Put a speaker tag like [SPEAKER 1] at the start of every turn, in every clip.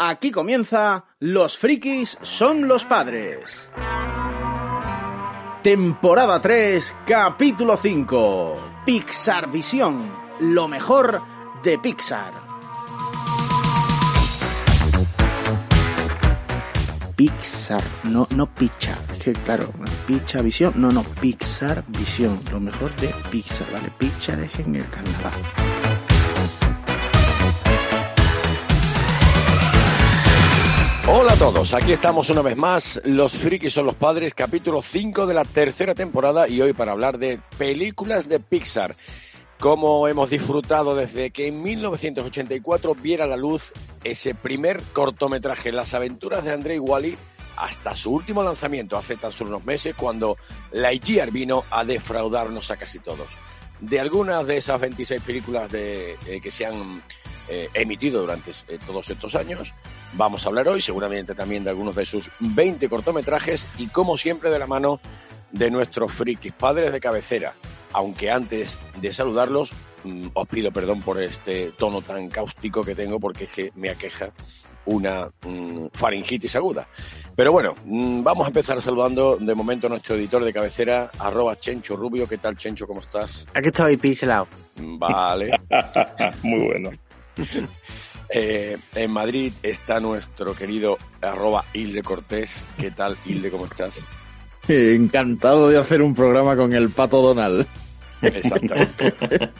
[SPEAKER 1] Aquí comienza Los frikis son los padres. Temporada 3, capítulo 5. Pixar Visión, lo mejor de Pixar. Pixar, no, no Pixar, es que claro, Pixar Visión, no, no, Pixar Visión, lo mejor de Pixar, ¿vale? Pixar es en el Canadá.
[SPEAKER 2] Hola a todos, aquí estamos una vez más, Los Frikis son los padres, capítulo 5 de la tercera temporada y hoy para hablar de películas de Pixar. Como hemos disfrutado desde que en 1984 viera la luz ese primer cortometraje, Las aventuras de André y Wally, hasta su último lanzamiento hace tan solo unos meses cuando Lightyear vino a defraudarnos a casi todos. De algunas de esas 26 películas de, eh, que se han eh, emitido durante eh, todos estos años. Vamos a hablar hoy seguramente también de algunos de sus 20 cortometrajes y como siempre de la mano de nuestros frikis padres de cabecera. Aunque antes de saludarlos, mm, os pido perdón por este tono tan cáustico que tengo porque es que me aqueja una mm, faringitis aguda. Pero bueno, mm, vamos a empezar saludando de momento a nuestro editor de cabecera, arroba Chencho Rubio. ¿Qué tal, Chencho? ¿Cómo estás?
[SPEAKER 3] Aquí estoy, piselado.
[SPEAKER 2] Vale.
[SPEAKER 4] Muy bueno.
[SPEAKER 2] Eh, en Madrid está nuestro querido arroba Hilde Cortés. ¿Qué tal, Hilde? ¿Cómo estás?
[SPEAKER 5] Encantado de hacer un programa con el Pato Donald.
[SPEAKER 2] Exactamente.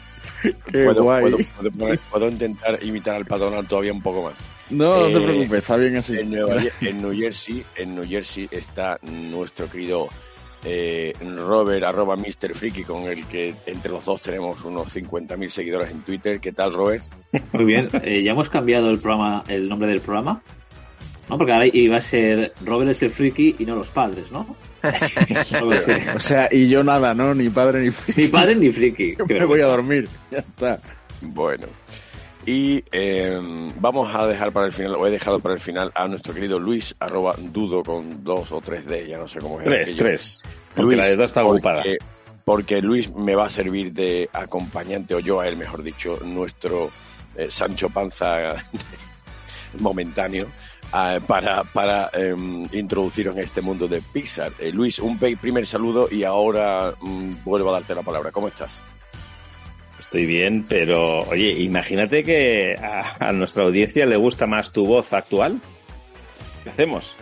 [SPEAKER 5] Qué
[SPEAKER 2] puedo,
[SPEAKER 5] guay.
[SPEAKER 2] puedo- puedo poner- puedo intentar imitar al Pato Donald todavía un poco más.
[SPEAKER 5] No, no
[SPEAKER 2] Eh,
[SPEAKER 5] te preocupes, está bien así.
[SPEAKER 2] En, Nueva Ye- en New Jersey, en New Jersey está nuestro querido eh, Robert arroba Mr. Freaky, con el que entre los dos tenemos unos 50.000 seguidores en Twitter. ¿Qué tal, Robert?
[SPEAKER 6] Muy bien, eh, ya hemos cambiado el programa, el nombre del programa. ¿No? Porque ahora iba a ser Robert es el friki y no los padres, ¿no? No sé.
[SPEAKER 5] O sea, y yo nada, ¿no? Ni padre ni
[SPEAKER 6] Ni padre ni friki.
[SPEAKER 5] Yo me voy a dormir. Ya está.
[SPEAKER 2] Bueno. Y eh, vamos a dejar para el final, o he dejado para el final a nuestro querido Luis, arroba dudo con dos o tres D, ya no sé cómo es.
[SPEAKER 4] Tres,
[SPEAKER 2] aquello.
[SPEAKER 4] tres. Porque la de dos está
[SPEAKER 2] porque-
[SPEAKER 4] ocupada.
[SPEAKER 2] Porque Luis me va a servir de acompañante, o yo a él, mejor dicho, nuestro eh, Sancho Panza momentáneo, ah, para, para em, introduciros en este mundo de Pixar. Eh, Luis, un primer saludo y ahora mm, vuelvo a darte la palabra. ¿Cómo estás?
[SPEAKER 4] Estoy bien, pero oye, imagínate que a, a nuestra audiencia le gusta más tu voz actual. ¿Qué hacemos?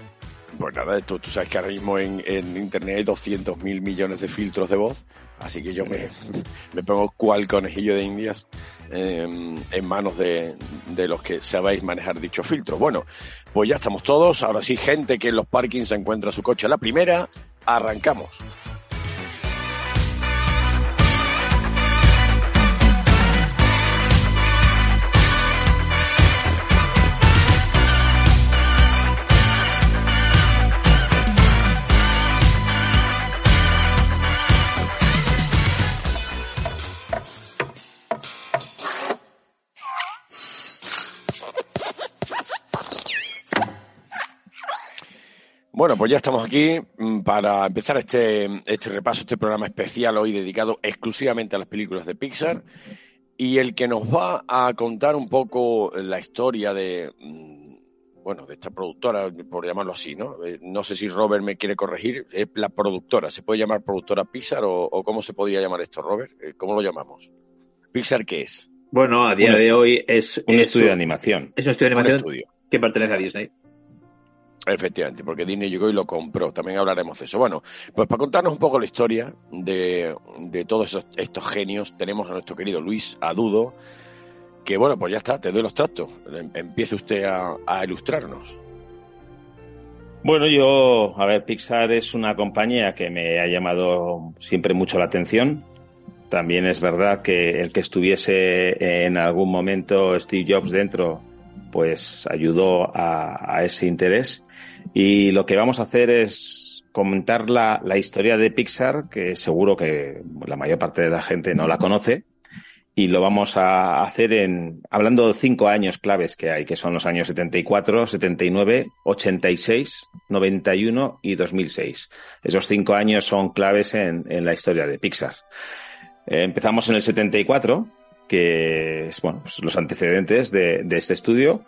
[SPEAKER 2] Pues nada, tú, tú sabes que ahora mismo en, en Internet hay 200 mil millones de filtros de voz, así que yo me, me pongo cual conejillo de indias eh, en manos de, de los que sabéis manejar dicho filtro. Bueno, pues ya estamos todos, ahora sí, gente que en los parkings se encuentra su coche a la primera, arrancamos. Bueno, pues ya estamos aquí mm, para empezar este, este repaso, este programa especial hoy dedicado exclusivamente a las películas de Pixar y el que nos va a contar un poco la historia de, mm, bueno, de esta productora, por llamarlo así, ¿no? Eh, No sé si Robert me quiere corregir, es la productora, ¿se puede llamar productora Pixar o, o cómo se podría llamar esto, Robert? Eh, ¿Cómo lo llamamos? ¿Pixar qué es?
[SPEAKER 6] Bueno, a día
[SPEAKER 4] Un
[SPEAKER 6] de hoy es,
[SPEAKER 4] Un
[SPEAKER 6] es
[SPEAKER 4] estudio de animación.
[SPEAKER 6] es un estudio de animación
[SPEAKER 2] estudio.
[SPEAKER 6] que pertenece a Disney.
[SPEAKER 2] Efectivamente, porque Disney llegó y lo compró. También hablaremos de eso. Bueno, pues para contarnos un poco la historia de, de todos esos- estos genios, tenemos a nuestro querido Luis Adudo, que bueno, pues ya está, te doy los tractos. Em- Empiece usted a, a ilustrarnos.
[SPEAKER 4] Bueno, yo, a ver, Pixar es una compañía que me ha llamado siempre mucho la atención. También es verdad que el que estuviese en algún momento Steve Jobs dentro, pues ayudó a, a ese interés. Y lo que vamos a hacer es comentar la, la historia de Pixar, que seguro que la mayor parte de la gente no la conoce. Y lo vamos a hacer en, hablando de cinco años claves que hay, que son los años 74, 79, 86, 91 y 2006. Esos cinco años son claves en, en la historia de Pixar. Eh, empezamos en el 74, que es, bueno, pues los antecedentes de, de este estudio.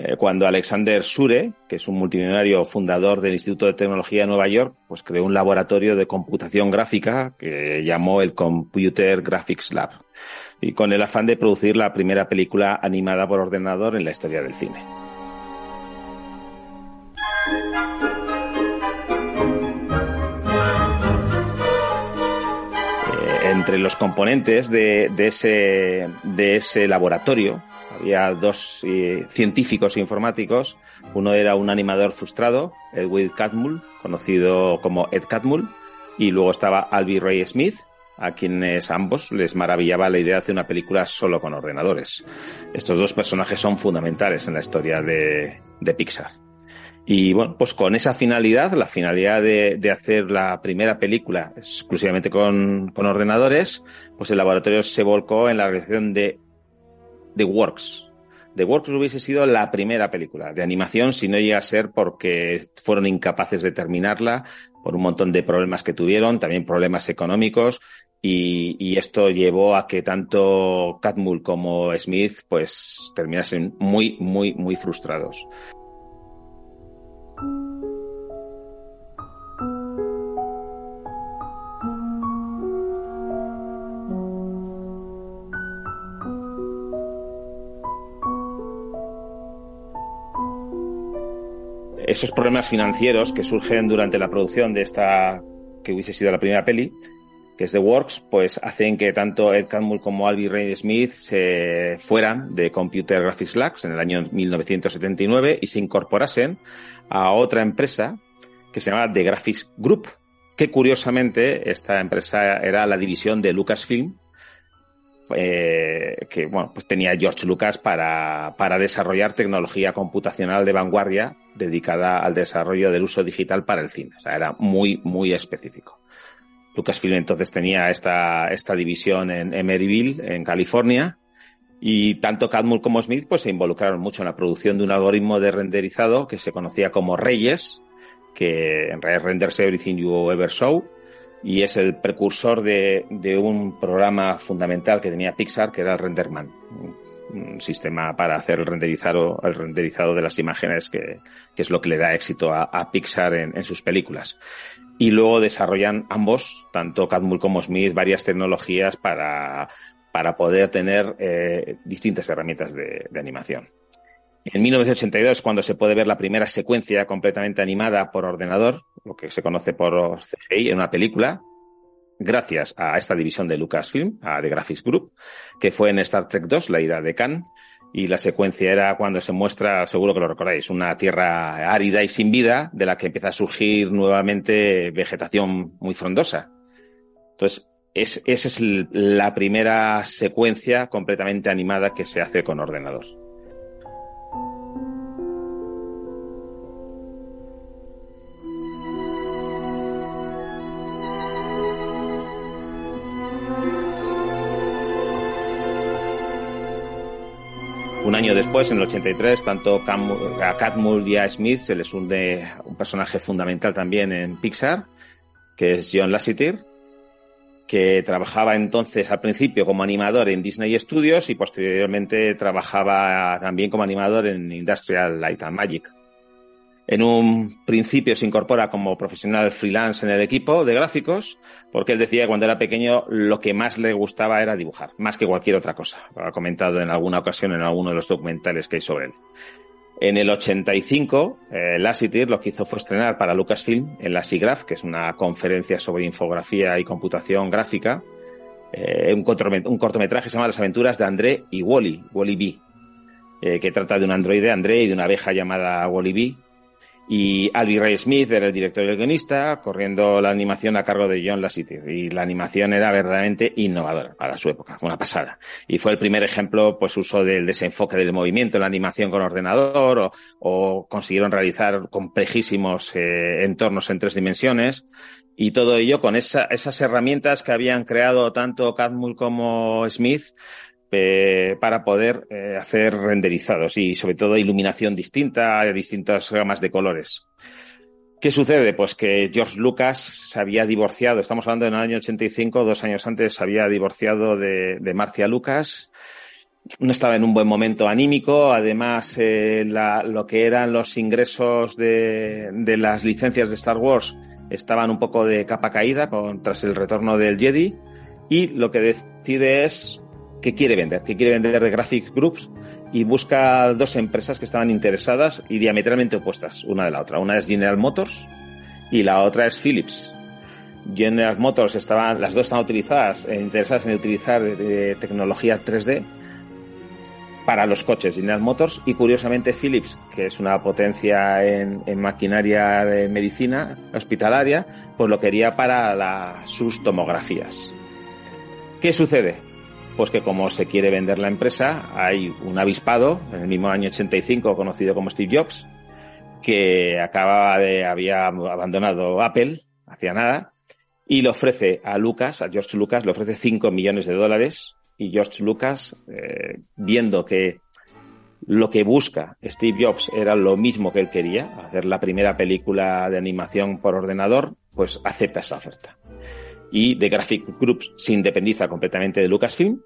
[SPEAKER 4] Eh, cuando Alexander Sure, que es un multimillonario fundador del Instituto de Tecnología de Nueva York, pues creó un laboratorio de computación gráfica que llamó el Computer Graphics Lab, y con el afán de producir la primera película animada por ordenador en la historia del cine. Eh, entre los componentes de, ese laboratorio había dos eh, científicos informáticos. Uno era un animador frustrado, Edwin Catmull, conocido como Ed Catmull, y luego estaba Albi Ray Smith, a quienes ambos les maravillaba la idea de hacer una película solo con ordenadores. Estos dos personajes son fundamentales en la historia de, Pixar. Y bueno, pues con esa finalidad, la finalidad de, de hacer la primera película exclusivamente con, con, ordenadores, pues el laboratorio se volcó en la realización de The Works. The Works hubiese sido la primera película de animación si no llega a ser porque fueron incapaces de terminarla por un montón de problemas que tuvieron, también problemas económicos y, esto llevó a que tanto Catmull como Smith pues terminasen muy, muy, muy frustrados. Esos problemas financieros que surgen durante la producción de esta, que hubiese sido la primera peli, que es The Works, pues hacen que tanto Ed Catmull como Albi Ray Smith se fueran de Computer Graphics Labs en el año 1979 y se incorporasen a otra empresa que se llamaba The Graphics Group, que curiosamente esta empresa era la división de Lucasfilm, eh, que bueno, pues tenía George Lucas para, para desarrollar tecnología computacional de vanguardia dedicada al desarrollo del uso digital para el cine. Era muy, muy específico. Lucasfilm entonces tenía esta, esta división en Emeryville, en California, y tanto Catmull como Smith pues se involucraron mucho en la producción de un algoritmo de renderizado que se conocía como Reyes, que en renders everything you ever saw, y es el precursor de, de, un programa fundamental que tenía Pixar, que era el Renderman, un sistema para hacer el renderizado, el renderizado de las imágenes, que, que es lo que le da éxito a, Pixar en, en, sus películas. Y luego desarrollan ambos, tanto Catmull como Smith, varias tecnologías para, para poder tener eh, distintas herramientas de, de animación. En 1982 cuando se puede ver la primera secuencia completamente animada por ordenador, lo que se conoce por CGI en una película, gracias a esta división de Lucasfilm, a The Graphics Group, que fue en Star Trek 2, la ida de Khan, y la secuencia era cuando se muestra, seguro que lo recordáis, una tierra árida y sin vida, de la que empieza a surgir nuevamente vegetación muy frondosa. Entonces, es, esa es la primera secuencia completamente animada que se hace con ordenador. Un año después, en el 83, tanto a Catmull y a Smith se les hunde un personaje fundamental también en Pixar, que es John Lasseter, que trabajaba entonces al principio como animador en Disney Studios y posteriormente trabajaba también como animador en Industrial Light and Magic. En un principio se incorpora como profesional freelance en el equipo de gráficos, porque él decía que cuando era pequeño lo que más le gustaba era dibujar, más que cualquier otra cosa. Lo ha comentado en alguna ocasión en alguno de los documentales que hay sobre él. En el 85, eh, Lasseter lo que hizo fue estrenar para Lucasfilm en la SIGGRAPH, que es una conferencia sobre infografía y computación gráfica, eh, un, un, cortometraje que se llama Las aventuras de André y Wally, Wally B, eh, que trata de un androide André y de una abeja llamada Wally B, y Albi Ray Smith era el director y el guionista, corriendo la animación a cargo de John Lasseter. Y la animación era verdaderamente innovadora para su época, fue una pasada. Y fue el primer ejemplo, pues, uso del desenfoque del movimiento en la animación con ordenador, o, consiguieron realizar complejísimos eh, entornos en tres dimensiones. Y todo ello con esa, esas herramientas que habían creado tanto Catmull como Smith, eh, para poder eh, hacer renderizados y sobre todo iluminación distinta, distintas gamas de colores. ¿Qué sucede? Pues que George Lucas se había divorciado, estamos hablando en el año 85, dos años antes se había divorciado de, de Marcia Lucas no estaba en un buen momento anímico. Además, eh, lo que eran los ingresos de, de, las licencias de Star Wars estaban un poco de capa caída tras el retorno del Jedi. Y lo que decide es que quiere vender, que quiere vender de Graphic Groups y busca dos empresas que estaban interesadas y diametralmente opuestas una de la otra. Una es General Motors y la otra es Philips. General Motors estaban, las dos están utilizadas, eh, interesadas en utilizar eh, tecnología 3D para los coches General Motors y curiosamente Philips, que es una potencia en, en maquinaria de medicina hospitalaria, pues lo quería para la, sus tomografías. ¿Qué sucede? Pues que como se quiere vender la empresa, hay un avispado en el mismo año 85 conocido como Steve Jobs, que acababa de, había abandonado Apple, hacía nada, y le ofrece a Lucas, a George Lucas, le ofrece 5 millones de dólares y George Lucas, eh, viendo que lo que busca Steve Jobs era lo mismo que él quería, hacer la primera película de animación por ordenador, pues acepta esa oferta. Y The Graphic Groups se independiza completamente de Lucasfilm,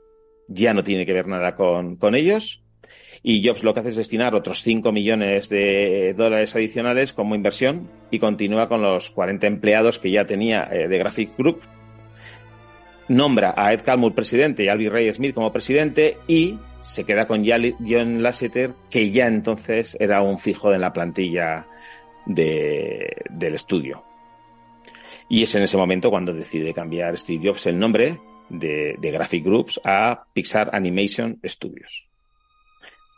[SPEAKER 4] ya no tiene que ver nada con, con ellos, y Jobs lo que hace es destinar otros 5 millones de dólares adicionales como inversión y continúa con los 40 empleados que ya tenía eh, de Graphic Group. Nombra a Ed Calmour presidente y Alvin Ray Smith como presidente y se queda con John Lasseter, que ya entonces era un fijo en la plantilla de, del estudio. Y es en ese momento cuando decide cambiar Steve Jobs el nombre de, Graphic Groups a Pixar Animation Studios.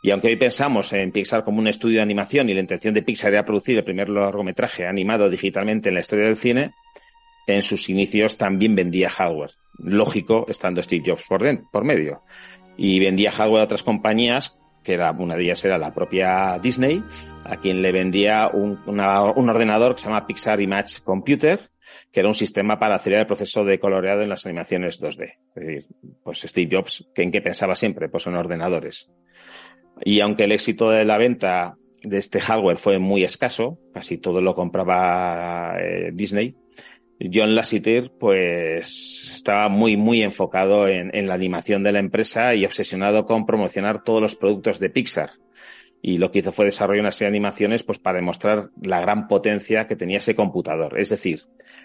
[SPEAKER 4] Y aunque hoy pensamos en Pixar como un estudio de animación y la intención de Pixar era producir el primer largometraje animado digitalmente en la historia del cine, en sus inicios también vendía hardware. Lógico, estando Steve Jobs por, dentro, por medio. Y vendía hardware a otras compañías, que era, una de ellas era la propia Disney, a quien le vendía un, un ordenador que se llama Pixar Image Computer, que era un sistema para acelerar el proceso de coloreado en las animaciones 2D. Es decir, pues Steve Jobs, ¿en qué pensaba siempre? Pues en ordenadores. Y aunque el éxito de la venta de este hardware fue muy escaso, casi todo lo compraba eh, Disney, John Lasseter pues estaba muy muy enfocado en, la animación de la empresa y obsesionado con promocionar todos los productos de Pixar. Y lo que hizo fue desarrollar una serie de animaciones pues para demostrar la gran potencia que tenía ese computador. Es decir,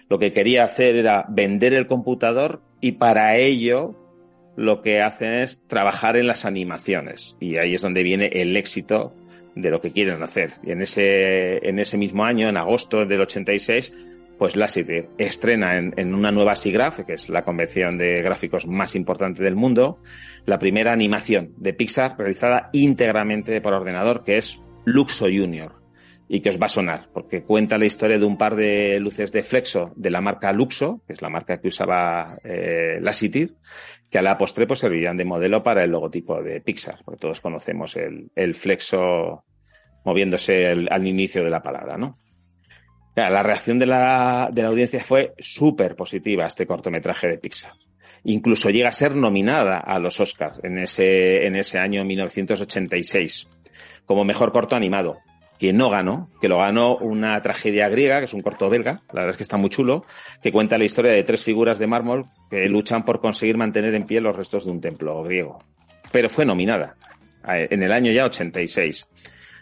[SPEAKER 4] lo que quería hacer era vender el computador y para ello lo que hacen es trabajar en las animaciones y ahí es donde viene el éxito de lo que quieren hacer. Y en ese, en ese mismo año, en agosto del 86, pues Lasseter estrena en, una nueva SIGGRAPH, que es la convención de gráficos más importante del mundo, la primera animación de Pixar realizada íntegramente por ordenador, que es Luxo Junior y que os va a sonar, porque cuenta la historia de un par de luces de flexo de la marca Luxo, que es la marca que usaba eh, Lasseter, que a la postre pues servirían de modelo para el logotipo de Pixar, porque todos conocemos el, flexo moviéndose al inicio de la palabra, ¿no? La reacción de la, de la audiencia fue súper positiva a este cortometraje de Pixar. Incluso llega a ser nominada a los Oscars en ese, en ese año 1986 como mejor corto animado que no ganó, que lo ganó una tragedia griega, que es un corto belga, la verdad es que está muy chulo, que cuenta la historia de tres figuras de mármol que luchan por conseguir mantener en pie los restos de un templo griego. Pero fue nominada en el año ya 86.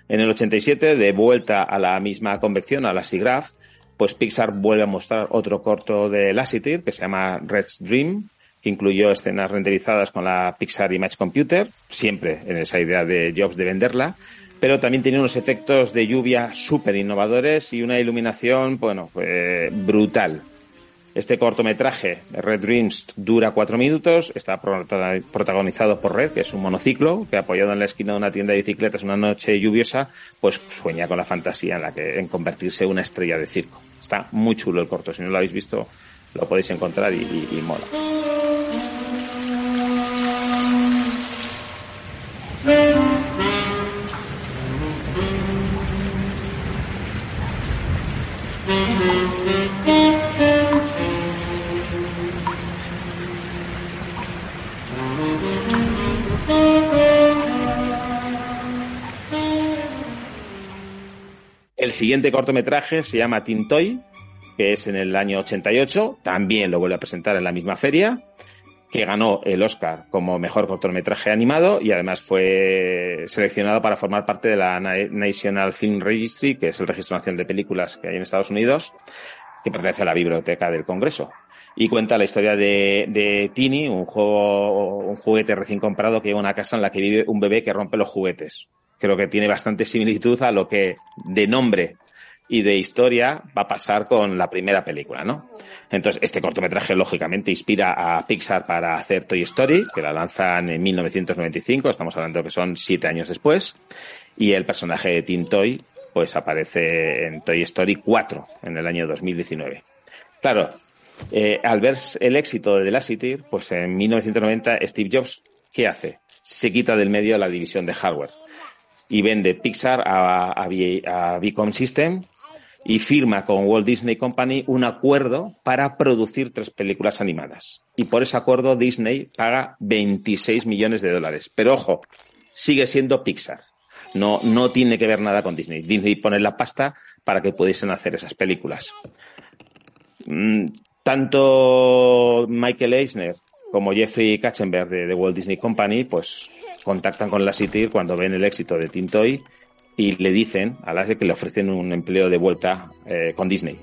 [SPEAKER 4] En el 87, de vuelta a la misma convección, a la SIGGRAPH, pues Pixar vuelve a mostrar otro corto de Lasseter que se llama Red's Dream, que incluyó escenas renderizadas con la Pixar Image Computer, siempre en esa idea de Jobs de venderla, pero también tiene unos efectos de lluvia súper innovadores y una iluminación, bueno, pues, brutal. Este cortometraje, Red Dreams, dura cuatro minutos, está protagonizado por Red, que es un monociclo, que apoyado en la esquina de una tienda de bicicletas una noche lluviosa, pues sueña con la fantasía en la que en convertirse en una estrella de circo. Está muy chulo el corto, si no lo habéis visto, lo podéis encontrar y, y, y mola. El siguiente cortometraje se llama Tintoy, que es en el año 88, también lo vuelve a presentar en la misma feria, que ganó el Oscar como mejor cortometraje animado y además fue seleccionado para formar parte de la National Film Registry, que es el registro nacional de películas que hay en Estados Unidos, que pertenece a la biblioteca del Congreso. Y cuenta la historia de, de Tini, un juego, un juguete recién comprado que lleva una casa en la que vive un bebé que rompe los juguetes. Creo que tiene bastante similitud a lo que de nombre y de historia va a pasar con la primera película, ¿no? Entonces, este cortometraje lógicamente inspira a Pixar para hacer Toy Story, que la lanzan en 1995, estamos hablando que son siete años después, y el personaje de Tim Toy, pues aparece en Toy Story 4 en el año 2019. Claro, eh, al ver el éxito de The Lasseter, pues en 1990 Steve Jobs, ¿qué hace? Se quita del medio la división de hardware y vende Pixar a, a, Beacon System y firma con Walt Disney Company un acuerdo para producir tres películas animadas. Y por ese acuerdo Disney paga 26 millones de dólares. Pero ojo, sigue siendo Pixar. No, no tiene que ver nada con Disney. Disney pone la pasta para que pudiesen hacer esas películas. Mm, tanto Michael Eisner como Jeffrey Katzenberg de, Walt Disney Company, pues contactan con la City cuando ven el éxito de Tintoy y le dicen a las que le ofrecen un empleo de vuelta eh, con Disney.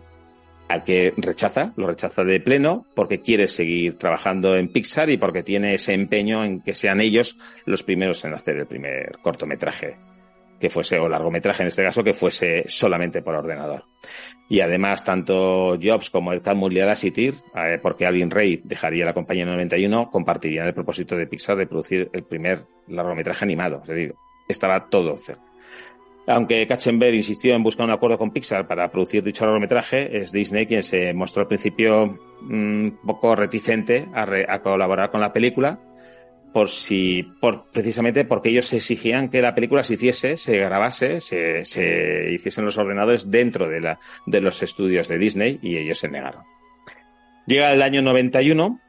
[SPEAKER 4] Al que rechaza, lo rechaza de pleno porque quiere seguir trabajando en Pixar y porque tiene ese empeño en que sean ellos los primeros en hacer el primer cortometraje que fuese, o largometraje en este caso, que fuese solamente por ordenador. Y además, tanto Jobs como el Talmud City, eh, porque Alvin Ray dejaría la compañía en el 91, compartirían el propósito de Pixar de producir el primer largometraje animado. Es decir, estaba todo cerca. Aunque Katzenberg insistió en buscar un acuerdo con Pixar para producir dicho largometraje, es Disney quien se mostró al principio un mm, poco reticente a, colaborar con la película, por si, por, precisamente porque ellos exigían que la película se hiciese, se grabase, se, se hiciesen los ordenadores dentro de, la, de los estudios de Disney y ellos se negaron. Llega el año 91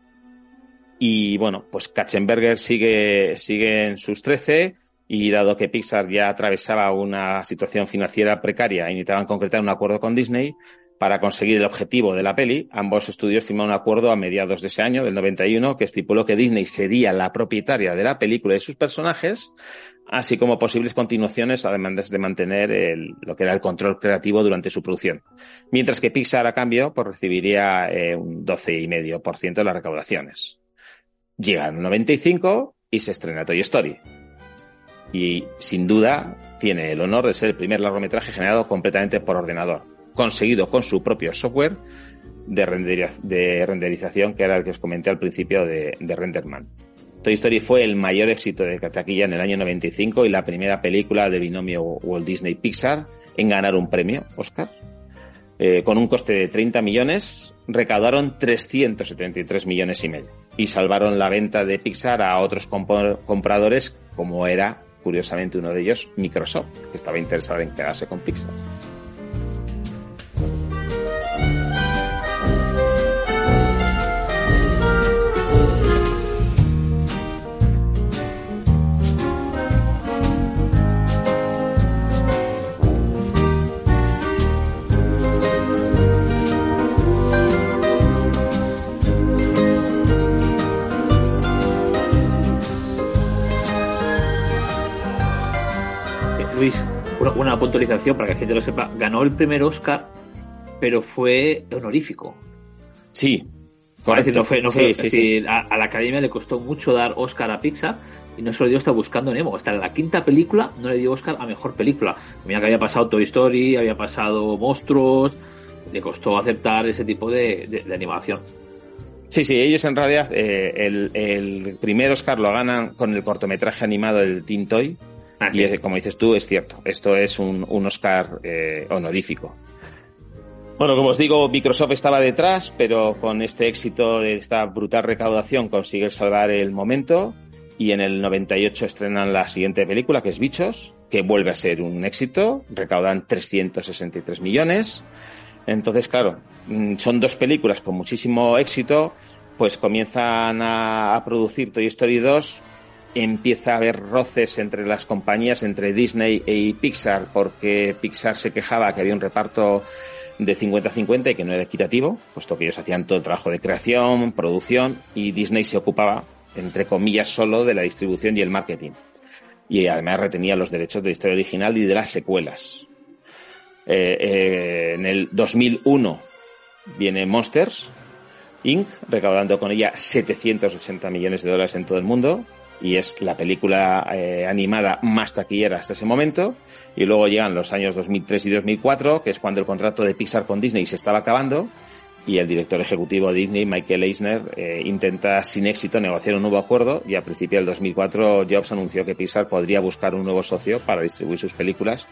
[SPEAKER 4] y bueno, pues Katzenberger sigue, sigue en sus 13 y dado que Pixar ya atravesaba una situación financiera precaria y necesitaban concretar un acuerdo con Disney, para conseguir el objetivo de la peli, ambos estudios firmaron un acuerdo a mediados de ese año, del 91, que estipuló que Disney sería la propietaria de la película y de sus personajes, así como posibles continuaciones, además de mantener el, lo que era el control creativo durante su producción. Mientras que Pixar, a cambio, pues recibiría eh, un 12,5% de las recaudaciones. Llega el 95 y se estrena Toy Story y sin duda tiene el honor de ser el primer largometraje generado completamente por ordenador, conseguido con su propio software de, de renderización que era el que os comenté al principio de, Renderman. Toy Story fue el mayor éxito de taquilla en el año 95 y la primera película del binomio Walt Disney Pixar en ganar un premio Oscar. Eh, con un coste de 30 millones, recaudaron 373 millones y medio y salvaron la venta de Pixar a otros compradores como era curiosamente uno de ellos, Microsoft, que estaba interesado en quedarse con Pixar.
[SPEAKER 6] Una, puntualización para que la gente lo sepa. Ganó el primer Oscar, pero fue honorífico.
[SPEAKER 4] Sí.
[SPEAKER 6] no fue, no fue, A, la academia le costó mucho dar Oscar a Pixar y no se lo dio hasta buscando Nemo. Hasta en la quinta película no le dio Oscar a mejor película. Mira que había pasado Toy Story, había pasado Monstruos. Le costó aceptar ese tipo de, animación.
[SPEAKER 4] Sí, sí, ellos en realidad eh, el, el, primer Oscar lo ganan con el cortometraje animado del Teen Y como dices tú, es cierto. Esto es un, Oscar eh, honorífico. Bueno, como os digo, Microsoft estaba detrás, pero con este éxito de esta brutal recaudación consigue salvar el momento y en el 98 estrenan la siguiente película, que es Bichos, que vuelve a ser un éxito, recaudan 363 millones. Entonces, claro, mm, son dos películas con muchísimo éxito, pues comienzan a, a producir Toy Story 2 empieza a haber roces entre las compañías, entre Disney y Pixar, porque Pixar se quejaba que había un reparto de 50-50 y que no era equitativo, puesto que ellos hacían todo el trabajo de creación, producción, y Disney se ocupaba, entre comillas, solo de la distribución y el marketing. Y además retenía los derechos de la historia original y de las secuelas. Eh, eh, en el 2001 viene Monsters Inc., recaudando con ella 780 millones de dólares en todo el mundo, y es la película eh, animada más taquillera hasta ese momento. Y luego llegan los años 2003 y 2004, que es cuando el contrato de Pixar con Disney se estaba acabando y el director ejecutivo de Disney, Michael Eisner, eh, intenta sin éxito negociar un nuevo acuerdo y a principios del 2004 Jobs anunció que Pixar podría buscar un nuevo socio para distribuir sus películas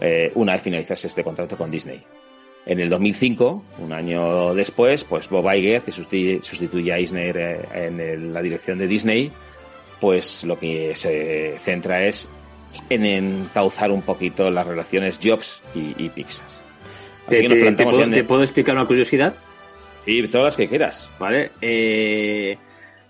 [SPEAKER 4] eh, una vez finalizase este contrato con Disney. En el 2005, un año después, pues Bob Iger, que sustituye a Eisner en la dirección de Disney, pues lo que se centra es en encauzar un poquito las relaciones Jobs y, Pixar.
[SPEAKER 6] Así que nos te, puedo, explicar una curiosidad?
[SPEAKER 4] Sí, todas las que quieras.
[SPEAKER 6] Vale. Eh,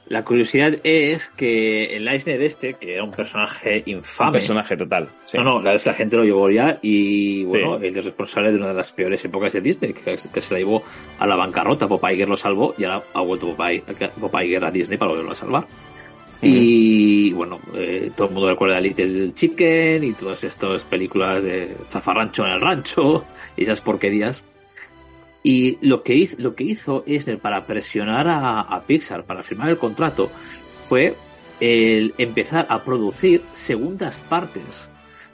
[SPEAKER 6] la curiosidad es que el Eisner este, que era un personaje infame. Un
[SPEAKER 4] personaje total.
[SPEAKER 6] No, no, la, la, gente lo llevó ya y bueno, él es responsable de una de las peores épocas de Disney, que, se la llevó a la bancarrota. Bob Iger lo salvó y ahora ha vuelto Bob Iger a Disney para volverlo a salvar. Y bueno, eh, todo el mundo recuerda Little Chicken y todas estas películas de Zafarrancho en el rancho y esas porquerías. Y lo que hizo, lo que hizo es para presionar a, Pixar para firmar el contrato fue el empezar a producir segundas partes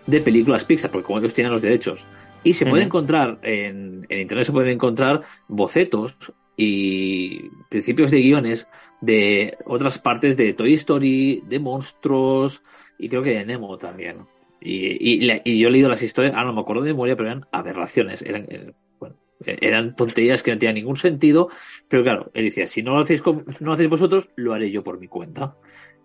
[SPEAKER 6] de películas Pixar, porque como ellos tienen los derechos. Y se puede encontrar en, en internet se pueden encontrar bocetos y principios de guiones de otras partes de Toy Story, de monstruos y creo que de Nemo también. Y, y, yo he leído las historias, ah, no me acuerdo de memoria, pero eran aberraciones, eran, eh, bueno, eran tonterías que no tenían ningún sentido, pero claro, él decía, si no lo hacéis, no lo hacéis vosotros, lo haré yo por mi cuenta.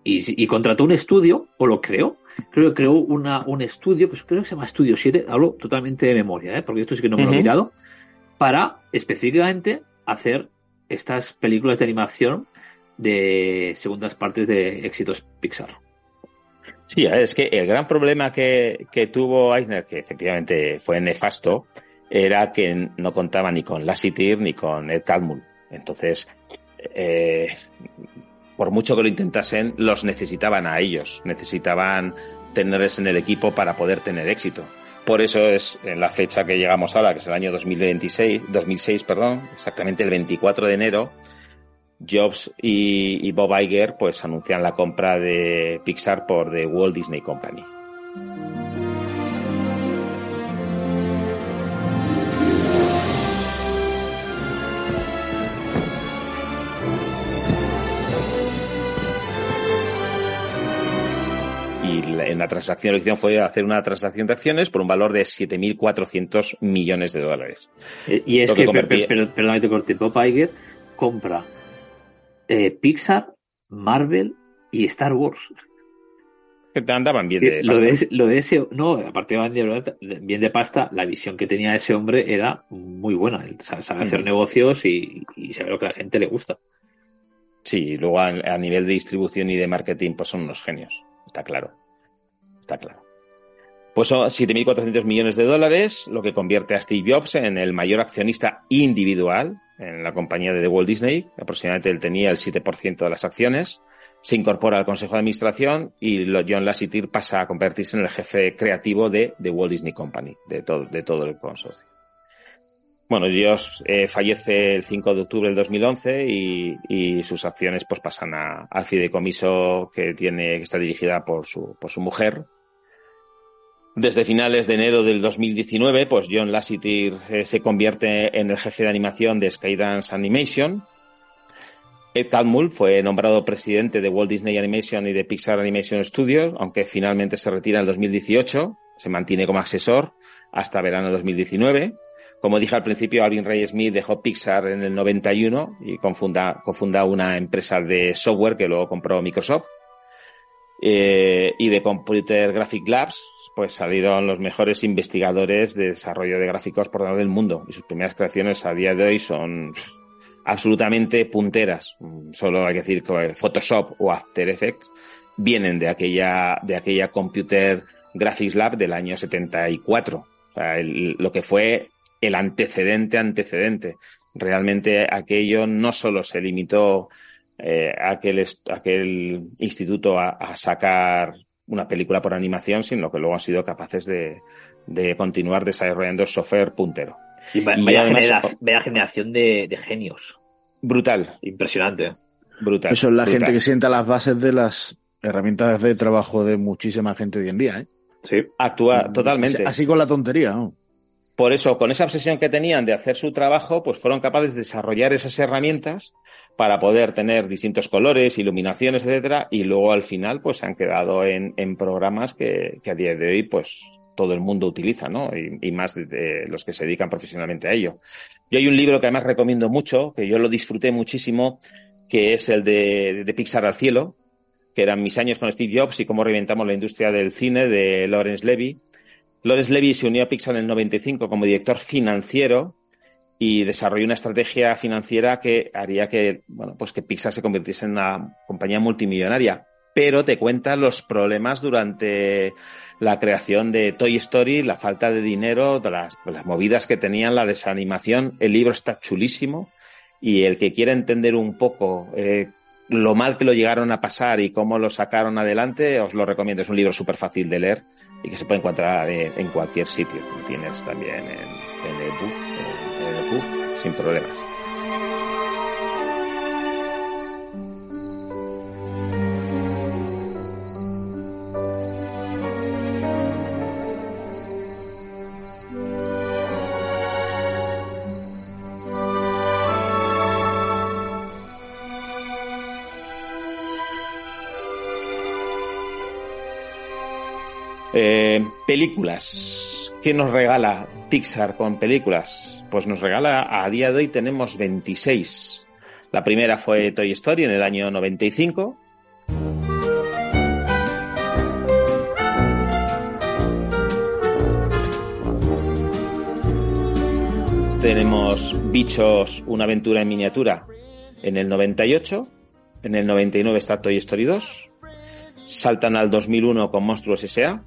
[SPEAKER 6] Y, y contrató un estudio, o lo creo, creo que creó una, un estudio, pues creo que se llama Estudio 7, hablo totalmente de memoria, ¿eh? porque esto sí que no me lo he mirado, para específicamente hacer estas películas de animación de segundas partes de éxitos Pixar.
[SPEAKER 4] Sí, es que el gran problema que, tuvo Eisner, que efectivamente fue nefasto, era que no contaba ni con Lassiter ni con Ed Catmull. Entonces, eh, por mucho que lo intentasen, los necesitaban a ellos, necesitaban tenerles en el equipo para poder tener éxito. Por eso es en la fecha que llegamos ahora, que es el año 2026, 2006, perdón, exactamente el 24 de enero, Jobs y, Bob Iger pues anuncian la compra de Pixar por The Walt Disney Company. En la transacción, la elección fue hacer una transacción de acciones por un valor de 7.400 millones de dólares.
[SPEAKER 6] Eh, y es que, perdón, te corté, Bob Iger compra eh, Pixar, Marvel y Star Wars.
[SPEAKER 4] Que te andaban bien de
[SPEAKER 6] lo pasta. De, lo de ese, no, aparte de bien de pasta, la visión que tenía ese hombre era muy buena. Él sabe, hacer mm. negocios y, y sabe lo que a la gente le gusta.
[SPEAKER 4] Sí, luego a, a, nivel de distribución y de marketing, pues son unos genios, está claro. Está claro. Pues son 7.400 millones de dólares, lo que convierte a Steve Jobs en el mayor accionista individual en la compañía de The Walt Disney. Aproximadamente él tenía el 7% de las acciones. Se incorpora al Consejo de Administración y John Lasseter pasa a convertirse en el jefe creativo de The Walt Disney Company, de todo, de todo el consorcio. Bueno, Dios eh, fallece el 5 de octubre del 2011 y, y sus acciones pues pasan al fideicomiso que tiene, que está dirigida por su, por su mujer. Desde finales de enero del 2019, pues John Lasseter eh, se convierte en el jefe de animación de Skydance Animation. Ed Catmull fue nombrado presidente de Walt Disney Animation y de Pixar Animation Studios, aunque finalmente se retira en el 2018. Se mantiene como asesor hasta verano de 2019. Como dije al principio, Alvin Ray Smith dejó Pixar en el 91 y confunda, confunda una empresa de software que luego compró Microsoft. Eh, y de Computer Graphic Labs, pues salieron los mejores investigadores de desarrollo de gráficos por todo el mundo. Y sus primeras creaciones a día de hoy son absolutamente punteras. Solo hay que decir que Photoshop o After Effects vienen de aquella, de aquella Computer Graphics Lab del año 74. O sea, lo que fue el antecedente antecedente. Realmente aquello no solo se limitó eh, aquel, aquel instituto a, sacar una película por animación, sino que luego han sido capaces de, de continuar desarrollando software puntero.
[SPEAKER 6] Y, vaya, generación de, genios.
[SPEAKER 4] Brutal.
[SPEAKER 6] Impresionante.
[SPEAKER 4] Brutal.
[SPEAKER 5] Eso es la gente que sienta las bases de las herramientas de trabajo de muchísima gente hoy en día, ¿eh?
[SPEAKER 4] Sí. Actúa totalmente.
[SPEAKER 5] Así con la tontería, ¿no?
[SPEAKER 4] Por eso, con esa obsesión que tenían de hacer su trabajo, pues fueron capaces de desarrollar esas herramientas para poder tener distintos colores, iluminaciones, etcétera, y luego al final, pues se han quedado en, programas que, a día de hoy, pues todo el mundo utiliza, ¿no? Y, más de, los que se dedican profesionalmente a ello. Yo hay un libro que además recomiendo mucho, que yo lo disfruté muchísimo, que es el de, de Pixar al cielo, que eran mis años con Steve Jobs y cómo reventamos la industria del cine de Lawrence Levy Lawrence Levy se unió a Pixar en el 95 como director financiero y desarrolló una estrategia financiera que haría que, bueno, pues que Pixar se convirtiese en una compañía multimillonaria. Pero te cuenta los problemas durante la creación de Toy Story, la falta de dinero, las, las movidas que tenían, la desanimación. El libro está chulísimo y el que quiera entender un poco eh, lo mal que lo llegaron a pasar y cómo lo sacaron adelante, os lo recomiendo. Es un libro súper fácil de leer y que se puede encontrar en, cualquier sitio. Tienes también en, el book, en el book sin problemas. Eh, películas. ¿Qué nos regala Pixar con películas? Pues nos regala, a día de hoy tenemos 26. La primera fue Toy Story en el año 95. Tenemos Bichos, una aventura en miniatura en el 98. En el 99 está Toy Story 2. Saltan al 2001 con Monstruos S.A.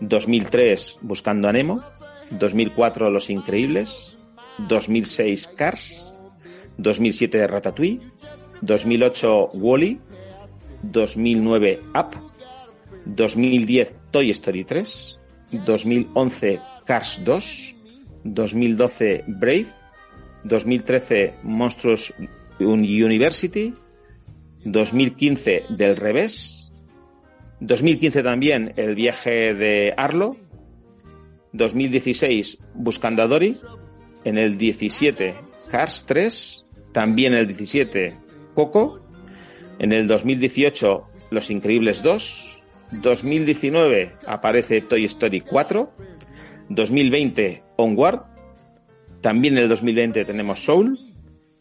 [SPEAKER 4] 2003 Buscando a Nemo, 2004 Los Increíbles, 2006 Cars, 2007 Ratatouille, 2008 Wally, 2009 Up, 2010 Toy Story 3, 2011 Cars 2, 2012 Brave, 2013 Monstruos University, 2015 Del Revés, 2015 también el viaje de Arlo. 2016 Buscando a Dory. En el 17 Cars 3. También el 17 Coco. En el 2018 Los Increíbles 2. 2019 aparece Toy Story 4. 2020 Onward. También en el 2020 tenemos Soul.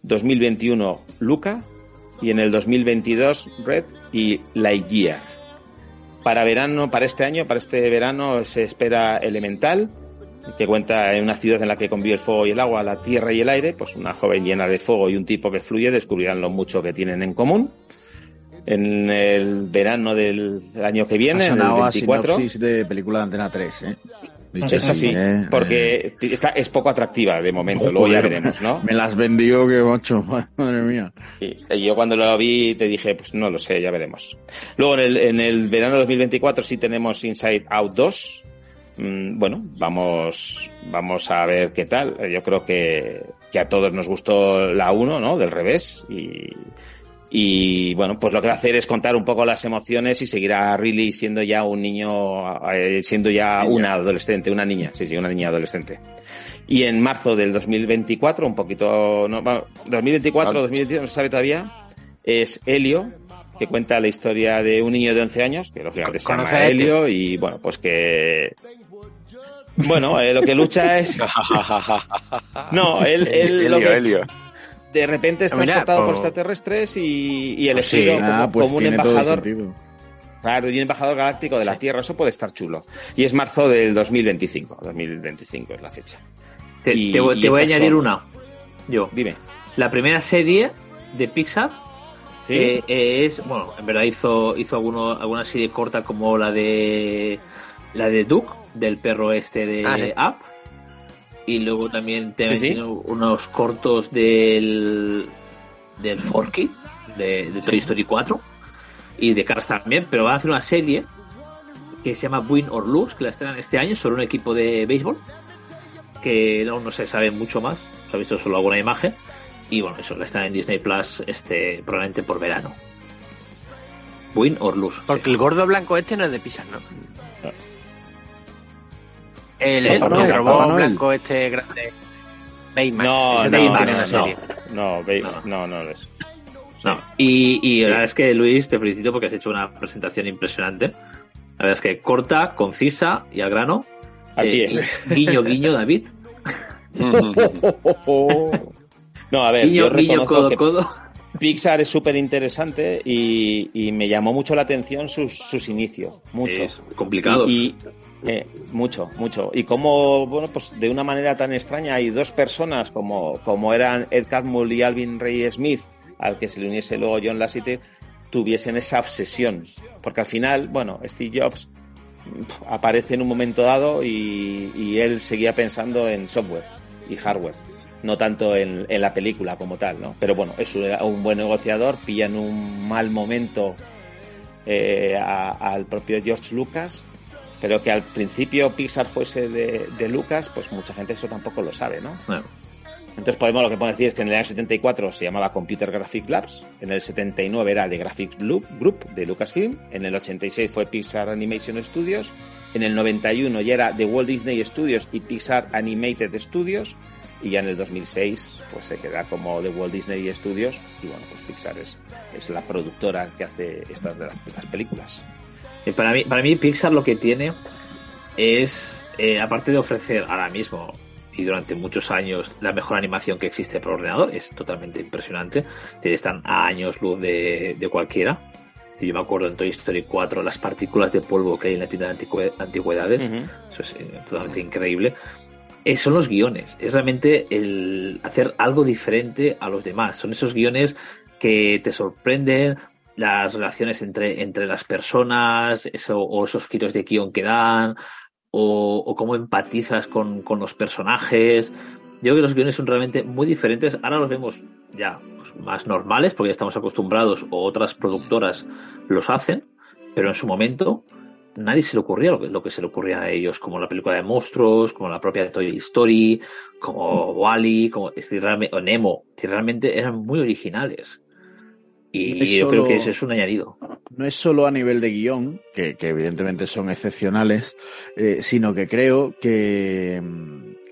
[SPEAKER 4] 2021 Luca. Y en el 2022 Red y Lightyear. Para verano, para este año, para este verano se espera Elemental, que cuenta en una ciudad en la que convive el fuego y el agua, la tierra y el aire, pues una joven llena de fuego y un tipo que fluye descubrirán lo mucho que tienen en común. En el verano del año que viene, en el 24.
[SPEAKER 5] de película de Antena 3, ¿eh?
[SPEAKER 4] Es así, ¿eh? porque está, es poco atractiva de momento, luego ya veremos, ¿no?
[SPEAKER 5] Me las vendió que macho, madre mía.
[SPEAKER 4] Y, yo cuando lo vi te dije, pues no lo sé, ya veremos. Luego en el, en el verano de 2024 sí tenemos Inside Out 2. Mm, bueno, vamos, vamos a ver qué tal. Yo creo que, que a todos nos gustó la 1, ¿no? Del revés. Y, y bueno, pues lo que va a hacer es contar un poco las emociones y seguir a Riley siendo ya un niño, eh, siendo ya una adolescente, una niña, sí, sí, una niña adolescente. Y en marzo del 2024, un poquito, no, 2024, 2022, no se sabe todavía, es Helio, que cuenta la historia de un niño de 11 años, que lógicamente se llama Helio, y bueno, pues que bueno, eh, lo que lucha es. No, él, él lo que de repente está transportado por extraterrestres y, y elegido ah, pues como, un embajador. Claro, y un embajador galáctico de la Tierra, eso puede estar chulo. Y es marzo del 2025. 2025 es la fecha.
[SPEAKER 6] Te, voy a añadir una. Yo.
[SPEAKER 4] Dime.
[SPEAKER 6] La primera serie de Pixar Eh, es, bueno, en verdad hizo, hizo alguno, alguna serie corta como la de la de Duke, del perro este de ah, Up. Y luego también tiene unos cortos del del Forky, de, de Toy Story 4 y de Cars también, pero va a hacer una serie que se llama Win or Lose, que la estrenan este año sobre un equipo de béisbol, que aún no se sabe mucho más, se ha visto solo alguna imagen, y bueno, eso la están en Disney Plus este, probablemente por verano. Win or lose.
[SPEAKER 3] Porque el gordo blanco este no es de Pixar, ¿no? El,
[SPEAKER 6] el,
[SPEAKER 3] robot blanco este grande. Baymax.
[SPEAKER 4] No,
[SPEAKER 3] ese
[SPEAKER 4] no,
[SPEAKER 3] también
[SPEAKER 4] no,
[SPEAKER 3] tiene una serie.
[SPEAKER 4] No, no, no, no, es.
[SPEAKER 6] No. Y, y la verdad es que Luis, te felicito porque has hecho una presentación impresionante. La verdad es que corta, concisa y al grano.
[SPEAKER 4] Al pie.
[SPEAKER 6] Eh, guiño, guiño, David.
[SPEAKER 4] No, a ver,
[SPEAKER 6] Guiño,
[SPEAKER 4] yo
[SPEAKER 6] guiño, codo,
[SPEAKER 4] que
[SPEAKER 6] codo.
[SPEAKER 4] Pixar es súper interesante y, y me llamó mucho la atención sus, sus inicios, mucho.
[SPEAKER 6] Es complicado.
[SPEAKER 4] Y, y, eh, mucho, mucho. Y como, bueno, pues de una manera tan extraña hay dos personas como, como eran Ed Catmull y Alvin Ray Smith, al que se le uniese luego John Lasseter, tuviesen esa obsesión. Porque al final, bueno, Steve Jobs aparece en un momento dado y, él seguía pensando en software y hardware no tanto en, la película como tal, ¿no? Pero bueno, es un, buen negociador, pilla en un mal momento eh, al propio George Lucas, pero que al principio Pixar fuese de, de, Lucas, pues mucha gente eso tampoco lo sabe, ¿no?
[SPEAKER 6] Bueno.
[SPEAKER 4] Entonces podemos lo que podemos decir es que en el año 74 se llamaba Computer Graphic Labs, en el 79 era de Graphics Group de Lucasfilm, en el 86 fue Pixar Animation Studios, en el 91 ya era de Walt Disney Studios y Pixar Animated Studios, y ya en el 2006 pues se queda como de Walt Disney Studios y bueno pues Pixar es, es la productora que hace estas, de las, estas películas
[SPEAKER 6] para mí para mí Pixar lo que tiene es eh, aparte de ofrecer ahora mismo y durante muchos años la mejor animación que existe por ordenador es totalmente impresionante están a años luz de, de cualquiera yo me acuerdo en Toy Story 4 las partículas de polvo que hay en la tienda de antigüedades uh -huh. eso es eh, totalmente increíble eh, son los guiones, es realmente el hacer algo diferente a los demás. Son esos guiones que te sorprenden, las relaciones entre, entre las personas, eso, o esos giros de guion que dan, o, o cómo empatizas con, con, los personajes. Yo creo que los guiones son realmente muy diferentes. Ahora los vemos ya pues, más normales, porque ya estamos acostumbrados, o otras productoras los hacen, pero en su momento nadie se le ocurría lo que, lo que se le ocurría a ellos, como la película de monstruos, como la propia Toy Story, como Wally, como o Nemo, si realmente eran muy originales. Y no yo solo, creo que ese es un añadido.
[SPEAKER 5] No es solo a nivel de guion, que, que evidentemente son excepcionales, eh, sino que creo que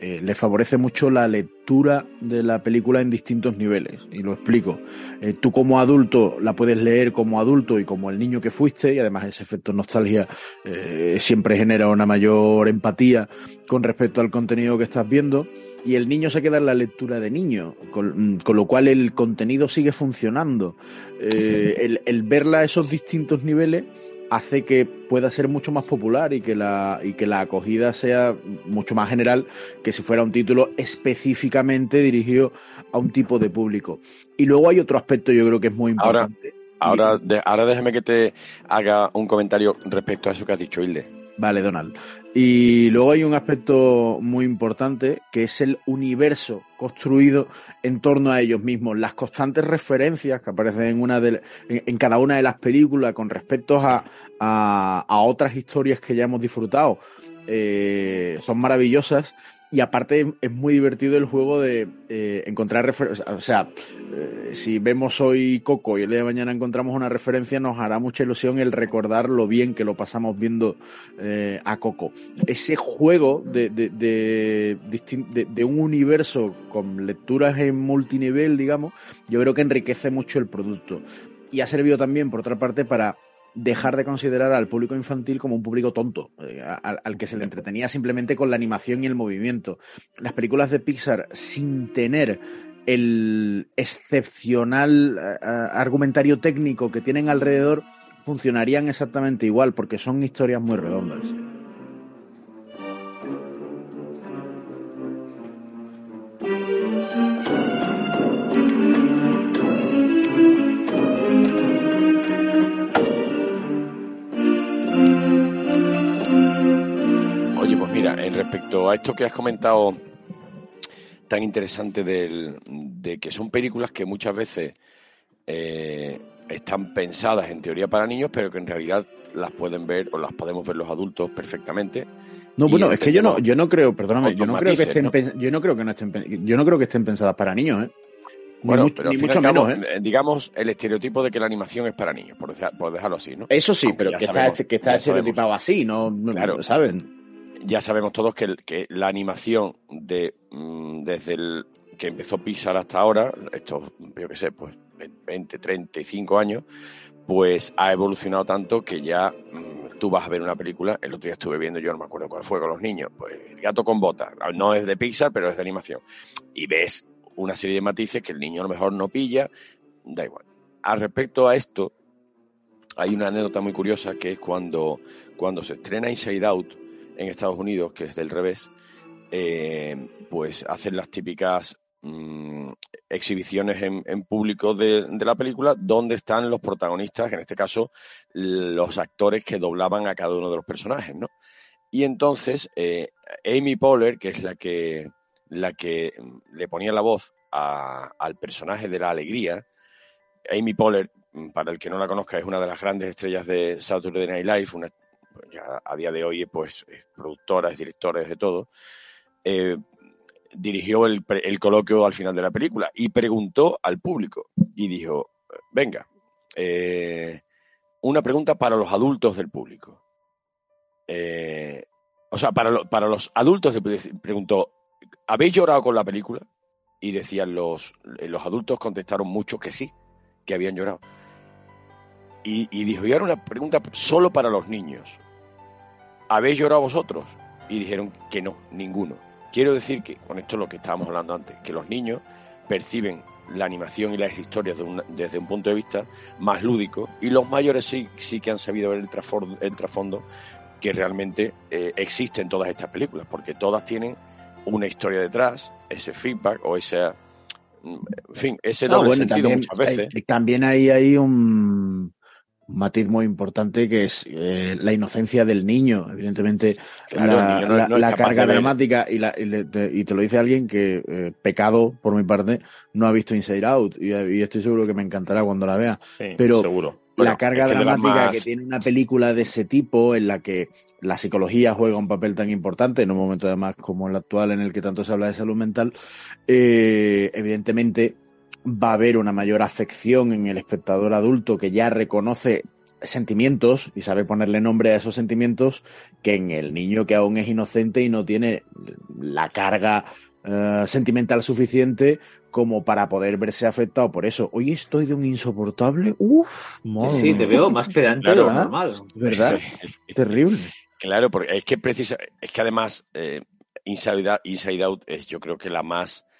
[SPEAKER 5] eh, le favorece mucho la lectura de la película en distintos niveles. Y lo explico. Eh, tú como adulto la puedes leer como adulto y como el niño que fuiste, y además ese efecto nostalgia eh, siempre genera una mayor empatía con respecto al contenido que estás viendo. Y el niño se queda en la lectura de niño, con, con lo cual el contenido sigue funcionando. el, el verla a esos distintos niveles hace que pueda ser mucho más popular y que la y que la acogida sea mucho más general que si fuera un título específicamente dirigido a un tipo de público. Y luego hay otro aspecto yo creo que es muy importante.
[SPEAKER 2] Ahora, ahora, de, ahora déjeme que te haga un comentario respecto a eso que has dicho, Hilde.
[SPEAKER 5] Vale, Donald. Y luego hay un aspecto muy importante que es el universo construido en torno a ellos mismos, las constantes referencias que aparecen en una de en, cada una de las películas con respecto a, a, a, otras historias que ya hemos disfrutado eh, son maravillosas y aparte es muy divertido el juego de eh, encontrar referencias. O sea, eh, si vemos hoy Coco y el día de mañana encontramos una referencia, nos hará mucha ilusión el recordar lo bien que lo pasamos viendo eh, a Coco. Ese juego de, de, de, de, de un universo con lecturas en multinivel, digamos, yo creo que enriquece mucho el producto. Y ha servido también, por otra parte, para dejar de considerar al público infantil como un público tonto, eh, al, al, que se le entretenía simplemente con la animación y el movimiento. Las películas de Pixar, sin tener el excepcional uh, argumentario técnico que tienen alrededor, funcionarían exactamente igual, porque son historias muy redondas.
[SPEAKER 2] A esto que has comentado tan interesante de que son películas que muchas veces eh, están pensadas en teoría para niños, pero que en realidad las pueden ver o las podemos ver los adultos perfectamente.
[SPEAKER 5] No, bueno, es que yo no, yo no creo, perdóname, yo no creo que estén, yo no creo que no estén, yo no creo que estén pensadas para niños, ¿eh?
[SPEAKER 2] Bueno, pero ni mucho menos, ¿eh? ¿eh? digamos, el estereotipo de que la animación es para niños, por, dejarlo así, ¿no?
[SPEAKER 5] Eso sí, pero que está, que está, estereotipado así, ¿no? Claro, ¿saben?
[SPEAKER 2] Ya sabemos todos que, la animación de mm, desde el que empezó Pixar hasta ahora, esto, yo qué sé, pues 20, 35 años, pues ha evolucionado tanto que ya mm, tú vas a ver una película, el otro día estuve viendo, yo no me acuerdo cuál fue con los niños, pues El gato con botas, no es de Pixar, pero es de animación, y ves una serie de matices que el niño a lo mejor no pilla, da igual. Al respecto a esto, hay una anécdota muy curiosa que es cuando, cuando se estrena Inside Out en Estados Unidos, que es del revés, eh, pues hacen las típicas mm, exhibiciones en, público de, la película donde están los protagonistas, en este caso los actores que doblaban a cada uno de los personajes, ¿no? Y entonces eh, Amy Poehler, que es la que la que le ponía la voz al personaje de la alegría. Amy Poehler, para el que no la conozca, es una de las grandes estrellas de Saturday Night Live, una, a día de hoy pues, es productora, es directora, de todo. Eh, dirigió el, coloquio al final de la película y preguntó al público y dijo, venga, eh, una pregunta para los adultos del público. Eh, o sea, para, para los adultos, preguntó, ¿habéis llorado con la película? Y decían los, los adultos, contestaron muchos que sí, que habían llorado. Y, dijo, y ahora una pregunta solo para los niños. ¿Habéis llorado vosotros? Y dijeron que no, ninguno. Quiero decir que, con esto es lo que estábamos hablando antes, que los niños perciben la animación y las historias desde un punto de vista más lúdico y los mayores sí, sí que han sabido ver el trasfondo, el trasfondo que realmente eh, existe en todas estas películas, porque todas tienen una historia detrás, ese feedback o ese, en fin, ese no, doble sentido muchas veces.
[SPEAKER 5] también hay, hay un matiz muy importante que es eh, la inocencia del niño. Evidentemente, la, carga dramática y, la, y, te, lo dice alguien que, eh, pecado por mi parte, no ha visto Inside Out y, estoy seguro que me encantará cuando la vea. pero
[SPEAKER 2] seguro
[SPEAKER 5] la carga dramática que tiene una película de ese tipo, en la que la psicología juega un papel tan importante, en un momento además como el actual en el que tanto se habla de salud mental, eh, evidentemente va a haber una mayor afección en el espectador adulto que ya reconoce sentimientos y sabe ponerle nombre a esos sentimientos que en el niño que aún es inocente y no tiene la carga eh, sentimental suficiente como para poder verse afectado por eso. Hoy estoy de un insoportable. Uf,
[SPEAKER 6] Sí, te veo más pedante de lo normal.
[SPEAKER 5] ¿Verdad? Terrible.
[SPEAKER 2] Claro, porque es que precisa, es que además eh, Inside, Out, es yo creo que la más, eh,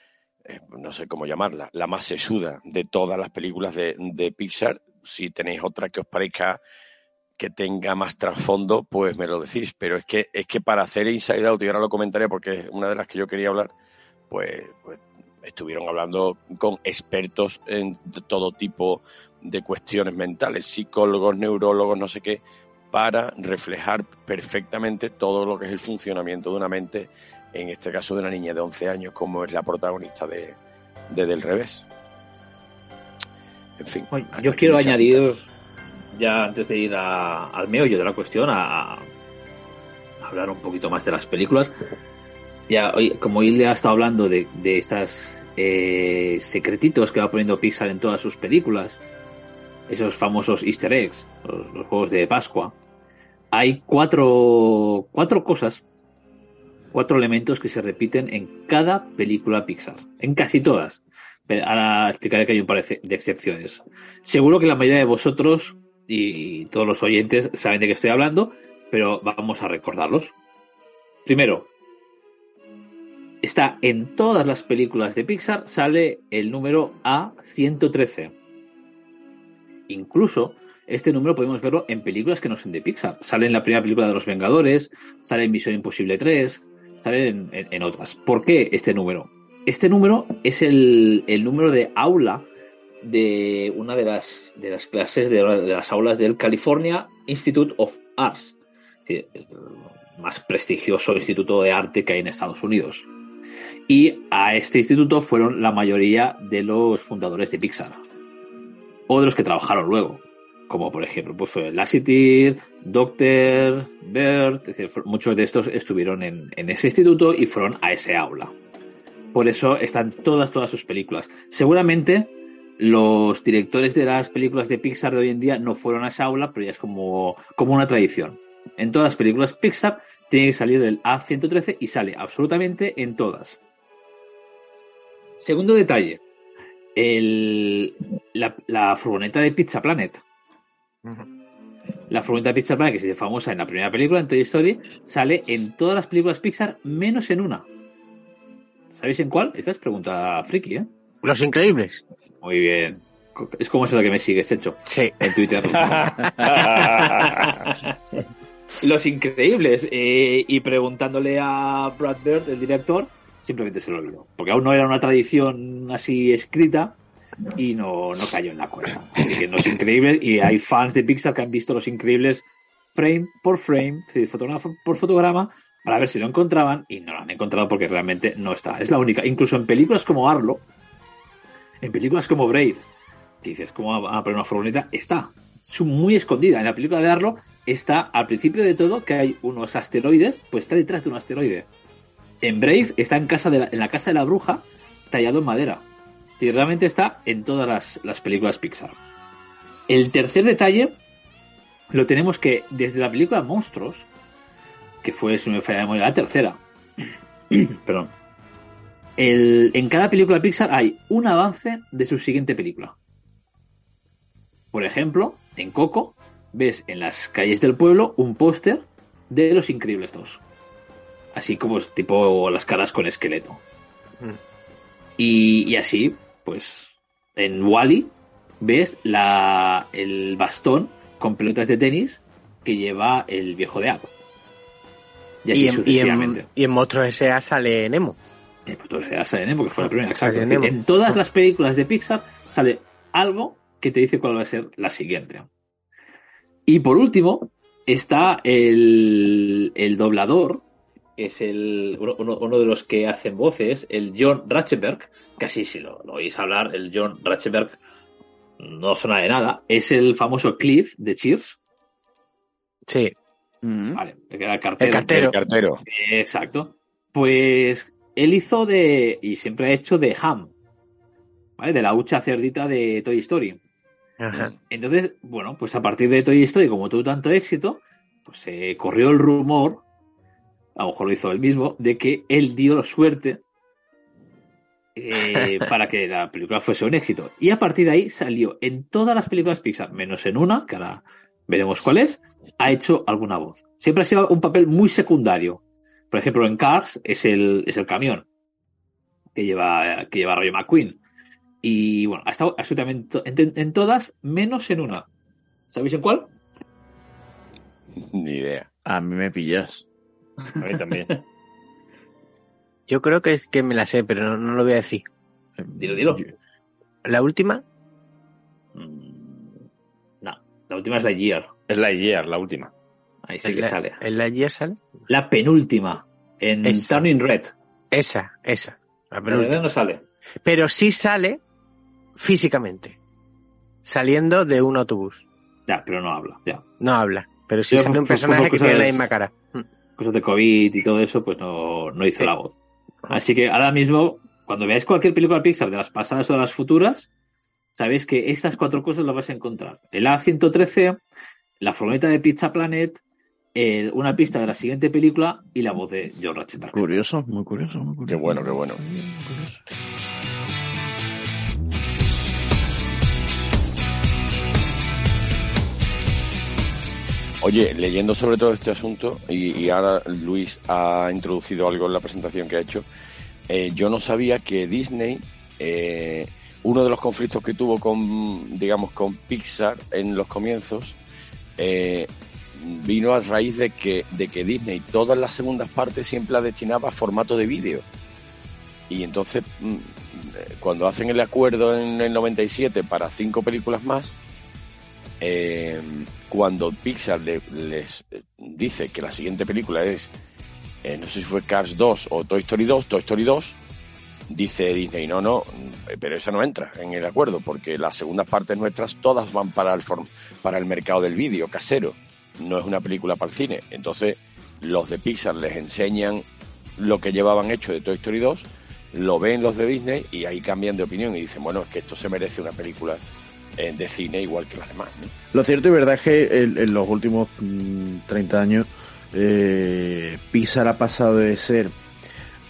[SPEAKER 2] no sé cómo llamarla, la más sesuda de todas las películas de, de Pixar. Si tenéis otra que os parezca que tenga más trasfondo, pues me lo decís. Pero es que, es que para hacer Inside Out, y ahora lo comentaré porque es una de las que yo quería hablar, pues, pues estuvieron hablando con expertos en todo tipo de cuestiones mentales, psicólogos, neurólogos, no sé qué, para reflejar perfectamente todo lo que es el funcionamiento de una mente, en este caso de una niña de 11 años, como es la protagonista de, Del Revés.
[SPEAKER 6] En fin. yo quiero añadir, ya antes de ir al meollo de la cuestión, a, a hablar un poquito más de las películas, ya, como él ya ha estado hablando de, de estas eh, secretitos que va poniendo Pixar en todas sus películas, esos famosos easter eggs, los, juegos de Pascua, hay cuatro, cuatro cosas, cuatro elementos que se repiten en cada película Pixar, en casi todas. Pero ahora explicaré que hay un par de excepciones. Seguro que la mayoría de vosotros y todos los oyentes saben de qué estoy hablando, pero vamos a recordarlos. Primero, está en todas las películas de Pixar, sale el número A113. Incluso este número podemos verlo en películas que no son de Pixar. Sale en la primera película de Los Vengadores, sale en Misión Imposible 3, sale en, otras. ¿Por qué este número? Este número es el, número de aula de una de las, de las clases de, las aulas del California Institute of Arts más prestigioso instituto de arte que hay en Estados Unidos. Y a este instituto fueron la mayoría de los fundadores de Pixar. O de los que trabajaron luego. Como por ejemplo, pues fue Lasseter, Doctor, Bert, muchos de estos estuvieron en, en ese instituto y fueron a ese aula. Por eso están todas, todas sus películas. Seguramente los directores de las películas de Pixar de hoy en día no fueron a esa aula, pero ya es como, como una tradición. En todas las películas Pixar tiene que salir el A113 y sale absolutamente en todas. Segundo detalle, el, la, furgoneta de Pizza Planet. La furgoneta de Pizza Planet, que se hizo famosa en la primera película, en Toy Story, sale en todas las películas Pixar menos en una. ¿Sabéis en cuál? Esta es pregunta friki, ¿eh?
[SPEAKER 3] Los Increíbles.
[SPEAKER 6] Muy bien. Es como eso de que me sigues, hecho.
[SPEAKER 3] Sí.
[SPEAKER 6] En Twitter. Los Increíbles. Eh, y preguntándole a Brad Bird, el director, simplemente se lo olvidó. Porque aún no era una tradición así escrita y no, no cayó en la cuenta. Así que Los Increíbles, y hay fans de Pixar que han visto Los Increíbles frame por frame, fotograma por fotograma, para ver si lo encontraban y no lo han encontrado porque realmente no está. Es la única. Incluso en películas como Arlo, en películas como Brave, que dices, ¿cómo va a poner una furgoneta? Está. Es muy escondida. En la película de Arlo está al principio de todo que hay unos asteroides, pues está detrás de un asteroide. En Brave está en, casa de en la casa de la bruja, tallado en madera. Y realmente está en todas las, las películas Pixar. El tercer detalle lo tenemos que desde la película Monstruos, que fue, si me falla de memoria, la tercera. Perdón. en cada película Pixar hay un avance de su siguiente película. Por ejemplo, en Coco ves en las calles del pueblo un póster de Los Increíbles 2. Así como tipo las caras con esqueleto. Mm. Y, así, pues, en Wally ves la, el bastón con pelotas de tenis que lleva el viejo de App.
[SPEAKER 3] Y, en, y, en, y Monstruos S.A. sale Nemo.
[SPEAKER 6] En Monstruos S.A. sale Nemo, que fue la primera, exacto. en todas las películas de Pixar sale algo que te dice cuál va a ser la siguiente. Y por último, está el, el doblador, es el, uno, de los que hacen voces, el John Ratchenberg, casi si lo, lo oís hablar, el John Ratchenberg no suena de nada, es el famoso Cliff de Cheers.
[SPEAKER 3] Sí.
[SPEAKER 6] Mm. Vale, el
[SPEAKER 3] cartero.
[SPEAKER 2] El cartero.
[SPEAKER 6] Exacto. Pues él hizo de, y siempre ha hecho de Ham, ¿vale? De la hucha cerdita de Toy Story. Ajá. Entonces, bueno, pues a partir de Toy Story, como tuvo tanto éxito, pues se corrió el rumor, a lo mejor lo hizo él mismo, de que él dio suerte eh, para que la película fuese un éxito. Y a partir de ahí salió en todas las películas Pixar, menos en una, que ahora veremos cuál es, ha hecho alguna voz. Siempre ha sido un papel muy secundario. Por ejemplo, en Cars es el, es el camión que lleva, que lleva Rayo McQueen. Y bueno, ha estado absolutamente en, todas, menos en una. ¿Sabéis en cuál?
[SPEAKER 2] Ni idea.
[SPEAKER 5] A mí me pillas.
[SPEAKER 2] A mí también.
[SPEAKER 3] Yo creo que es que me la sé, pero no, lo voy a decir.
[SPEAKER 6] Dilo, dilo.
[SPEAKER 3] ¿La última?
[SPEAKER 6] Mm, no, la última es la Year.
[SPEAKER 2] Es la Year, la última.
[SPEAKER 6] Ahí sí que sale.
[SPEAKER 3] ¿En la Year sale?
[SPEAKER 6] La penúltima. En Turning Red.
[SPEAKER 3] Esa, esa.
[SPEAKER 6] La penúltima no sale.
[SPEAKER 3] Pero sí sale físicamente. Saliendo de un autobús.
[SPEAKER 6] Ya, pero no habla, ya.
[SPEAKER 3] No habla. Pero sí sale un personaje que tiene la misma cara.
[SPEAKER 6] Cosas de COVID y todo eso, pues no, no hizo la voz. Así que ahora mismo, cuando veáis cualquier película Pixar de las pasadas o de las futuras, sabéis que estas cuatro cosas las vais a encontrar. El A113, la furgoneta de Pizza Planet, una pista de la siguiente película y la voz de George Ratchenberg.
[SPEAKER 5] Curioso, muy curioso, muy curioso.
[SPEAKER 2] Qué bueno, qué bueno. Oye, leyendo sobre todo este asunto, y, ahora Luis ha introducido algo en la presentación que ha hecho, eh, yo no sabía que Disney, eh, uno de los conflictos que tuvo con, digamos, con Pixar en los comienzos, eh, vino a raíz de que, de que Disney todas las segundas partes siempre la destinaba a formato de vídeo. Y entonces, mm, cuando hacen el acuerdo en el 97 para cinco películas más, eh, cuando Pixar les dice que la siguiente película es, eh, no sé si fue Cars 2 o Toy Story 2, Toy Story 2, dice Disney, no, no, pero esa no entra en el acuerdo, porque las segundas partes nuestras todas van para el, para el mercado del vídeo casero, no es una película para el cine. Entonces, los de Pixar les enseñan lo que llevaban hecho de Toy Story 2, lo ven los de Disney y ahí cambian de opinión y dicen, bueno, es que esto se merece una película eh, de cine igual que las demás.
[SPEAKER 5] Lo cierto y verdad es que en, los últimos 30 mm, años eh, Pixar ha pasado de ser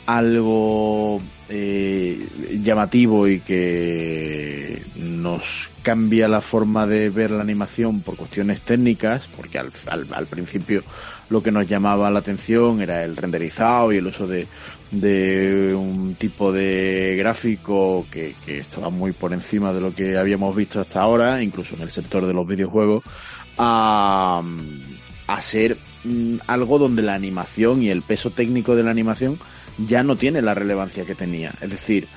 [SPEAKER 5] algo eh, llamativo y que nos cambia la forma de ver la animación por cuestiones técnicas, porque al, principio lo que nos llamaba la atención era el renderizado y el uso de, de un tipo de gráfico que, que, estaba muy por encima de lo que habíamos visto hasta ahora, incluso en el sector de los videojuegos, a, a ser mm, algo donde la animación y el peso técnico de la animación ya no tiene la relevancia que tenía. Es decir,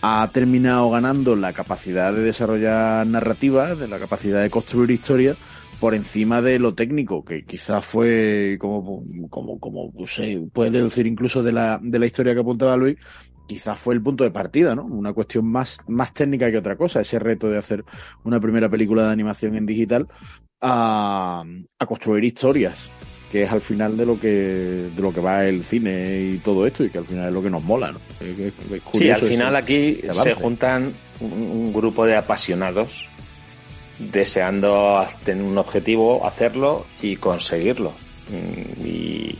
[SPEAKER 5] ha terminado ganando la capacidad de desarrollar narrativa, de la capacidad de construir historias por encima de lo técnico, que quizás fue como, como, como, se puede deducir incluso de la, de la historia que apuntaba Luis, quizás fue el punto de partida, ¿no? Una cuestión más, más técnica que otra cosa, ese reto de hacer una primera película de animación en digital a, a construir historias que es al final de lo que de lo que va el cine y todo esto y que al final es lo que nos mola ¿no?
[SPEAKER 4] sí al final aquí se juntan un, grupo de apasionados deseando tener un objetivo hacerlo y conseguirlo mm, y,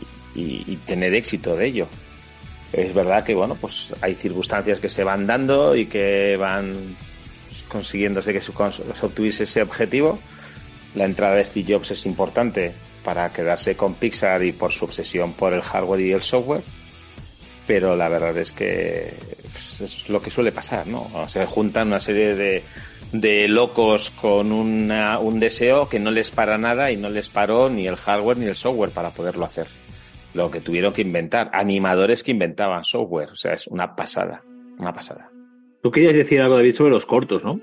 [SPEAKER 4] tener éxito de ello es verdad que bueno pues hay circunstancias que se van dando y que van consiguiéndose que se obtuviese ese objetivo la entrada de Steve Jobs es importante para quedarse con Pixar y por su obsesión por el hardware y el software, pero la verdad es que pues, es lo que suele pasar, ¿no? Se juntan una serie de, de locos con una, un deseo que no les para nada y no les paró ni el hardware ni el software para poderlo hacer. Lo que tuvieron que inventar, animadores que inventaban software, o sea, es una pasada, una pasada.
[SPEAKER 6] Tú querías decir algo, David, sobre los cortos, ¿no?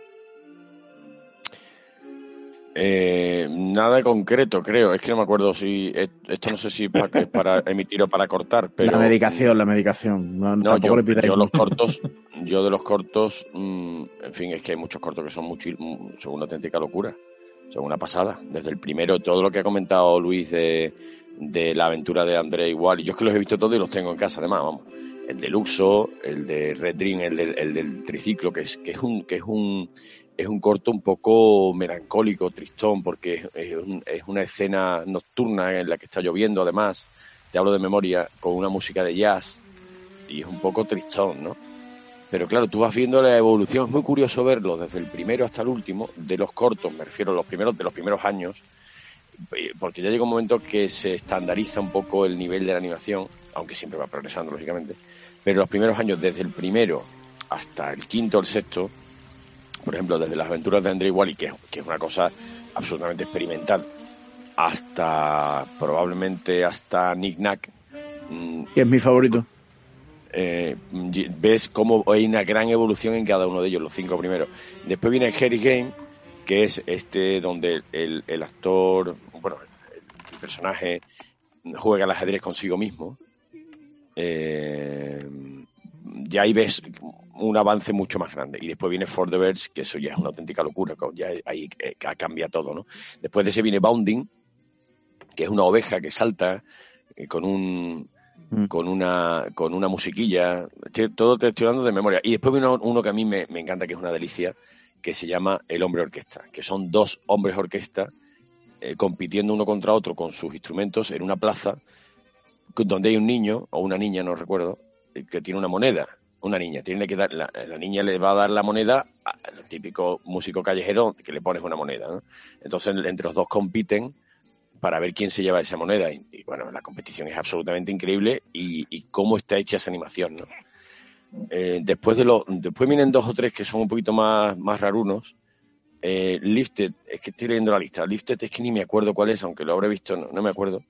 [SPEAKER 2] Eh, nada concreto, creo. Es que no me acuerdo si. Esto no sé si es para emitir o para cortar. Pero,
[SPEAKER 5] la medicación, la medicación.
[SPEAKER 2] No, yo, los cortos, yo de los cortos, mm, en fin, es que hay muchos cortos que son, mucho, son una auténtica locura. Son una pasada. Desde el primero, todo lo que ha comentado Luis de, de la aventura de André igual. Yo es que los he visto todos y los tengo en casa, además, vamos. El de Luxo, el de Red Dream, el del, el del triciclo, que es, que es un, que es un es un corto un poco melancólico, tristón, porque es, una escena nocturna en la que está lloviendo, además, te hablo de memoria, con una música de jazz, y es un poco tristón, ¿no? Pero claro, tú vas viendo la evolución, es muy curioso verlo desde el primero hasta el último, de los cortos, me refiero a los primeros, de los primeros años, eh, porque ya llega un momento que se estandariza un poco el nivel de la animación, aunque siempre va progresando, lógicamente, pero los primeros años, desde el primero hasta el quinto o el sexto, por ejemplo, desde las aventuras de André Wally, que, que es una cosa absolutamente experimental, hasta probablemente hasta Nick Nack.
[SPEAKER 5] Mm, que es mi favorito.
[SPEAKER 2] Eh, ves cómo hay una gran evolución en cada uno de ellos, los cinco primeros. Después viene Harry Game, que es este donde el, el actor, bueno, el personaje juega al ajedrez consigo mismo. Eh, ya ahí ves un avance mucho más grande. Y después viene For the Birds, que eso ya es una auténtica locura, ya ahí eh, cambia todo, ¿no? Después de ese viene Bounding, que es una oveja que salta eh, con un mm. con una con una musiquilla, todo te estoy dando de memoria. Y después viene uno que a mí me, encanta, que es una delicia, que se llama El Hombre Orquesta, que son dos hombres orquesta eh, compitiendo uno contra otro con sus instrumentos en una plaza donde hay un niño o una niña, no recuerdo, que tiene una moneda una niña, tiene que dar, la, niña le va a dar la moneda al típico músico callejero que le pones una moneda. Entonces entre los dos compiten para ver quién se lleva esa moneda. Y, bueno, la competición es absolutamente increíble y, cómo está hecha esa animación. Eh, después de lo, después vienen dos o tres que son un poquito más, más rarunos. Eh, Lifted, es que estoy leyendo la lista. Lifted es que ni me acuerdo cuál es, aunque lo habré visto, no me acuerdo.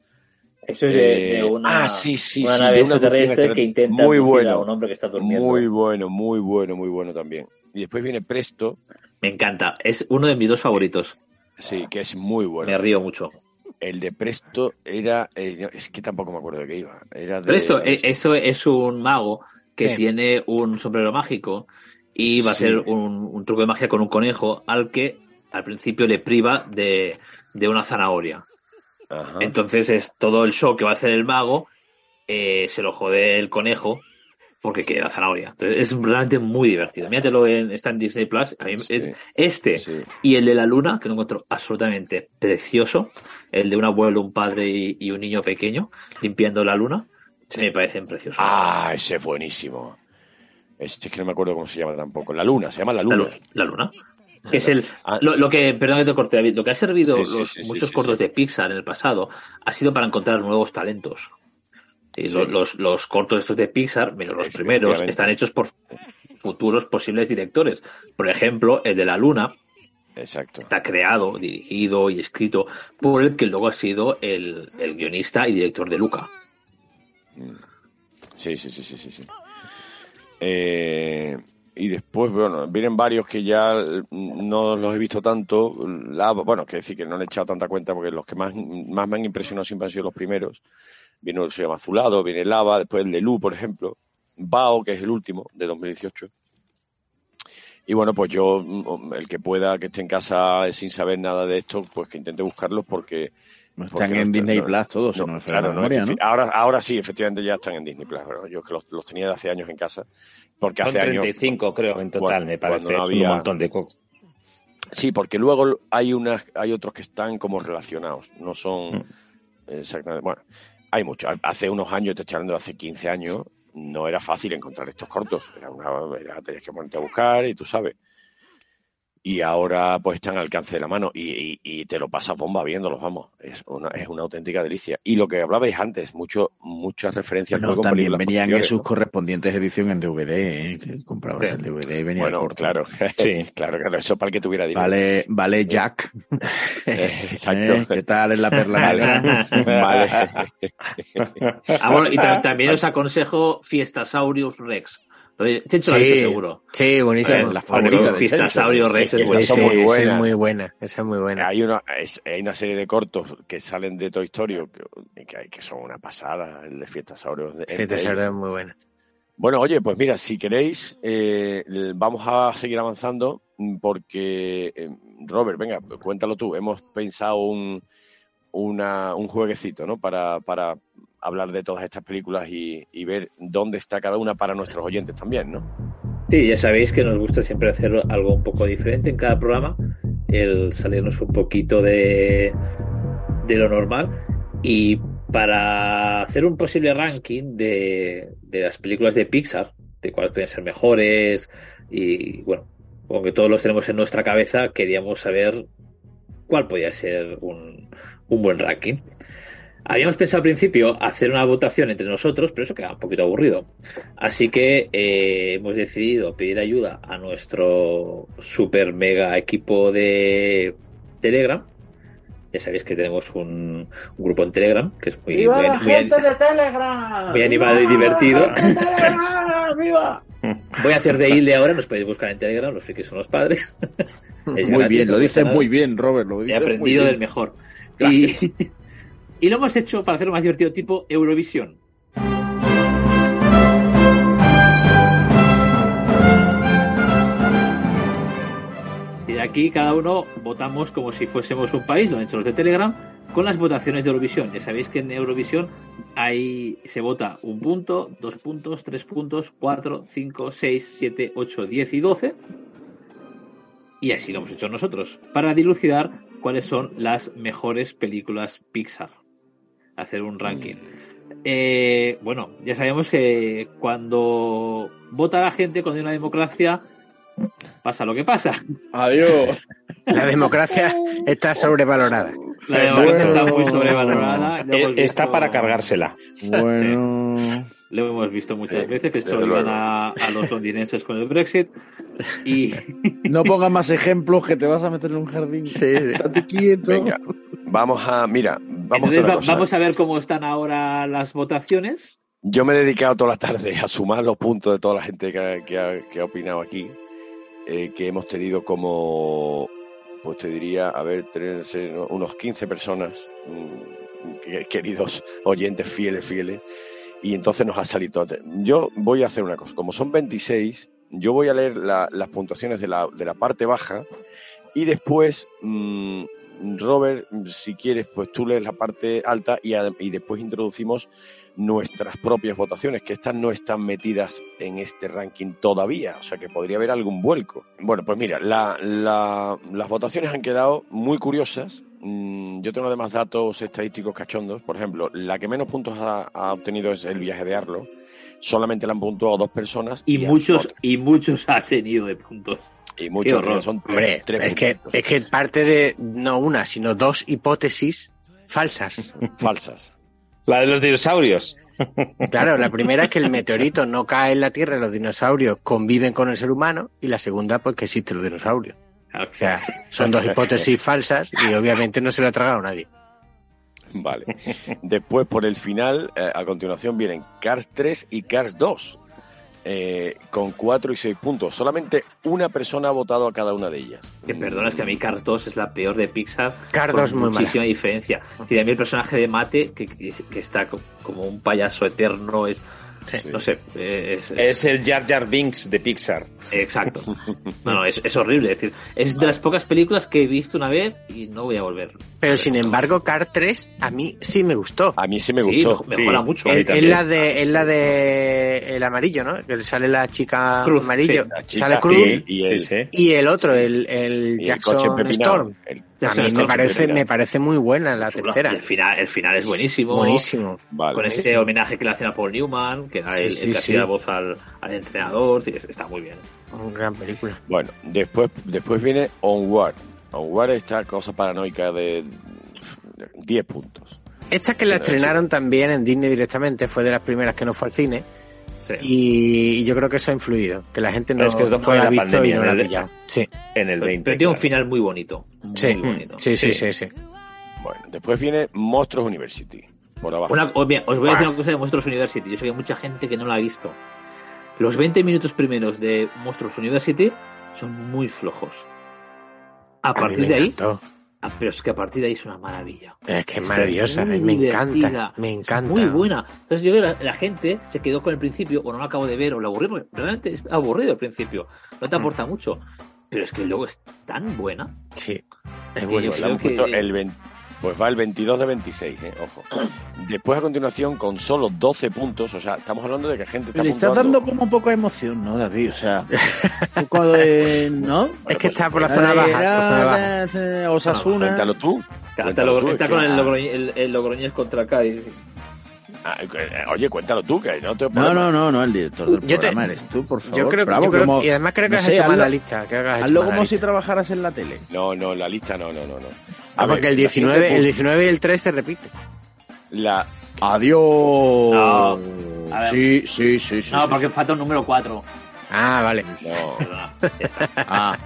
[SPEAKER 6] Eso es de,
[SPEAKER 2] eh,
[SPEAKER 6] una,
[SPEAKER 2] ah, sí, sí,
[SPEAKER 6] nave extraterrestre que intenta muy bueno, a un hombre que está durmiendo.
[SPEAKER 2] Muy bueno, muy bueno, muy bueno también. Y después viene Presto.
[SPEAKER 6] Me encanta, es uno de mis dos favoritos.
[SPEAKER 2] Sí, que es muy bueno.
[SPEAKER 6] Me río mucho.
[SPEAKER 2] El de Presto era. eh, es que tampoco me acuerdo de qué iba. Era de,
[SPEAKER 6] Presto, eh, eso es un mago que
[SPEAKER 3] Bien.
[SPEAKER 6] tiene un sombrero mágico y va a
[SPEAKER 2] Sí.
[SPEAKER 6] ser un, un truco de magia con un conejo al que al principio le priva de, de una zanahoria.
[SPEAKER 2] Ajá.
[SPEAKER 6] Entonces es todo el show que va a hacer el mago, eh, se lo jode el conejo porque quiere la zanahoria. Entonces es realmente muy divertido. Míratelo en, está en Disney Plus. A mí
[SPEAKER 2] Sí.
[SPEAKER 6] es- este
[SPEAKER 2] Sí.
[SPEAKER 6] y el de la luna, que lo encuentro absolutamente precioso, el de un abuelo, un padre y, y un niño pequeño limpiando la luna, me parecen preciosos.
[SPEAKER 2] Ah, ese es buenísimo. Este es que no me acuerdo cómo se llama tampoco. La Luna, se llama La
[SPEAKER 6] La,
[SPEAKER 2] Luna.
[SPEAKER 6] lu- la luna. Que es el,
[SPEAKER 2] Ah.
[SPEAKER 6] lo, lo que, perdón que te corté, David, lo que ha servido
[SPEAKER 2] Sí, sí,
[SPEAKER 6] los,
[SPEAKER 2] sí,
[SPEAKER 6] muchos cortos de Pixar en el pasado ha sido para encontrar nuevos talentos. Y
[SPEAKER 2] Sí.
[SPEAKER 6] lo- los, los cortos estos de Pixar, menos los primeros, están hechos por futuros posibles directores. Por ejemplo, el de la luna
[SPEAKER 2] Exacto.
[SPEAKER 6] está creado, dirigido y escrito por el que luego ha sido el, el guionista y director de Luca.
[SPEAKER 2] Mm. Sí, sí, sí, sí, sí. sí. Eh, y después, bueno, vienen varios que ya no los he visto tanto. Lava, bueno, que decir que no le he echado tanta cuenta porque los que más, más me han impresionado siempre han sido los primeros. Viene que se llama Azulado, viene Lava, después el de Lu, por ejemplo. Bao, que es el último, de 2018. Y bueno, pues yo, el que pueda, que esté en casa sin saber nada de esto, pues que intente buscarlos porque
[SPEAKER 5] No están en Disney
[SPEAKER 2] no-
[SPEAKER 5] Plus todos,
[SPEAKER 2] no, claro,
[SPEAKER 5] la
[SPEAKER 2] no, ahora, ahora sí, efectivamente ya están en Disney Plus. yo que los, los tenía de hace años en casa. Porque
[SPEAKER 4] Son
[SPEAKER 2] hace años.
[SPEAKER 4] 35, creo, en total,
[SPEAKER 2] Cuando-
[SPEAKER 4] me parece.
[SPEAKER 2] no había-
[SPEAKER 4] un montón de
[SPEAKER 2] Sí, porque luego hay unas, hay otros que están como relacionados. No son
[SPEAKER 4] Mm.
[SPEAKER 2] exactamente. Bueno, hay muchos. Hace unos años, te estoy hablando de hace 15 años, no era fácil encontrar estos cortos. Era una, era, tenías que ponerte a buscar y tú sabes. Y ahora pues están al alcance de la mano y, y- y te lo pasas bomba viéndolos, vamos. Es una, es una auténtica delicia. Y lo que hablabais antes, mucho, muchas referencias
[SPEAKER 5] Bueno, también venían en sus
[SPEAKER 2] ¿no?
[SPEAKER 5] correspondientes ediciones en DVD, ¿eh? que comprabas el DVD y venía
[SPEAKER 2] Bueno,
[SPEAKER 5] corto.
[SPEAKER 2] claro.
[SPEAKER 4] Sí.
[SPEAKER 2] claro, claro. Eso para el que tuviera dinero.
[SPEAKER 5] Vale, vale Jack.
[SPEAKER 2] Eh, Exacto.
[SPEAKER 5] ¿Eh? ¿Qué tal en la perla negra?
[SPEAKER 2] Vale.
[SPEAKER 6] Ah, bueno, y ta- también os aconsejo Fiestasaurus Rex. Lo ha
[SPEAKER 3] Sí.
[SPEAKER 6] visto seguro.
[SPEAKER 3] Sí, buenísimo.
[SPEAKER 5] la favorita de
[SPEAKER 6] Fiestasaurus
[SPEAKER 5] Chencho.
[SPEAKER 6] Rex es
[SPEAKER 3] Sí,
[SPEAKER 2] muy
[SPEAKER 3] esa es
[SPEAKER 2] buenas.
[SPEAKER 3] muy buena. Esa es muy buena.
[SPEAKER 2] Hay una, es- hay una serie de cortos que salen de Toy Story que, que, que son una pasada, el de Fiestas Aureos. de-
[SPEAKER 3] Sí,
[SPEAKER 2] entre
[SPEAKER 3] te
[SPEAKER 2] ellos.
[SPEAKER 3] es muy buena.
[SPEAKER 2] Bueno, oye, pues mira, si queréis, eh, vamos a seguir avanzando mm, porque, eh, Robert, venga, cuéntalo tú. Hemos pensado un, una, un jueguecito, ¿no? Para, para hablar de todas estas películas y, y ver dónde está cada una para nuestros oyentes también, ¿no?
[SPEAKER 6] Sí, ya sabéis que nos gusta siempre hacer algo un poco diferente en cada programa, el salirnos un poquito de, de lo normal. Y para hacer un posible ranking de, de las películas de Pixar, de cuáles pueden ser mejores, y bueno, aunque todos los tenemos en nuestra cabeza, queríamos saber cuál podía ser un, un buen ranking. Habíamos pensado al principio hacer una votación entre nosotros, pero eso queda un poquito aburrido. Así que eh, hemos decidido pedir ayuda a nuestro super mega equipo de Telegram. Ya sabéis que tenemos un, un grupo en Telegram que es muy, muy, muy-
[SPEAKER 5] de Telegram!
[SPEAKER 6] muy animado y divertido.
[SPEAKER 5] ¡Viva!
[SPEAKER 6] Voy a hacer de Hilde ahora, nos podéis buscar en Telegram, los frikis son los padres. Es
[SPEAKER 5] Muy
[SPEAKER 6] gratis,
[SPEAKER 5] bien, lo dices muy bien, Robert. Lo
[SPEAKER 6] He
[SPEAKER 5] muy
[SPEAKER 6] aprendido
[SPEAKER 5] bien.
[SPEAKER 6] del mejor. Y, y lo hemos hecho para hacerlo más divertido, tipo Eurovisión. Y aquí cada uno votamos como si fuésemos un país, lo han hecho los de Telegram, con las votaciones de Eurovisión. Ya sabéis que en Eurovisión hay, se vota un punto, dos puntos, tres puntos, cuatro, cinco, seis, siete, ocho, diez y doce. Y así lo hemos hecho nosotros, para dilucidar cuáles son las mejores películas Pixar. Hacer un ranking. Eh, bueno, ya sabemos que cuando vota la gente, cuando hay una democracia, pasa lo que pasa.
[SPEAKER 5] Adiós.
[SPEAKER 3] La democracia está sobrevalorada.
[SPEAKER 6] La democracia está muy sobrevalorada. Lo
[SPEAKER 4] Eh, Está para cargársela.
[SPEAKER 5] Bueno.
[SPEAKER 6] Lo hemos visto muchas
[SPEAKER 2] Sí,
[SPEAKER 6] veces, que
[SPEAKER 2] luego.
[SPEAKER 6] a, a los londinenses con el Brexit. Y
[SPEAKER 5] No pongas más ejemplos que te vas a meter en un jardín.
[SPEAKER 3] Sí.
[SPEAKER 5] Estate quieto.
[SPEAKER 2] Venga, vamos a, mira, vamos
[SPEAKER 6] entonces va- vamos a ver cómo están ahora las votaciones.
[SPEAKER 2] Yo me he dedicado toda la tarde a sumar los puntos de toda la gente que ha, que ha- que ha opinado aquí, eh, que hemos tenido como pues te diría, a ver, tres, eh, no, unos 15 personas, mm, que- queridos oyentes fieles, fieles, y entonces nos ha salido. Yo voy a hacer una cosa, como son 26, yo voy a leer la- las puntuaciones de la, de la parte baja y después, mm, Robert, si quieres, pues tú lees la parte alta y, y después introducimos nuestras propias votaciones, que estas no están metidas en este ranking todavía, o sea que podría haber algún vuelco. Bueno, pues mira, la- las votaciones han quedado muy curiosas. Mm, Yo tengo además datos estadísticos cachondos. Por ejemplo, la que menos puntos ha, ha obtenido es el viaje de Arlo. Solamente le han puntuado dos personas.
[SPEAKER 6] Y muchos, y muchos ha tenido de puntos.
[SPEAKER 2] Y muchos son tres-
[SPEAKER 3] Hombre,
[SPEAKER 2] tres
[SPEAKER 3] es que, es que parte de no una, sino dos hipótesis falsas.
[SPEAKER 2] falsas.
[SPEAKER 4] La de los dinosaurios.
[SPEAKER 3] Claro, la primera es que el meteorito no cae en la Tierra y los dinosaurios conviven con el ser humano. Y la segunda, pues que existen los dinosaurios.
[SPEAKER 6] Claro,
[SPEAKER 3] O sea, son dos hipótesis falsas y obviamente no se lo ha tragado nadie.
[SPEAKER 2] Vale. Después, por el final, eh, a continuación vienen Cars 3 y Cars 2, eh, con 4 y 6 puntos. Solamente una persona ha votado a cada una de ellas.
[SPEAKER 6] Que perdona, es que a mí Cars 2 es la peor de Pixar.
[SPEAKER 3] Cars
[SPEAKER 6] con
[SPEAKER 3] 2 muy mala.
[SPEAKER 6] muchísima diferencia. Decir, a mí el personaje de Mate, que, que- está co- como un payaso eterno, es.
[SPEAKER 3] Sí.
[SPEAKER 6] No sé, eh, es,
[SPEAKER 4] Es el Jar Jar Binks de Pixar.
[SPEAKER 6] Exacto. No, no, es, es horrible. Es decir, es de las pocas películas que he visto una vez y no voy a volver.
[SPEAKER 3] Pero sin embargo, Car 3 a mí sí me gustó.
[SPEAKER 2] A mí sí me
[SPEAKER 6] Sí,
[SPEAKER 2] gustó.
[SPEAKER 6] me- mejora
[SPEAKER 4] Sí.
[SPEAKER 6] mucho.
[SPEAKER 3] Es, la de es la de el amarillo, ¿no? Que le sale la chica
[SPEAKER 6] Cruz,
[SPEAKER 3] amarillo,
[SPEAKER 6] sí,
[SPEAKER 2] La chica
[SPEAKER 3] sale Cruz
[SPEAKER 2] sí, y el,
[SPEAKER 3] y otro, el, el
[SPEAKER 2] y el coche
[SPEAKER 3] Jackson. Storm.
[SPEAKER 2] El-
[SPEAKER 3] A mí me parece me parece muy buena la
[SPEAKER 6] Chula.
[SPEAKER 3] tercera.
[SPEAKER 6] Y el final, el final es buenísimo.
[SPEAKER 3] Buenísimo.
[SPEAKER 2] Vale.
[SPEAKER 6] Con ese homenaje que le hacen a Paul Newman, que era
[SPEAKER 3] Sí,
[SPEAKER 6] el,
[SPEAKER 3] sí,
[SPEAKER 6] el que
[SPEAKER 3] sí.
[SPEAKER 6] hacía la voz al, al entrenador. Está muy bien.
[SPEAKER 3] Una gran película.
[SPEAKER 2] Bueno, después, después viene Onward. Onward esta cosa paranoica de 10 puntos.
[SPEAKER 3] Esta que la estrenaron también en Disney directamente, fue de las primeras que no fue al cine.
[SPEAKER 6] Sí.
[SPEAKER 3] Y, yo creo que eso ha influido, que la gente no,
[SPEAKER 4] Es que esto
[SPEAKER 3] no
[SPEAKER 4] fue
[SPEAKER 3] la ha
[SPEAKER 4] la
[SPEAKER 3] visto
[SPEAKER 4] pandemia,
[SPEAKER 3] y no la ha pillado. Sí,
[SPEAKER 4] En el
[SPEAKER 6] Pero,
[SPEAKER 4] 20.
[SPEAKER 6] pero tiene un final muy bonito.
[SPEAKER 3] sí,
[SPEAKER 6] Muy bonito.
[SPEAKER 3] sí, sí, sí, sí.
[SPEAKER 2] Bueno, después viene Monstruos University. Por abajo.
[SPEAKER 6] Una- os, mira, os voy a decir una cosa de Monstruos University. Yo sé que hay mucha gente que no la ha visto. Los 20 minutos primeros de Monstruos University son muy flojos. A partir de ahí,
[SPEAKER 3] encantó.
[SPEAKER 6] Ah, pero es que a partir de ahí es una maravilla.
[SPEAKER 3] Es que es maravillosa, me encanta, me encanta.
[SPEAKER 6] Muy buena. Entonces yo creo que la, la gente se quedó con el principio, o no lo acabo de ver, o la aburrió, porque realmente es aburrido al principio. No
[SPEAKER 3] Mm.
[SPEAKER 6] te aporta mucho. Pero es que luego es tan buena.
[SPEAKER 3] Sí, es buenísimo.
[SPEAKER 6] que-
[SPEAKER 2] el 20 pues va el 22 de 26, eh, ojo. Después a continuación con solo 12 puntos, o sea, estamos hablando de que gente está
[SPEAKER 5] Le estás dando como un poco de emoción, ¿no, David? O sea, un poco de... ¿No?
[SPEAKER 3] es que
[SPEAKER 2] pues,
[SPEAKER 3] está por la
[SPEAKER 2] eh,
[SPEAKER 3] zona baja, por la zona baja.
[SPEAKER 5] baja. Osasuna.
[SPEAKER 2] Cuéntalo tú. Cuéntalo tú,
[SPEAKER 6] está
[SPEAKER 2] es
[SPEAKER 6] con el Logroñés contra Cádiz.
[SPEAKER 2] Ah, eh, Oye, cuéntalo tú, que no te
[SPEAKER 5] No, no, no, no, el director del
[SPEAKER 3] Yo te-
[SPEAKER 5] eres tú, por favor.
[SPEAKER 3] Yo creo,
[SPEAKER 5] Bravo,
[SPEAKER 3] yo creo-
[SPEAKER 5] como-
[SPEAKER 3] y además creo que
[SPEAKER 5] no
[SPEAKER 3] has
[SPEAKER 5] sé,
[SPEAKER 3] hecho mal la lista. Creo que has
[SPEAKER 5] Hazlo como si trabajaras en la tele.
[SPEAKER 2] No, no, la lista no, no, no. no.
[SPEAKER 3] Ah,
[SPEAKER 2] ver,
[SPEAKER 3] porque el
[SPEAKER 2] la
[SPEAKER 3] 19,
[SPEAKER 2] siguiente
[SPEAKER 3] el
[SPEAKER 2] pus-
[SPEAKER 3] 19 y el 3 se repite.
[SPEAKER 2] La,
[SPEAKER 5] Adiós.
[SPEAKER 6] No.
[SPEAKER 5] Sí, sí, sí, sí.
[SPEAKER 6] No,
[SPEAKER 5] sí,
[SPEAKER 6] porque
[SPEAKER 5] sí.
[SPEAKER 6] falta un número 4.
[SPEAKER 3] Ah, vale.
[SPEAKER 2] no,
[SPEAKER 6] Perdona, ya está.
[SPEAKER 5] Ah,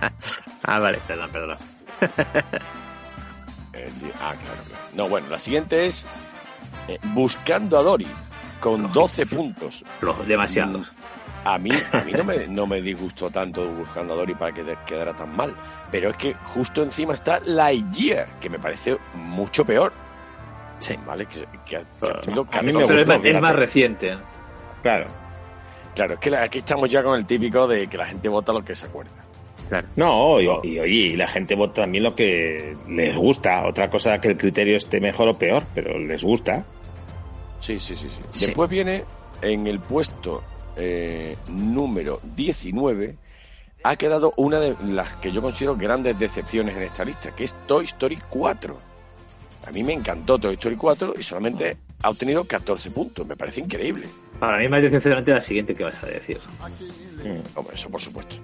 [SPEAKER 3] Ah, vale.
[SPEAKER 6] Perdona, perdona.
[SPEAKER 2] eh, ah, claro, claro. No, bueno, la siguiente es eh, Buscando a Dory, con 12 puntos.
[SPEAKER 6] Demasiados.
[SPEAKER 2] A mí, a mí no, me, no me disgustó tanto Buscando a Dory para que quedara tan mal. Pero es que justo encima está Lightyear, que me parece mucho peor.
[SPEAKER 3] Sí.
[SPEAKER 2] ¿Vale? Que, que que
[SPEAKER 4] A mí
[SPEAKER 2] 14
[SPEAKER 4] me
[SPEAKER 6] es,
[SPEAKER 4] gustó,
[SPEAKER 6] más- es más reciente.
[SPEAKER 4] Claro.
[SPEAKER 2] Claro, es que la- aquí estamos ya con el típico de que la gente vota lo que se acuerda.
[SPEAKER 4] No, y, y oye, y la gente vota también lo que les gusta. Otra cosa que el criterio esté mejor o peor, pero les gusta.
[SPEAKER 2] Sí, sí, sí, sí.
[SPEAKER 3] Sí.
[SPEAKER 2] Después viene en el puesto eh, número 19, ha quedado una de las que yo considero grandes decepciones en esta lista, que es Toy Story 4. A mí me encantó Toy Story 4 y solamente ha obtenido 14 puntos. Me parece increíble.
[SPEAKER 6] Para mí es más decepcionante la siguiente que vas a decir.
[SPEAKER 4] Mm.
[SPEAKER 2] Hombre, eso por supuesto.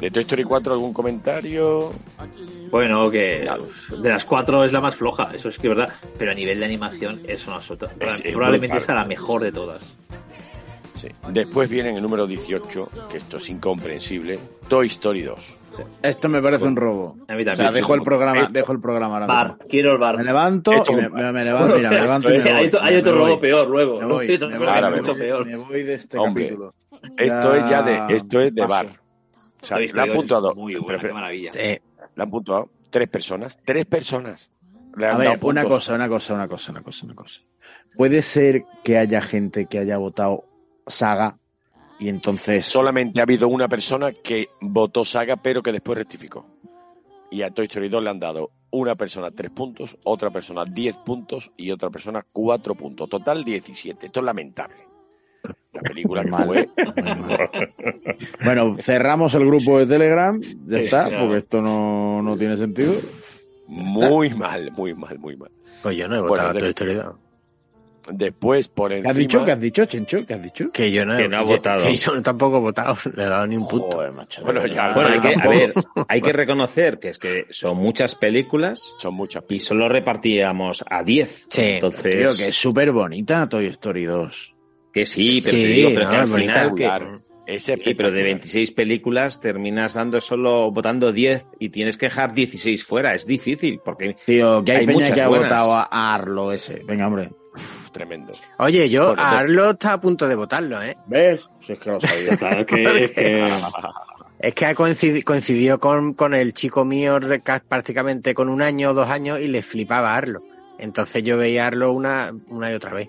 [SPEAKER 2] De Toy Story 4, ¿algún comentario?
[SPEAKER 6] Bueno, que de las cuatro es la más floja, eso es que es verdad. Pero a nivel de animación es una absoluta.
[SPEAKER 2] Es- es
[SPEAKER 6] probablemente
[SPEAKER 2] brutal.
[SPEAKER 6] sea la mejor de todas.
[SPEAKER 2] Sí. Después viene en el número 18, que esto es incomprensible, Toy Story 2.
[SPEAKER 5] esto me parece un robo.
[SPEAKER 6] A mí
[SPEAKER 5] O
[SPEAKER 6] también.
[SPEAKER 5] sea, dejo el programa,
[SPEAKER 2] Esto-
[SPEAKER 5] dejo el programa ahora
[SPEAKER 6] Bar,
[SPEAKER 5] mismo.
[SPEAKER 6] quiero el bar.
[SPEAKER 5] Me levanto
[SPEAKER 2] Esto
[SPEAKER 5] y me, levanto, mira, me levanto y me
[SPEAKER 6] hay
[SPEAKER 5] voy.
[SPEAKER 6] otro, hay robo peor luego.
[SPEAKER 5] Me voy,
[SPEAKER 6] Hay otro
[SPEAKER 5] me
[SPEAKER 6] robo
[SPEAKER 5] voy,
[SPEAKER 2] Ahora
[SPEAKER 5] me
[SPEAKER 6] mucho
[SPEAKER 5] voy,
[SPEAKER 6] peor.
[SPEAKER 5] me voy de este
[SPEAKER 2] Hombre,
[SPEAKER 5] capítulo.
[SPEAKER 2] Esto
[SPEAKER 5] Ya
[SPEAKER 2] es ya de, esto es de bar. O sea,
[SPEAKER 6] Story
[SPEAKER 2] han puntuado,
[SPEAKER 6] Muy buena, qué maravilla.
[SPEAKER 3] Sí.
[SPEAKER 2] le han puntuado tres personas, tres personas. le han
[SPEAKER 5] A ver,
[SPEAKER 2] dado
[SPEAKER 5] una cosa, una cosa, una cosa, una cosa, una cosa. Puede ser que haya gente que haya votado saga y entonces...
[SPEAKER 2] Solamente ha habido una persona que votó saga, pero que después rectificó. Y a Toy Story 2 le han dado una persona tres puntos, otra persona 10 puntos y otra persona cuatro puntos. Total 17. Esto es lamentable. La película que
[SPEAKER 5] Mal.
[SPEAKER 2] fue.
[SPEAKER 5] Bueno, cerramos el grupo de Telegram, ya está, porque esto no, no tiene sentido.
[SPEAKER 2] Muy mal, muy mal, muy mal.
[SPEAKER 3] Pues yo no he
[SPEAKER 2] Bueno,
[SPEAKER 3] votado
[SPEAKER 2] de-
[SPEAKER 3] Toy Story 2.
[SPEAKER 2] Después, por
[SPEAKER 5] ¿Qué
[SPEAKER 2] encima...
[SPEAKER 5] has dicho? ¿Qué has dicho, Chencho? ¿Qué has dicho?
[SPEAKER 3] Que yo no, he-
[SPEAKER 4] Que no ha votado.
[SPEAKER 3] Que yo tampoco he votado, le he dado ni un punto.
[SPEAKER 5] Joder, macho.
[SPEAKER 2] Bueno, ya,
[SPEAKER 4] Bueno, hay que, a ver, hay que reconocer que es que son muchas películas
[SPEAKER 2] Son muchas
[SPEAKER 4] y solo repartíamos a 10.
[SPEAKER 3] Sí,
[SPEAKER 4] Entonces,
[SPEAKER 5] Tío, que es súper bonita Toy Story 2.
[SPEAKER 4] que sí, pero te
[SPEAKER 3] Sí,
[SPEAKER 4] digo, pero
[SPEAKER 3] no,
[SPEAKER 4] que al final, que-
[SPEAKER 2] Claro. Es
[SPEAKER 4] Sí, pero de
[SPEAKER 2] espectacular.
[SPEAKER 4] 26 películas terminas dando solo votando 10 y tienes que dejar 16 fuera. Es difícil porque
[SPEAKER 5] Tío, que hay,
[SPEAKER 4] Hay
[SPEAKER 5] peña
[SPEAKER 4] muchas
[SPEAKER 5] que ha
[SPEAKER 4] buenas.
[SPEAKER 5] votado a Arlo ese. Venga, hombre.
[SPEAKER 2] Uf, tremendo.
[SPEAKER 3] Oye, yo
[SPEAKER 2] Bueno,
[SPEAKER 3] a Arlo está a punto de votarlo, ¿eh?
[SPEAKER 5] ¿Ves? Si es que lo sabía.
[SPEAKER 6] Claro que, es que
[SPEAKER 3] Es que ha coincidi- coincidió con, con el chico mío prácticamente con un año o dos años y le flipaba a Arlo. Entonces yo veía a Arlo una, una y otra vez.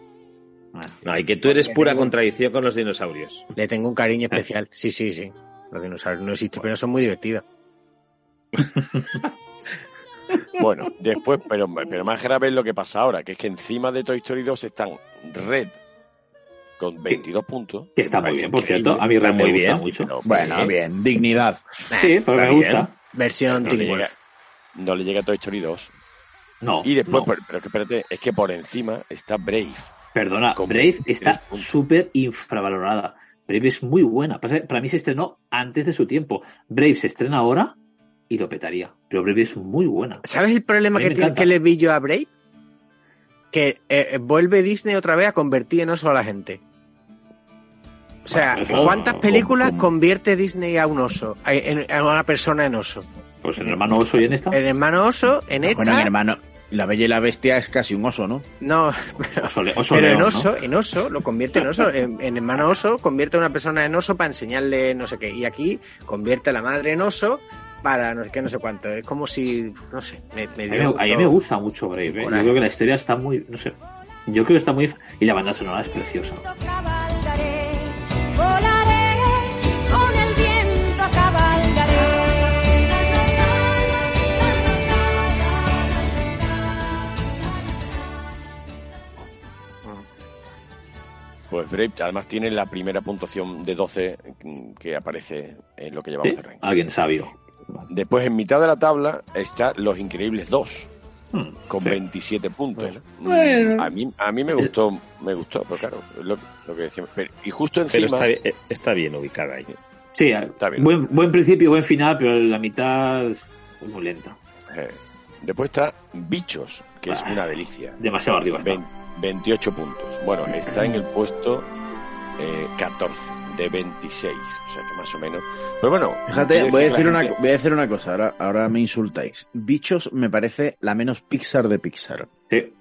[SPEAKER 4] no, y que tú eres pura contradicción con los dinosaurios.
[SPEAKER 3] Le tengo un cariño especial. Sí, sí, sí. Los dinosaurios no existen, pero son muy divertidos.
[SPEAKER 2] Bueno, después, pero, pero más grave es lo que pasa ahora, que es que encima de Toy Story 2 están Red con 22 puntos.
[SPEAKER 6] que está muy bien, por cierto. A mí Red me
[SPEAKER 4] muy
[SPEAKER 6] gusta
[SPEAKER 4] bien.
[SPEAKER 6] mucho.
[SPEAKER 2] pero
[SPEAKER 5] Bueno, bien. Dignidad.
[SPEAKER 6] Sí, pero me gusta.
[SPEAKER 3] Versión
[SPEAKER 2] No le, llega, no le llega a Toy Story 2.
[SPEAKER 6] No.
[SPEAKER 2] Y después,
[SPEAKER 6] no.
[SPEAKER 2] pero, pero que espérate, es que por encima está Brave.
[SPEAKER 6] Perdona, Brave
[SPEAKER 2] 23
[SPEAKER 6] está súper infravalorada. Brave es muy buena. Para mí se estrenó antes de su tiempo. Brave se estrena ahora y lo petaría. Pero Brave es muy buena.
[SPEAKER 3] ¿Sabes el problema que, tiene- que le vi yo a Brave? Que eh, vuelve Disney otra vez a convertir en oso a la gente. O sea,
[SPEAKER 6] Bueno, eso-
[SPEAKER 3] ¿cuántas películas convierte Disney a un oso? A, en- a una persona en oso.
[SPEAKER 6] Pues el hermano oso y en esta.
[SPEAKER 3] El hermano oso, en
[SPEAKER 5] Bueno,
[SPEAKER 3] esta...
[SPEAKER 5] mi hermano, la bella y la bestia es casi un oso, ¿no?
[SPEAKER 3] No,
[SPEAKER 6] Oso, le- oso
[SPEAKER 3] pero
[SPEAKER 6] león,
[SPEAKER 3] en
[SPEAKER 6] ¿no?
[SPEAKER 3] oso, en oso, lo convierte en oso. En, en hermano oso, convierte a una persona en oso para enseñarle no sé qué. Y aquí convierte a la madre en oso para no sé qué, no sé cuánto. Es como si, no sé, me, me
[SPEAKER 6] A mí,
[SPEAKER 3] dio
[SPEAKER 6] me- a mí me gusta mucho Brave. ¿eh? Yo creo que la historia está muy. No sé. Yo creo que está muy. Y la banda sonora es preciosa.
[SPEAKER 7] El.
[SPEAKER 2] Pues Brave además tiene la primera puntuación de 12 mm, que aparece en lo que llevamos ranking.
[SPEAKER 6] alguien sabio.
[SPEAKER 2] Después, en mitad de la tabla, está Los Increíbles 2,
[SPEAKER 6] Hmm,
[SPEAKER 2] con
[SPEAKER 6] sí.
[SPEAKER 2] 27 puntos.
[SPEAKER 5] Bueno.
[SPEAKER 2] A mí, a mí me gustó, me gustó, pero claro, lo, lo que decíamos. Pero- y justo
[SPEAKER 4] Pero
[SPEAKER 2] encima,
[SPEAKER 4] está, eh, está bien ubicada ahí.
[SPEAKER 6] Sí,
[SPEAKER 2] bien.
[SPEAKER 6] Buen, buen principio, buen final, pero la mitad es muy lenta.
[SPEAKER 2] eh, después está Bichos, que es
[SPEAKER 6] Ah,
[SPEAKER 2] una delicia.
[SPEAKER 6] Demasiado arriba está.
[SPEAKER 2] Vein- 28 puntos. Bueno, está en el puesto eh, 14 de 26, o sea que más o menos. Pero bueno,
[SPEAKER 5] Fíjate, voy a, decir una,
[SPEAKER 2] gente-
[SPEAKER 5] voy a decir una cosa, ahora, ahora me insultáis. Bichos me parece la menos Pixar de Pixar.
[SPEAKER 6] Sí.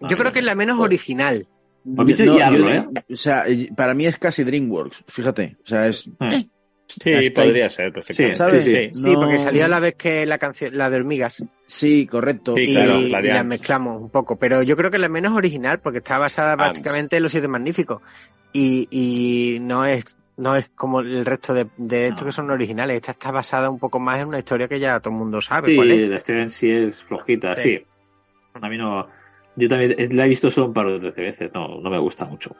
[SPEAKER 3] Yo creo que es la menos
[SPEAKER 2] Pues-
[SPEAKER 3] original.
[SPEAKER 6] ¿eh?
[SPEAKER 5] O sea, para mí es casi DreamWorks, fíjate. O sea, es...
[SPEAKER 6] Eh,
[SPEAKER 4] Sí,
[SPEAKER 5] ahí.
[SPEAKER 4] podría ser perfectamente.
[SPEAKER 6] Sí,
[SPEAKER 5] ¿Sabes?
[SPEAKER 6] sí, sí.
[SPEAKER 3] Sí,
[SPEAKER 5] No-
[SPEAKER 3] porque salió a la vez que la canción, la de hormigas.
[SPEAKER 5] Sí, correcto.
[SPEAKER 4] Sí,
[SPEAKER 3] y,
[SPEAKER 4] claro, la
[SPEAKER 3] y mezclamos un poco. Pero yo creo que la menos original, porque está basada
[SPEAKER 2] Ants.
[SPEAKER 3] prácticamente en los siete magníficos. Y, y no es no es como el resto de, de estos
[SPEAKER 6] No.
[SPEAKER 3] que son originales. Esta está basada un poco más en una historia que ya todo el mundo sabe
[SPEAKER 6] Sí,
[SPEAKER 3] cuál es.
[SPEAKER 6] la historia en sí es flojita,
[SPEAKER 3] Sí.
[SPEAKER 6] sí. A mí no. Yo también la he visto solo un par de veces, no, no me gusta mucho.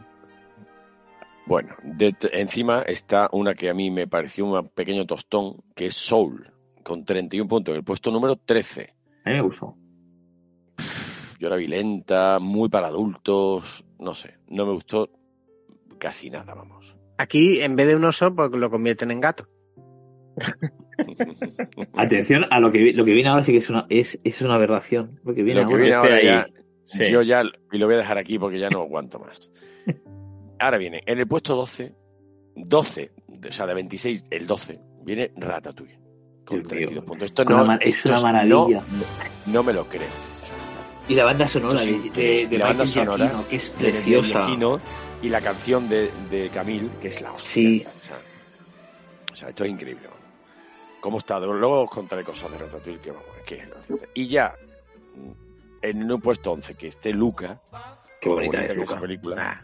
[SPEAKER 2] Bueno, de- encima está una que a mí me pareció un pequeño tostón, que es Soul, con 31 puntos, en el puesto número 13.
[SPEAKER 6] A mí me gustó.
[SPEAKER 2] Yo la vi lenta, muy para adultos, no sé, no me gustó casi nada, vamos.
[SPEAKER 3] Aquí, en vez de un oso, pues lo convierten en gato.
[SPEAKER 6] Atención a lo que lo que viene ahora sí que es una es, es una aberración. Lo que viene
[SPEAKER 2] Lo que
[SPEAKER 6] ahora.
[SPEAKER 2] viene
[SPEAKER 4] Este
[SPEAKER 2] ahora
[SPEAKER 4] ahí.
[SPEAKER 2] ya,
[SPEAKER 4] Sí.
[SPEAKER 2] yo ya, y lo voy a dejar aquí porque ya no aguanto más. Ahora viene, en el puesto 12, 12, o sea, de 26, el 12, viene Ratatouille, con
[SPEAKER 6] Dios
[SPEAKER 2] 32
[SPEAKER 6] mío.
[SPEAKER 2] puntos. Esto no,
[SPEAKER 6] ma- es
[SPEAKER 2] esto
[SPEAKER 6] una
[SPEAKER 2] no-
[SPEAKER 6] maravilla.
[SPEAKER 2] No, me lo creo.
[SPEAKER 6] Y la banda sonora
[SPEAKER 2] Sí,
[SPEAKER 6] de, de, de
[SPEAKER 2] la banda sonora
[SPEAKER 6] que es preciosa.
[SPEAKER 2] Y la canción de, de Camille, que es la hostia.
[SPEAKER 6] Sí.
[SPEAKER 2] O sea, o sea, esto es increíble. cómo está. Luego os contaré cosas de Ratatouille que vamos, que Y ya, en un puesto 11, que esté Luca.
[SPEAKER 6] Qué bonita es
[SPEAKER 2] que
[SPEAKER 6] Luca.
[SPEAKER 2] esa película.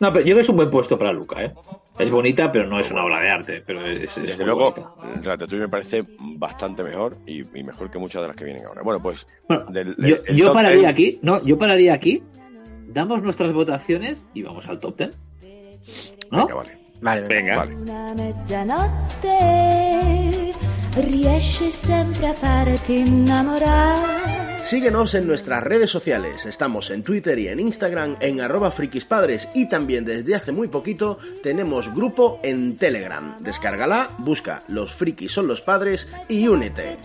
[SPEAKER 6] No, pero yo creo que es un buen puesto para Luca, ¿eh? Es bonita, pero no es una obra de arte. Pero es, es
[SPEAKER 2] Desde luego,
[SPEAKER 6] bonita.
[SPEAKER 2] Ratatouille me parece bastante mejor y, y mejor que muchas de las que vienen ahora. Bueno, pues
[SPEAKER 6] Bueno,
[SPEAKER 2] del-
[SPEAKER 6] yo, yo pararía
[SPEAKER 2] ten-
[SPEAKER 6] aquí, no, yo pararía aquí, damos nuestras votaciones y vamos al top 10. ¿No?
[SPEAKER 2] Venga, vale.
[SPEAKER 3] Vale, venga.
[SPEAKER 4] Venga.
[SPEAKER 2] Vale.
[SPEAKER 7] Una mezzanotte riesce sempre a farti innamorare.
[SPEAKER 8] Síguenos en nuestras redes sociales. Estamos en Twitter y en Instagram en arroba frikispadres y también desde hace muy poquito tenemos grupo en Telegram. Descárgala, busca Los frikis son los padres y únete.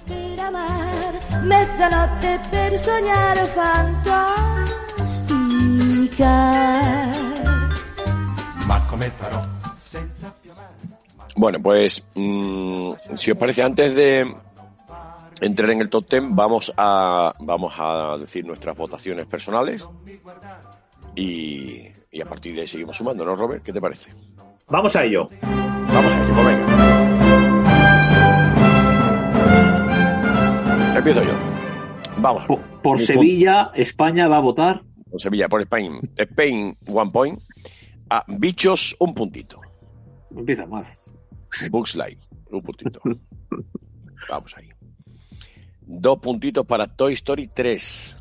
[SPEAKER 2] Bueno, pues mm, si os parece, antes de entrar en el top 10, vamos a, vamos a decir nuestras votaciones personales y, y a partir de ahí seguimos sumando, ¿no, Robert? ¿Qué te parece?
[SPEAKER 6] Vamos a ello.
[SPEAKER 2] Vamos a ello, pues venga. Empiezo yo. Vamos.
[SPEAKER 6] Por, Sevilla, España va a votar.
[SPEAKER 2] Por Sevilla, por Spain. Spain, one point. A Bichos, un puntito.
[SPEAKER 6] Empieza mal.
[SPEAKER 2] Bugs Life, un puntito. Vamos ahí. Dos puntitos para Toy Story 3.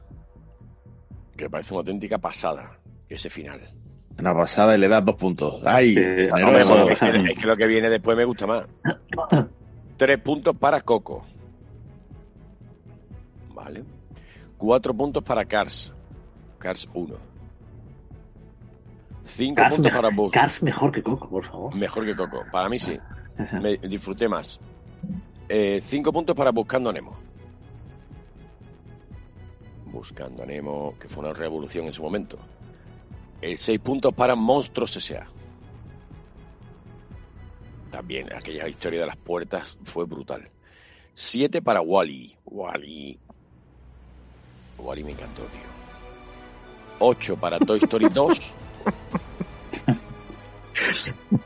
[SPEAKER 2] Que parece una auténtica pasada. Ese final.
[SPEAKER 5] Una pasada y le das dos puntos. ¡Ay!
[SPEAKER 6] Eh,
[SPEAKER 2] No, es, que, es que lo que viene después me gusta más. Tres puntos para Coco. Vale. Cuatro puntos para Cars. Cars 1. Cinco
[SPEAKER 6] Cars,
[SPEAKER 2] puntos
[SPEAKER 6] mejor,
[SPEAKER 2] para Bugs.
[SPEAKER 6] Cars mejor que Coco, por favor.
[SPEAKER 2] Mejor que Coco. Para mí sí. Me disfruté más. Eh, cinco puntos para Buscando Nemo. Buscando a Nemo, que fue una revolución en su momento. Eh, seis puntos para Monstruos S.A. También aquella historia de las puertas fue brutal. Siete para Wally. Wally. Wally me encantó, tío. Ocho para Toy Story 2.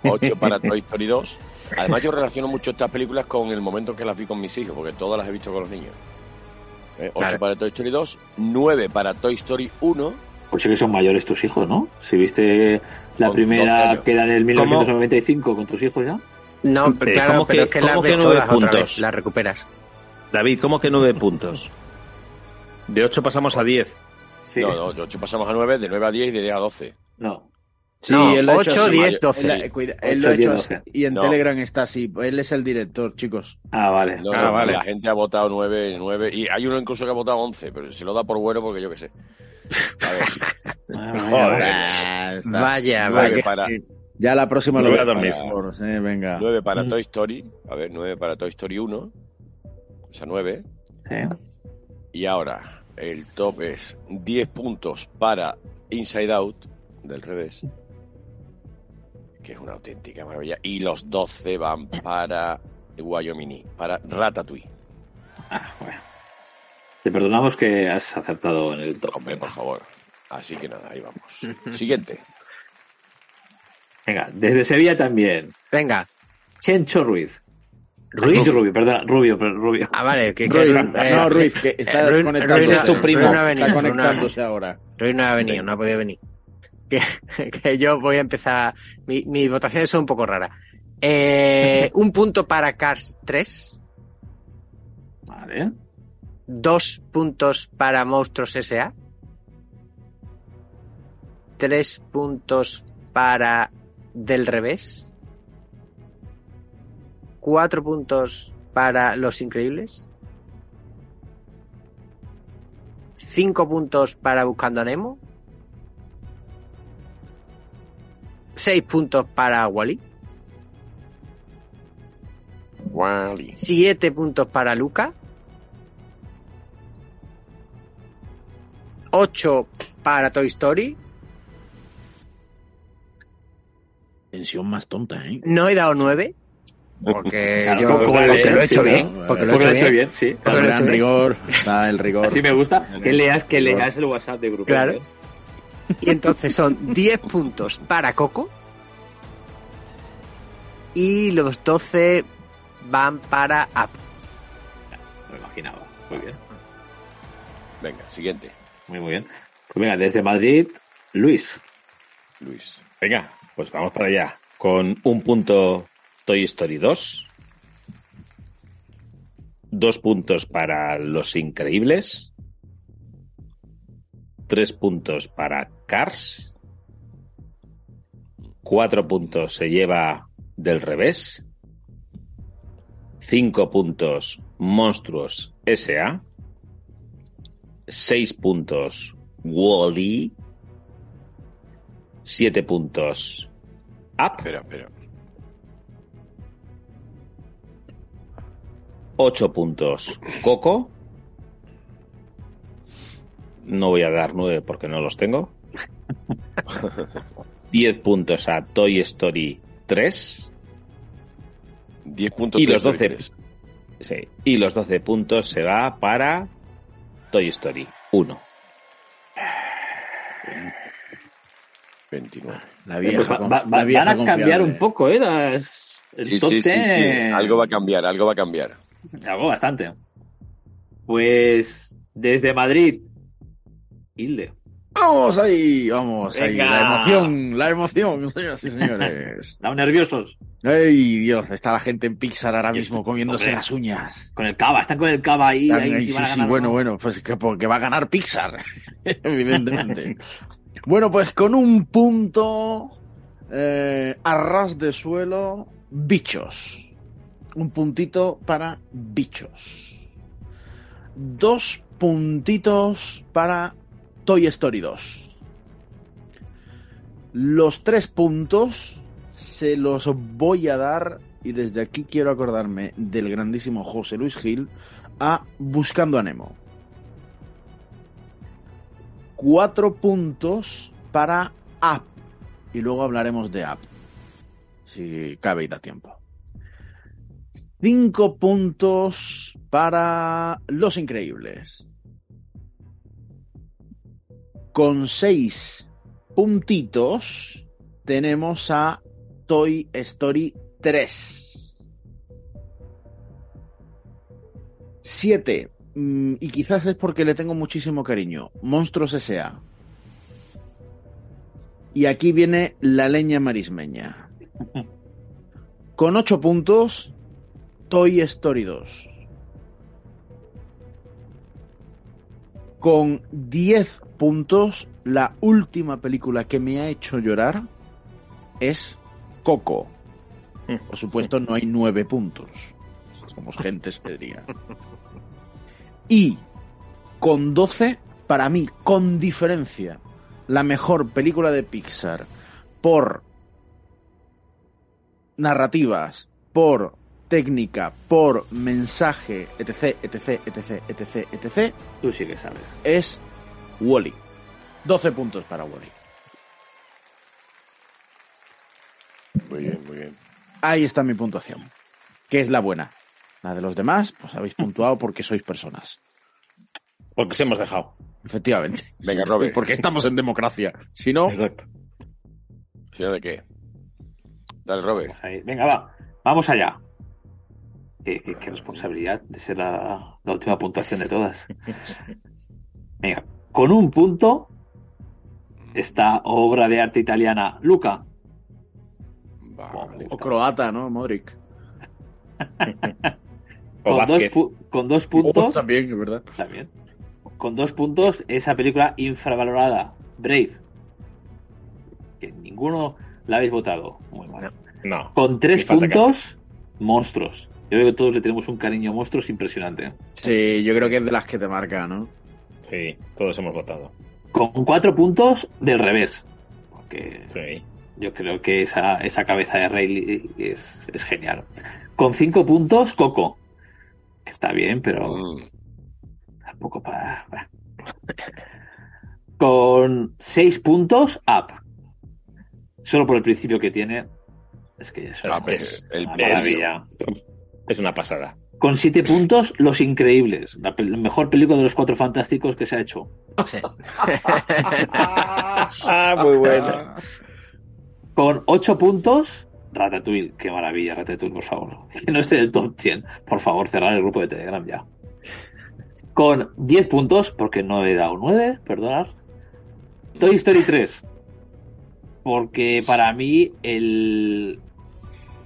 [SPEAKER 2] 8 para Toy Story 2. Además, yo relaciono mucho estas películas con el momento en que las vi con mis hijos, porque todas las he visto con los niños. 8
[SPEAKER 3] Claro.
[SPEAKER 2] para Toy Story 2, 9 para Toy Story 1,
[SPEAKER 6] Pues sí que son mayores tus hijos, ¿no? Si viste la
[SPEAKER 2] Con 12
[SPEAKER 6] primera que era en el 1995 con tus hijos ya.
[SPEAKER 3] No, pero
[SPEAKER 4] Eh,
[SPEAKER 3] claro,
[SPEAKER 4] ¿cómo
[SPEAKER 3] pero
[SPEAKER 4] que-
[SPEAKER 3] es que las
[SPEAKER 4] cómo que
[SPEAKER 3] ves todas otra
[SPEAKER 4] puntos?
[SPEAKER 3] vez, las recuperas.
[SPEAKER 4] David, ¿cómo que nueve puntos? De 8 pasamos a 10.
[SPEAKER 6] Sí.
[SPEAKER 2] no, no, de 8 pasamos a 9, de 9 a 10 y de 10 a 12.
[SPEAKER 6] No.
[SPEAKER 5] Sí,
[SPEAKER 3] No,
[SPEAKER 5] hecho
[SPEAKER 3] 8,
[SPEAKER 5] así.
[SPEAKER 3] 10,
[SPEAKER 5] Él,
[SPEAKER 3] 12.
[SPEAKER 5] eh, cuida- él lo
[SPEAKER 6] Ocho,
[SPEAKER 5] ha hecho
[SPEAKER 6] diez,
[SPEAKER 5] así.
[SPEAKER 6] doce.
[SPEAKER 5] Y en
[SPEAKER 2] No.
[SPEAKER 5] Telegram está así. Él es el director, chicos.
[SPEAKER 6] Ah, vale.
[SPEAKER 2] No,
[SPEAKER 4] Ah,
[SPEAKER 2] no,
[SPEAKER 4] vale.
[SPEAKER 2] La gente ha votado 9, 9, y hay uno incluso que ha votado 11, pero se lo da por bueno porque yo qué sé. A ver,
[SPEAKER 6] Ah, vaya,
[SPEAKER 4] Joder.
[SPEAKER 6] vaya.
[SPEAKER 3] Vaya,
[SPEAKER 2] para,
[SPEAKER 5] Ya la próxima lo
[SPEAKER 4] voy a dormir.
[SPEAKER 5] para eh, venga.
[SPEAKER 2] 9 para
[SPEAKER 6] Mm.
[SPEAKER 2] Toy Story, a ver, 9 para Toy Story 1, esa 9,
[SPEAKER 6] Sí.
[SPEAKER 2] y ahora el top es 10 puntos para Inside Out, del revés, que es una auténtica maravilla, y los 12 van para Wyoming, para Ratatouille.
[SPEAKER 6] Ah, bueno. Te perdonamos que has acertado en el top.
[SPEAKER 2] Hombre, por favor. Así que nada, ahí vamos. Siguiente.
[SPEAKER 6] Venga, desde Sevilla también.
[SPEAKER 3] Venga.
[SPEAKER 6] Chencho Ruiz.
[SPEAKER 3] Ruiz.
[SPEAKER 6] Chencho Rubio, perdón, Rubio, Rubio.
[SPEAKER 3] Ah, vale, que, que
[SPEAKER 5] Ruiz,
[SPEAKER 3] eh,
[SPEAKER 5] no, Ruiz, que está
[SPEAKER 3] Ruiz-
[SPEAKER 5] conectándose.
[SPEAKER 3] Ruiz-
[SPEAKER 4] es tu primo.
[SPEAKER 3] Ruiz no ha venido,
[SPEAKER 5] Está
[SPEAKER 3] Ruiz no
[SPEAKER 5] conectándose ahora.
[SPEAKER 3] Ruiz no ha venido, no ha podido venir. Que, que yo voy a empezar. Mi, mis votaciones son un poco raras. Eh, un punto para Cars 3.
[SPEAKER 6] Vale.
[SPEAKER 3] Dos puntos para Monstruos S.A. Tres puntos para Del Revés. Cuatro puntos para Los Increíbles. Cinco puntos para Buscando a Nemo. Seis puntos para Wally.
[SPEAKER 2] Wally.
[SPEAKER 3] Siete puntos para Luca. Ocho para Toy Story.
[SPEAKER 5] Tensión más tonta, ¿eh?
[SPEAKER 3] No he dado nueve. Porque
[SPEAKER 6] Claro,
[SPEAKER 3] yo porque
[SPEAKER 6] vale,
[SPEAKER 3] lo he
[SPEAKER 6] sí,
[SPEAKER 3] hecho
[SPEAKER 6] ¿no?
[SPEAKER 3] bien. Porque lo he
[SPEAKER 6] Porque
[SPEAKER 3] hecho bien.
[SPEAKER 6] sí.
[SPEAKER 5] Está
[SPEAKER 3] Pero
[SPEAKER 5] el
[SPEAKER 3] lo he
[SPEAKER 5] gran
[SPEAKER 3] hecho bien.
[SPEAKER 5] rigor, está el rigor.
[SPEAKER 6] Así me gusta que leas, que leas el WhatsApp de grupo.
[SPEAKER 3] Claro.
[SPEAKER 6] ¿eh?
[SPEAKER 3] Y entonces son 10 puntos para Coco. Y los 12 van para Up.
[SPEAKER 6] Me lo imaginaba. Muy bien.
[SPEAKER 2] Venga, siguiente.
[SPEAKER 6] Muy, muy bien. Pues venga, desde Madrid, Luis.
[SPEAKER 2] Luis.
[SPEAKER 4] Venga, pues vamos para allá. Con un punto Toy Story 2. Dos puntos para Los Increíbles. Tres puntos para Cars. Cuatro puntos se lleva del revés. Cinco puntos Monstruos S.A. Seis puntos Wally. Siete puntos Up.
[SPEAKER 2] Espera, espera.
[SPEAKER 4] 8 puntos Coco. No voy a dar 9 porque no los tengo. 10 puntos a Toy Story 3.
[SPEAKER 2] 10 puntos.
[SPEAKER 4] Y los
[SPEAKER 2] Toy
[SPEAKER 4] 12,
[SPEAKER 2] Story tres.
[SPEAKER 4] sí, y los 12 puntos se va para Toy Story 1.
[SPEAKER 2] 29.
[SPEAKER 5] La vieja,
[SPEAKER 6] va- va-
[SPEAKER 5] la
[SPEAKER 6] va-
[SPEAKER 5] vieja
[SPEAKER 6] van a cambiar un poco, ¿eh? Las- el
[SPEAKER 2] Sí,
[SPEAKER 6] top
[SPEAKER 2] sí, sí, sí.
[SPEAKER 6] 10.
[SPEAKER 2] Algo va a cambiar, algo va a cambiar.
[SPEAKER 6] Algo bastante. Pues desde Madrid, Hilde.
[SPEAKER 5] Vamos ahí, vamos ahí.
[SPEAKER 6] Venga.
[SPEAKER 5] La emoción, la emoción, señoras y señores.
[SPEAKER 6] Estamos nerviosos
[SPEAKER 5] Ay, Dios, está la gente en Pixar ahora mismo comiéndose
[SPEAKER 6] hombre.
[SPEAKER 5] las uñas.
[SPEAKER 6] con el cava. Están con el cava ahí. Ahí
[SPEAKER 5] ahí,
[SPEAKER 6] sí
[SPEAKER 5] sí,
[SPEAKER 6] ganar,
[SPEAKER 5] bueno,
[SPEAKER 6] ¿no?
[SPEAKER 5] bueno, pues que porque va a ganar Pixar, evidentemente. bueno, pues con un punto eh, a ras de suelo, bichos. Un puntito para bichos. Dos puntitos para Toy Story 2. Los tres puntos se los voy a dar, y desde aquí quiero acordarme del grandísimo José Luis Gil, a Buscando a Nemo. Cuatro puntos para Up. Y luego hablaremos de Up. Si cabe y da tiempo. Cinco puntos para Los Increíbles. Con seis puntitos tenemos a Toy Story 3. 7. Y quizás es porque le tengo muchísimo cariño. Monstruos S.A. Y aquí viene la leña marismeña. Con 8 puntos, Toy Story 2. Con 10 puntos, la última película que me ha hecho llorar es Coco. Por supuesto, no hay 9 puntos. Somos gente seria. Y con 12, para mí, con diferencia, la mejor película de Pixar por narrativas, por técnica, por mensaje, etc, etc, etc, etc, etc,
[SPEAKER 6] Tú sí que sabes.
[SPEAKER 5] es Wally. 12 puntos para Wally.
[SPEAKER 2] Muy bien, muy bien.
[SPEAKER 5] Ahí está mi puntuación. Que es la buena. La de los demás, pues habéis puntuado porque sois personas.
[SPEAKER 4] Porque se hemos dejado.
[SPEAKER 5] Efectivamente.
[SPEAKER 2] Venga, Robert.
[SPEAKER 5] Porque estamos en democracia. Si no,
[SPEAKER 4] Exacto.
[SPEAKER 2] ¿Sí, de qué? Dale, Robert.
[SPEAKER 6] Venga, va. Vamos allá. Qué, qué- qué responsabilidad de ser la, la última puntuación de todas. Venga, con un punto, esta obra de arte italiana, Luca.
[SPEAKER 2] Vale.
[SPEAKER 5] o croata, ¿no? Modric.
[SPEAKER 4] O
[SPEAKER 6] Con dos, con dos
[SPEAKER 5] Oh,
[SPEAKER 6] puntos,
[SPEAKER 5] también, es verdad.
[SPEAKER 6] también. Con dos puntos, esa película infravalorada, Brave. Que ninguno la habéis votado. Muy mal.
[SPEAKER 4] No.
[SPEAKER 6] Con tres puntos, monstruos. Yo creo que todos le tenemos un cariño a monstruos impresionante.
[SPEAKER 5] Sí, yo creo que es de las que te marca, ¿no?
[SPEAKER 4] Sí, todos hemos votado.
[SPEAKER 6] Con cuatro puntos del revés. Porque
[SPEAKER 4] Sí.
[SPEAKER 6] yo creo que esa, esa cabeza de Rayleigh es, es genial. Con cinco puntos, Coco. Que está bien, pero
[SPEAKER 2] Mm,
[SPEAKER 6] tampoco para. para. Con seis puntos, Up. Solo por el principio que tiene. Es que eso es,
[SPEAKER 2] es el
[SPEAKER 6] una maravilla.
[SPEAKER 4] Es una pasada.
[SPEAKER 6] Con siete puntos, Los Increíbles. La, mejor película de los cuatro fantásticos que se ha hecho.
[SPEAKER 3] Sí.
[SPEAKER 4] Ah, muy bueno.
[SPEAKER 6] Con ocho puntos, Ratatouille, qué maravilla, Ratatouille, por favor. Que no esté en el top 100. Por favor, cerrar el grupo de Telegram ya. Con 10 puntos, porque no he dado 9, perdonad. Toy Story 3. Porque para mí, el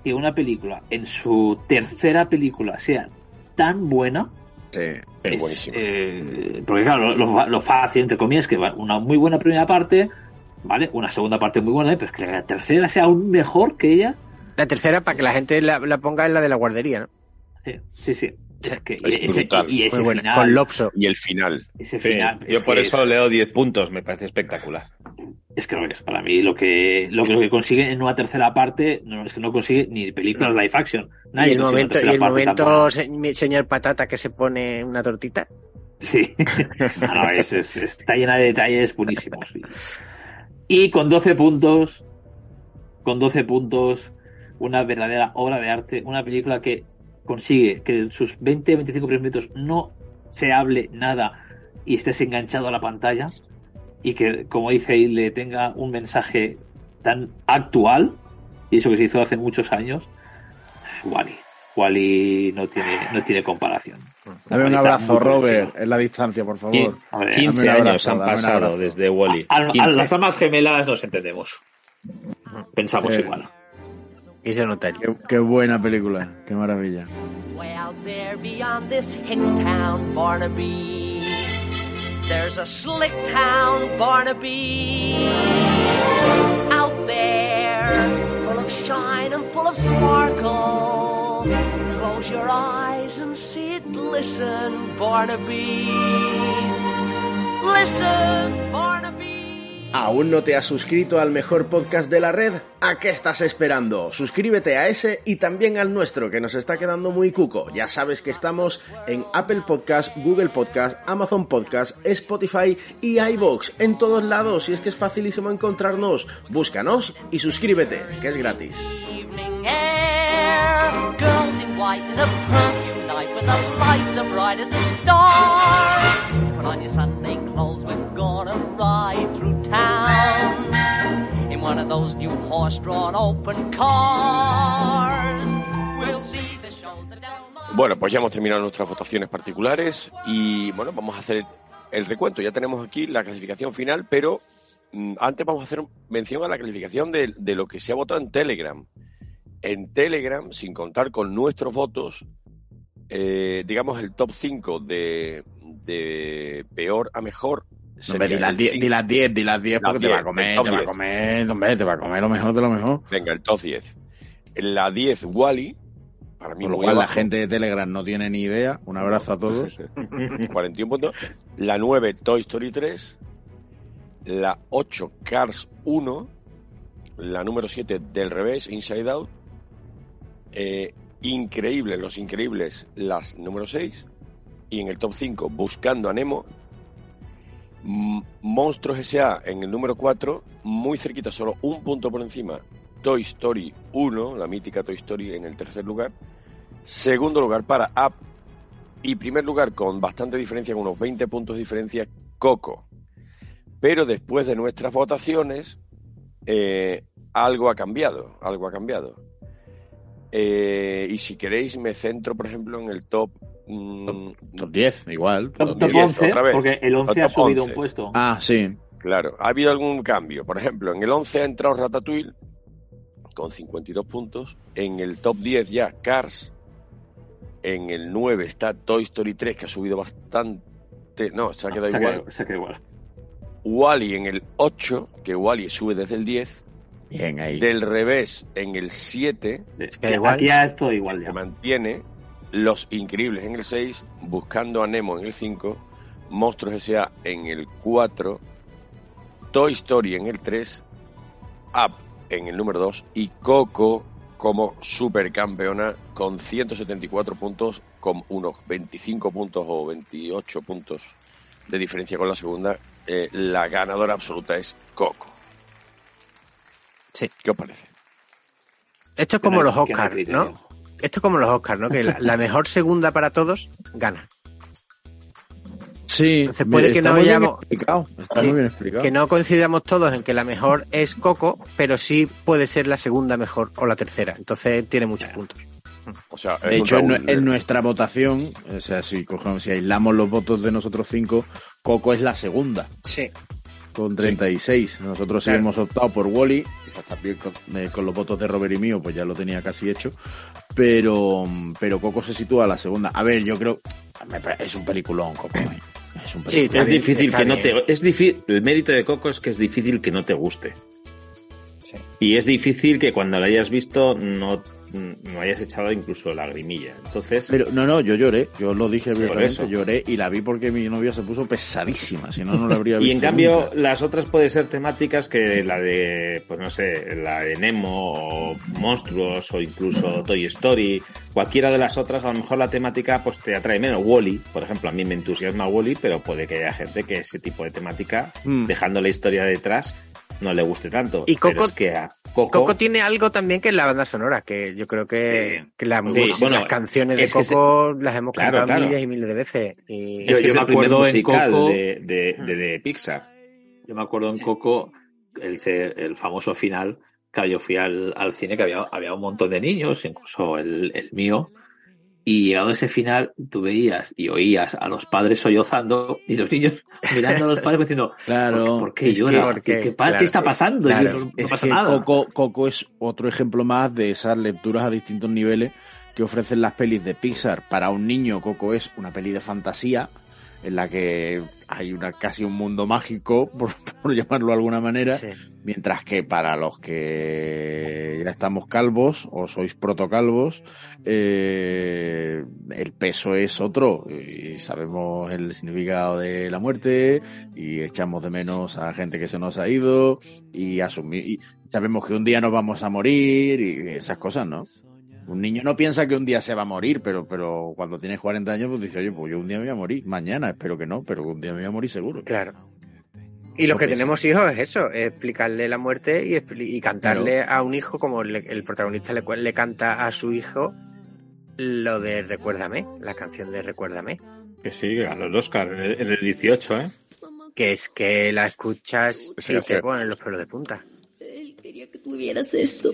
[SPEAKER 6] que una película, en su tercera película, sea tan buena.
[SPEAKER 2] Sí, es,
[SPEAKER 6] eh, porque claro, lo, lo- lo fácil, entre comillas, es que va una muy buena primera parte, ¿vale? Una segunda parte muy buena, pero es que la tercera sea aún mejor que ellas.
[SPEAKER 3] La tercera, para que la gente la, la ponga en la de la guardería, ¿no?
[SPEAKER 6] Sí, sí, sí. Es que,
[SPEAKER 2] Es
[SPEAKER 6] y ese, y ese final,
[SPEAKER 3] con Lopso.
[SPEAKER 2] Y el final.
[SPEAKER 6] ese
[SPEAKER 4] Sí,
[SPEAKER 6] final,
[SPEAKER 4] yo
[SPEAKER 6] es
[SPEAKER 4] por eso
[SPEAKER 6] es-
[SPEAKER 4] le doy 10 puntos, me parece espectacular.
[SPEAKER 6] Es que lo es. Para mí, lo que, lo que, lo que consigue en una tercera parte, no, es que no consigue ni películas live action.
[SPEAKER 3] Y
[SPEAKER 6] Nadie
[SPEAKER 3] el
[SPEAKER 6] consigue una
[SPEAKER 3] momento, y el momento
[SPEAKER 6] tampoco.
[SPEAKER 3] se- mi- señor Patata que se pone una tortita.
[SPEAKER 6] Sí. No, no, es- es- está llena de detalles buenísimos. sí. Y con 12 puntos, con 12 puntos, una verdadera obra de arte, una película que consigue que en sus 20-25 primeros minutos no se hable nada y estés enganchado a la pantalla y que, como dice le tenga un mensaje tan actual, y eso que se hizo hace muchos años, Wally. Wally no tiene, no tiene comparación.
[SPEAKER 5] Dame un abrazo, Robert, en la distancia, por favor.
[SPEAKER 4] Qui-
[SPEAKER 6] A ver,
[SPEAKER 4] 15
[SPEAKER 5] dame un abrazo,
[SPEAKER 4] años han pasado desde Wally.
[SPEAKER 6] A, a
[SPEAKER 4] 15.
[SPEAKER 6] las almas gemelas nos entendemos. Pensamos
[SPEAKER 5] Eh,
[SPEAKER 6] igual.
[SPEAKER 3] Y se nota.
[SPEAKER 5] Qué, qué buena película, qué maravilla.
[SPEAKER 9] Way out there beyond this hick town, Barnaby. There's a slick town, Barnaby. Out there, full of shine and full of sparkle. Close your eyes and see it glisten, Barnaby. Listen, Barnaby.
[SPEAKER 8] ¿Aún no te has suscrito al mejor podcast de la red? ¿A qué estás esperando? Suscríbete a ese y también al nuestro, que nos está quedando muy cuco. Ya sabes que estamos en Apple Podcast, Google Podcast, Amazon Podcast, Spotify y iVoox. En todos lados, y es que es facilísimo encontrarnos. Búscanos y suscríbete, que es gratis.
[SPEAKER 2] Bueno, pues ya hemos terminado nuestras votaciones particulares y bueno, vamos a hacer el recuento. Ya tenemos aquí la clasificación final, pero mm, antes vamos a hacer mención a la calificación de, de lo que se ha votado en Telegram. En Telegram, sin contar con nuestros votos, eh, digamos el top 5 de, de peor a mejor. Sería
[SPEAKER 5] di las
[SPEAKER 2] el
[SPEAKER 5] 10,
[SPEAKER 2] cinco-
[SPEAKER 5] di las 10, di las 10
[SPEAKER 2] Las
[SPEAKER 5] porque te va a
[SPEAKER 2] 10,
[SPEAKER 5] comer, te va a
[SPEAKER 2] 10.
[SPEAKER 5] comer, hombre, te va a comer lo mejor de lo mejor.
[SPEAKER 2] Venga, el top 10. En la 10, Wally. Para mí,
[SPEAKER 5] Por lo cual la gente de Telegram no tiene ni idea. Un abrazo a todos.
[SPEAKER 2] 41 puntos. La 9, Toy Story 3. La 8, Cars 1. La número 7, Del Revés, Inside Out. Eh, Increíble, Los Increíbles, las número 6. Y en el top 5, Buscando a Nemo. Monstruos S.A. en el número 4. Muy cerquita, solo un punto por encima. Toy Story 1, la mítica Toy Story en el tercer lugar. Segundo lugar para Up. Y primer lugar, con bastante diferencia, con unos 20 puntos de diferencia, Coco. Pero después de nuestras votaciones, eh, algo ha cambiado, algo ha cambiado. Eh, y si queréis, me centro, por ejemplo, en el top... mm,
[SPEAKER 5] Top 10, igual.
[SPEAKER 6] Top,
[SPEAKER 5] top
[SPEAKER 6] top
[SPEAKER 2] 10,
[SPEAKER 6] 11,
[SPEAKER 2] otra vez.
[SPEAKER 6] porque el 11 ha subido
[SPEAKER 2] 11.
[SPEAKER 6] un puesto.
[SPEAKER 5] Ah, sí.
[SPEAKER 2] Claro, ha habido algún cambio. Por ejemplo, en el 11 ha entrado Ratatouille con 52 puntos. En el top 10 ya Cars. En el 9 está Toy Story 3, que ha subido bastante. No, se ha quedado
[SPEAKER 6] se, ha
[SPEAKER 2] igual.
[SPEAKER 6] quedado, se ha quedado igual.
[SPEAKER 2] Wally en el 8, que Wally sube desde el 10.
[SPEAKER 5] Bien ahí.
[SPEAKER 2] Del revés en el 7,
[SPEAKER 6] Sí.
[SPEAKER 3] queda igual.
[SPEAKER 6] Aquí ya es todo igual
[SPEAKER 2] se
[SPEAKER 6] ya.
[SPEAKER 2] mantiene. Los Increíbles en el 6, Buscando a Nemo en el 5, Monstruos S.A. en el 4, Toy Story en el 3, Up en el número 2 y Coco como supercampeona con 174 puntos, con unos 25 puntos o 28 puntos de diferencia con la segunda. Eh, la ganadora absoluta es Coco.
[SPEAKER 3] Sí.
[SPEAKER 2] ¿Qué os parece?
[SPEAKER 3] Esto es como los Oscars. ¿no? Esto es como los Oscars, ¿no? Que la, la mejor segunda para todos gana.
[SPEAKER 5] Sí,
[SPEAKER 3] Entonces puede que
[SPEAKER 5] está
[SPEAKER 3] no
[SPEAKER 5] muy bien
[SPEAKER 3] hayamos-
[SPEAKER 5] explicado, está muy bien explicado.
[SPEAKER 3] Que no coincidamos todos en que la mejor es Coco, pero sí puede ser la segunda mejor o la tercera. Entonces tiene muchos puntos.
[SPEAKER 2] O sea,
[SPEAKER 5] De hecho, en,
[SPEAKER 2] contra un-
[SPEAKER 5] en nuestra votación, o sea, si cogemos, si aislamos los votos de nosotros cinco, Coco es la segunda,
[SPEAKER 3] Sí.
[SPEAKER 5] con 36. Nosotros sí hemos optado por Wally, también con, eh, con los votos de Robert y mío, pues ya lo tenía casi hecho. Pero, pero Coco se sitúa a la segunda. A ver, yo creo, es un peliculón, Coco. eh. Es un
[SPEAKER 3] Sí,
[SPEAKER 5] peliculón.
[SPEAKER 4] Es difícil que no te. Es difícil. El mérito de Coco es que es difícil que no te guste. Y es difícil que cuando la hayas visto no, no hayas echado incluso lagrimilla. Entonces,
[SPEAKER 5] Pero no, no, yo lloré, yo lo dije abiertamente, lloré y la vi porque mi novia se puso pesadísima, si no, no la habría visto.
[SPEAKER 4] y en cambio,
[SPEAKER 5] nunca.
[SPEAKER 4] las otras pueden ser temáticas que la de, pues no sé, la de Nemo o Monstruos o incluso Toy Story, cualquiera de las otras, a lo mejor la temática pues te atrae menos. Wally, por ejemplo, a mí me entusiasma Wally, pero puede que haya gente que ese tipo de temática,
[SPEAKER 5] Mm.
[SPEAKER 4] dejando la historia detrás, no le guste tanto.
[SPEAKER 3] Y
[SPEAKER 4] Pero
[SPEAKER 3] Coco-
[SPEAKER 4] es que a Coco,
[SPEAKER 3] Coco tiene algo también que es la banda sonora, que yo creo que,
[SPEAKER 4] Sí.
[SPEAKER 3] que la
[SPEAKER 4] Sí,
[SPEAKER 3] música,
[SPEAKER 4] bueno,
[SPEAKER 3] las canciones de Coco las hemos
[SPEAKER 4] Claro,
[SPEAKER 3] cantado
[SPEAKER 4] claro.
[SPEAKER 3] miles y miles de veces. Y
[SPEAKER 4] es,
[SPEAKER 6] Yo-
[SPEAKER 4] que
[SPEAKER 6] yo
[SPEAKER 4] es
[SPEAKER 6] me acuerdo en Coco-
[SPEAKER 4] de, de, de- de Pixar.
[SPEAKER 6] Yo me acuerdo en Coco, el, el famoso final, que yo fui al, al cine, que había, había un montón de niños, incluso el, el mío, y llegado a ese final, tú veías y oías a los padres sollozando y los niños mirando a los padres diciendo,
[SPEAKER 5] Claro,
[SPEAKER 6] ¿por, qué llora?
[SPEAKER 3] que- ¿por qué?
[SPEAKER 6] ¿Qué, pa-
[SPEAKER 3] Claro,
[SPEAKER 6] qué está pasando?
[SPEAKER 3] Claro.
[SPEAKER 6] yo, no, pasa nada.
[SPEAKER 5] Coco, Coco es otro ejemplo más de esas lecturas a distintos niveles que ofrecen las pelis de Pixar. Para un niño, Coco es una peli de fantasía en la que hay una casi un mundo mágico, por, por llamarlo de alguna manera,
[SPEAKER 3] sí.
[SPEAKER 5] mientras que para los que ya estamos calvos o sois protocalvos, eh, el peso es otro y sabemos el significado de la muerte y echamos de menos a gente que se nos ha ido y asumir y sabemos que un día nos vamos a morir y esas cosas, ¿no? Un niño no piensa que un día se va a morir, pero, pero cuando tienes 40 años, pues dice, oye, pues yo un día me voy a morir. Mañana, espero que no, pero un día me voy a morir seguro.
[SPEAKER 3] Claro. Y los que tenemos hijos es eso, es explicarle la muerte y, expli- y cantarle a un hijo como le- el protagonista le, le canta a su hijo lo de Recuérdame, la canción de Recuérdame,
[SPEAKER 4] Que sí, que ganó el Oscar en el, en el 18, ¿eh?
[SPEAKER 3] que es que la escuchas
[SPEAKER 2] Esa
[SPEAKER 3] y te ponen los pelos de punta.
[SPEAKER 7] Él quería que tuvieras esto.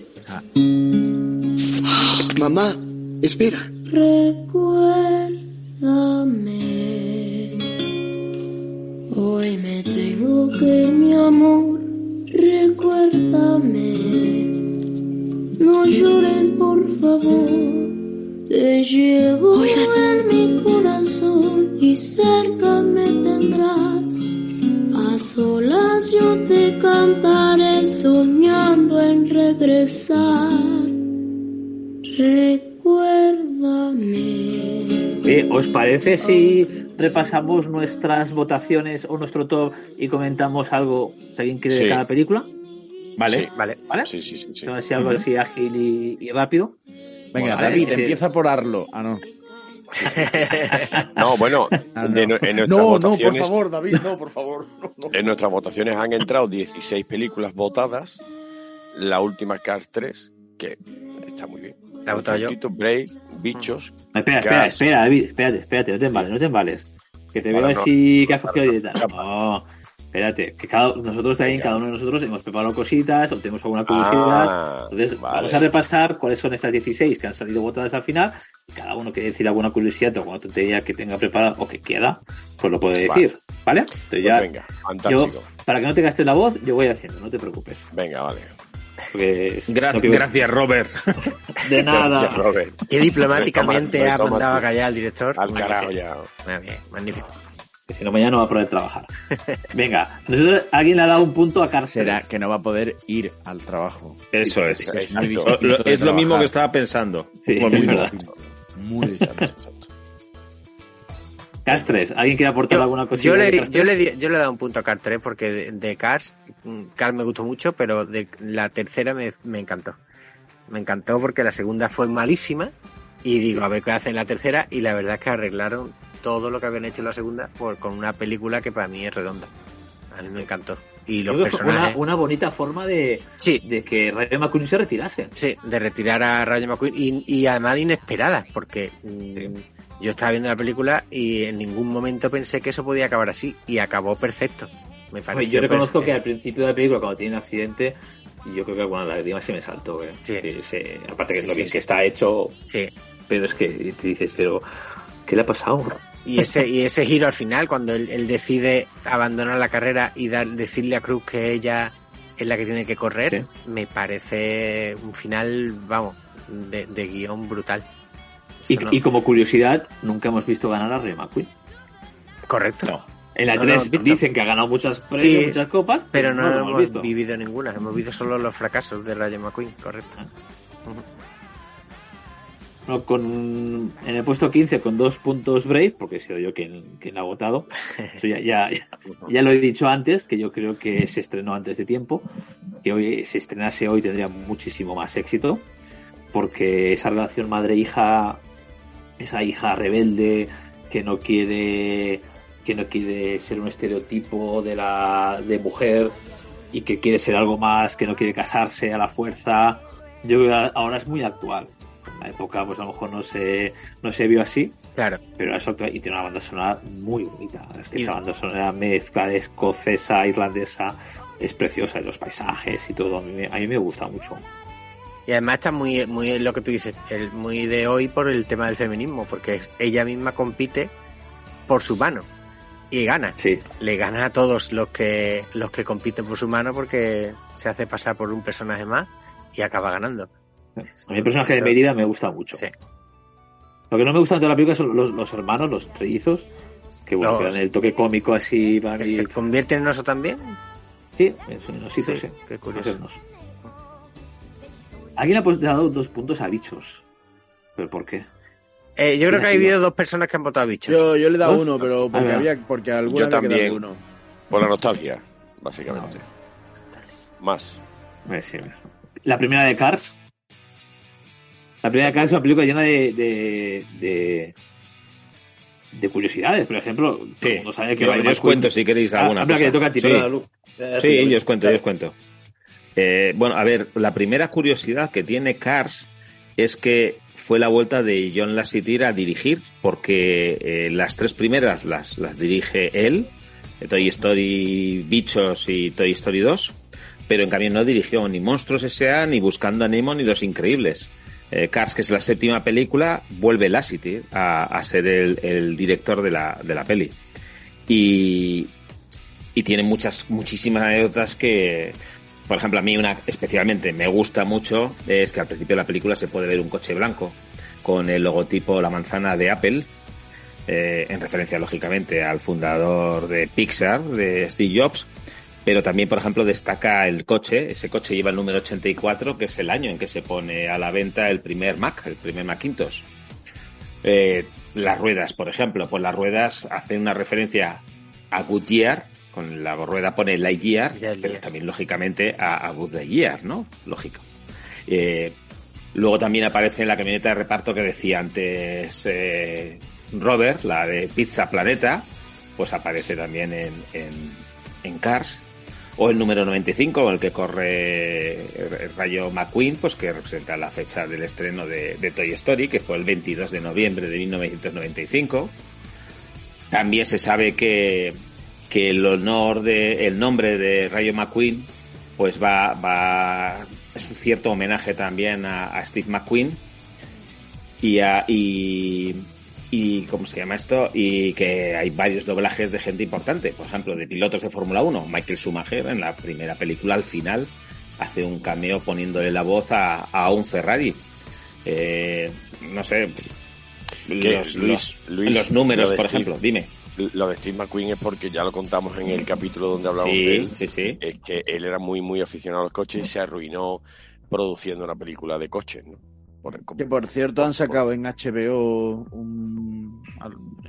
[SPEAKER 10] Mamá, espera.
[SPEAKER 7] Recuérdame. Hoy me tengo que ir, mi amor. Recuérdame. No llores, por favor. Te llevo en mi corazón y cerca me tendrás. A solas yo te cantaré soñando en regresar. Recuérdame.
[SPEAKER 6] Eh, ¿Os parece si repasamos nuestras votaciones o nuestro top y comentamos algo, si alguien quiere,
[SPEAKER 2] Sí.
[SPEAKER 6] de cada película?
[SPEAKER 4] Vale.
[SPEAKER 2] Sí.
[SPEAKER 3] Vale.
[SPEAKER 6] ¿Vale?
[SPEAKER 2] Sí, sí, sí. sí.
[SPEAKER 6] Entonces, si algo así ágil y, y rápido.
[SPEAKER 5] Venga, David, empieza por Arlo. Ah, no.
[SPEAKER 2] No, bueno,
[SPEAKER 5] Ah,
[SPEAKER 2] de
[SPEAKER 5] no.
[SPEAKER 2] no- en nuestras
[SPEAKER 5] no, no, por favor, David, no, por favor. No, no.
[SPEAKER 2] en nuestras votaciones han entrado 16 películas votadas. La última Cars 3, que está muy bien.
[SPEAKER 3] La he votado yo.
[SPEAKER 2] Brave, Bichos.
[SPEAKER 6] Espera, espera,
[SPEAKER 2] Gas.
[SPEAKER 6] espera, David, espérate, espérate, no te embales, no te embales. Que te veo
[SPEAKER 2] no-
[SPEAKER 6] así que has cogido dieta. No, espérate, que cada, nosotros también, cada uno de nosotros hemos preparado cositas o tenemos alguna curiosidad.
[SPEAKER 2] Ah,
[SPEAKER 6] Entonces,
[SPEAKER 2] vale.
[SPEAKER 6] vamos a repasar cuáles son estas 16 que han salido votadas al final. Y cada uno quiere decir alguna curiosidad o alguna tontería que tenga preparada o que quiera, pues lo puede
[SPEAKER 2] Vale.
[SPEAKER 6] decir. ¿Vale? Entonces
[SPEAKER 2] Pues
[SPEAKER 6] ya,
[SPEAKER 2] venga,
[SPEAKER 6] yo,
[SPEAKER 2] fantástico.
[SPEAKER 6] para que no te gastes la voz, yo voy haciendo, no te preocupes.
[SPEAKER 2] Venga, vale.
[SPEAKER 6] Porque es-
[SPEAKER 4] Gracias,
[SPEAKER 6] no quiero-
[SPEAKER 4] gracias, Robert.
[SPEAKER 6] De nada.
[SPEAKER 2] Gracias, Robert.
[SPEAKER 3] Y diplomáticamente ha mandado a callar al director.
[SPEAKER 2] Al carajo ya.
[SPEAKER 3] Muy bien, magnífico.
[SPEAKER 6] Que si no, mañana no va a poder trabajar. Venga, nosotros, alguien le ha dado un punto a Cárcel.
[SPEAKER 5] Será que no va a poder ir al trabajo.
[SPEAKER 4] Eso es. Es lo mismo que estaba pensando.
[SPEAKER 6] Sí, es verdad.
[SPEAKER 5] Muy distinto.
[SPEAKER 6] Cars 3, ¿alguien quiere aportar
[SPEAKER 3] Yo,
[SPEAKER 6] alguna cosita?
[SPEAKER 3] yo le, yo,
[SPEAKER 6] 3?
[SPEAKER 3] le yo le he dado un punto a Cars 3 porque de, de Cars, Cars me gustó mucho, pero de la tercera me, me encantó. Me encantó porque la segunda fue malísima y digo, a ver qué hacen en la tercera y la verdad es que arreglaron todo lo que habían hecho en la segunda por, con una película que para mí es redonda. A mí me encantó. Y los
[SPEAKER 6] creo fue
[SPEAKER 3] personajes.
[SPEAKER 6] Una, una bonita forma de,
[SPEAKER 3] Sí.
[SPEAKER 6] de que Rayo McQueen se retirase.
[SPEAKER 3] Sí, de retirar a Rayo McQueen y, y además de inesperada, porque mm, yo estaba viendo la película y en ningún momento pensé que eso podía acabar así y acabó perfecto. Me
[SPEAKER 6] Oye,
[SPEAKER 3] pareció
[SPEAKER 6] yo reconozco que al principio de la película, cuando tiene un accidente, yo creo que alguna lágrima se me saltó. ¿eh?
[SPEAKER 3] Sí.
[SPEAKER 6] Aparte que lo bien que está hecho,
[SPEAKER 3] Sí.
[SPEAKER 6] pero es que te dices, pero ¿qué le ha pasado?
[SPEAKER 3] Y ese, y ese giro al final, cuando él, él decide abandonar la carrera y dar, decirle a Cruz que ella es la que tiene que correr, me parece un final, vamos, de, de guion brutal.
[SPEAKER 6] Y,
[SPEAKER 3] Eso no-
[SPEAKER 6] y como curiosidad, nunca hemos visto ganar a Rayo McQueen.
[SPEAKER 3] Correcto.
[SPEAKER 4] No.
[SPEAKER 6] En la
[SPEAKER 3] No, no
[SPEAKER 6] 3
[SPEAKER 3] hemos visto.
[SPEAKER 6] dicen que ha ganado muchas premios,
[SPEAKER 3] Sí,
[SPEAKER 6] muchas copas,
[SPEAKER 3] Pero no,
[SPEAKER 6] lo
[SPEAKER 3] hemos
[SPEAKER 6] visto.
[SPEAKER 3] vivido ninguna, hemos visto solo los fracasos de Rayo McQueen, correcto.
[SPEAKER 6] No, con, en el puesto 15 con dos puntos Brave, porque he sido yo quien, quien la ha votado. Eso ya, ya, ya lo he dicho antes, que yo creo que se estrenó antes de tiempo. Que hoy se estrenase hoy tendría muchísimo más éxito. Porque esa relación madre-hija, esa hija rebelde que no quiere que no quiere ser un estereotipo de la de mujer y que quiere ser algo más, que no quiere casarse a la fuerza. Yo creo que ahora es muy actual. En la época, pues a lo mejor no se, no se vio así,
[SPEAKER 3] Claro.
[SPEAKER 6] pero es actual y tiene una banda sonora muy bonita. Es que esa banda sonora mezcla de escocesa, irlandesa, es preciosa, y los paisajes y todo. A mí me, a mí me gusta mucho.
[SPEAKER 3] Y además está muy, muy lo que tú dices, el, muy de hoy por el tema del feminismo, porque ella misma compite por su mano y gana.
[SPEAKER 6] Sí.
[SPEAKER 3] Le gana a todos los que los que compiten por su mano porque se hace pasar por un personaje más y acaba ganando.
[SPEAKER 6] A mí el personaje de Mérida me gusta mucho.
[SPEAKER 3] Sí.
[SPEAKER 6] Lo que no me gusta de la película son los, los hermanos, los trellizos, que bueno,
[SPEAKER 3] Los-
[SPEAKER 6] que dan el toque cómico así para
[SPEAKER 3] ¿Que
[SPEAKER 6] mí.
[SPEAKER 3] ¿Se convierte en oso también?
[SPEAKER 6] Sí, hitos,
[SPEAKER 3] Sí,
[SPEAKER 6] sí.
[SPEAKER 3] qué curioso.
[SPEAKER 6] Alguien ha dado dos puntos a bichos. ¿Pero por qué?
[SPEAKER 3] Eh, yo creo que ha habido dos personas que han votado a bichos.
[SPEAKER 5] Yo, yo le he dado
[SPEAKER 6] ¿Dos?
[SPEAKER 5] uno, pero porque
[SPEAKER 6] Ah,
[SPEAKER 5] había, porque alguna
[SPEAKER 2] Yo también.
[SPEAKER 5] uno.
[SPEAKER 2] Por la nostalgia, básicamente. Más.
[SPEAKER 6] Eh, sí, La primera de Cars. La primera de Cars es una película llena de, de, de, de curiosidades. Por ejemplo, todo el mundo sabe que
[SPEAKER 4] Yo, yo os cuento si queréis
[SPEAKER 6] Ah,
[SPEAKER 4] alguna
[SPEAKER 6] habla
[SPEAKER 4] cosa.
[SPEAKER 6] que te toca a ti,
[SPEAKER 4] Sí. Sí, yo os cuento, yo os cuento. Eh, bueno, a ver, la primera curiosidad que tiene Cars es que fue la vuelta de John Lasseter a dirigir, porque eh, las tres primeras las, las dirige él, eh, Toy Story Bichos y Toy Story 2, pero en cambio no dirigió ni Monstruos S.A., ni Buscando a Nemo, ni Los Increíbles. Eh, Cars, que es la séptima película, vuelve Lasseter a, a ser el, el director de la, de la peli. Y, y tiene muchas, muchísimas anécdotas que, por ejemplo, a mí una especialmente me gusta mucho es que al principio de la película se puede ver un coche blanco con el logotipo la manzana de Apple, eh, en referencia lógicamente al fundador de Pixar, de Steve Jobs, pero también, por ejemplo, destaca el coche, ese coche lleva el número 84, que es el año en que se pone a la venta el primer Mac, el primer Macintosh. Eh, las ruedas, por ejemplo, pues las ruedas hacen una referencia a Goodyear, con la rueda pone Lightyear,
[SPEAKER 3] Ya,
[SPEAKER 4] pero
[SPEAKER 3] Lightyear.
[SPEAKER 4] también lógicamente a, a Goodyear, ¿no? Lógico. Eh, luego también aparece en la camioneta de reparto que decía antes eh, Robert, la de Pizza Planeta, pues aparece también en, en, en Cars. O el número 95, con el que corre el Rayo McQueen, pues que representa la fecha del estreno de, de Toy Story, que fue el 22 de noviembre de 1995. También se sabe que, que el honor de, el nombre de Rayo McQueen, pues va, va, es un cierto homenaje también a, a Steve McQueen y a, y, y, ¿cómo se llama esto? Y que hay varios doblajes de gente importante, por ejemplo, de pilotos de Fórmula 1. Michael Schumacher en la primera película al final hace un cameo poniéndole la voz a, a un Ferrari. Eh, no sé, los,
[SPEAKER 2] Luis-
[SPEAKER 4] los-
[SPEAKER 2] Luis,
[SPEAKER 4] los números,
[SPEAKER 2] lo
[SPEAKER 4] por
[SPEAKER 2] Steve-
[SPEAKER 4] ejemplo, dime.
[SPEAKER 2] Lo de Steve McQueen es porque ya lo contamos en el capítulo donde hablamos
[SPEAKER 4] Sí,
[SPEAKER 2] de él.
[SPEAKER 4] sí, sí.
[SPEAKER 2] Es que él era muy, muy aficionado a los coches y se arruinó produciendo una película de coches, ¿no? Por el-
[SPEAKER 5] Que por cierto han sacado en HBO un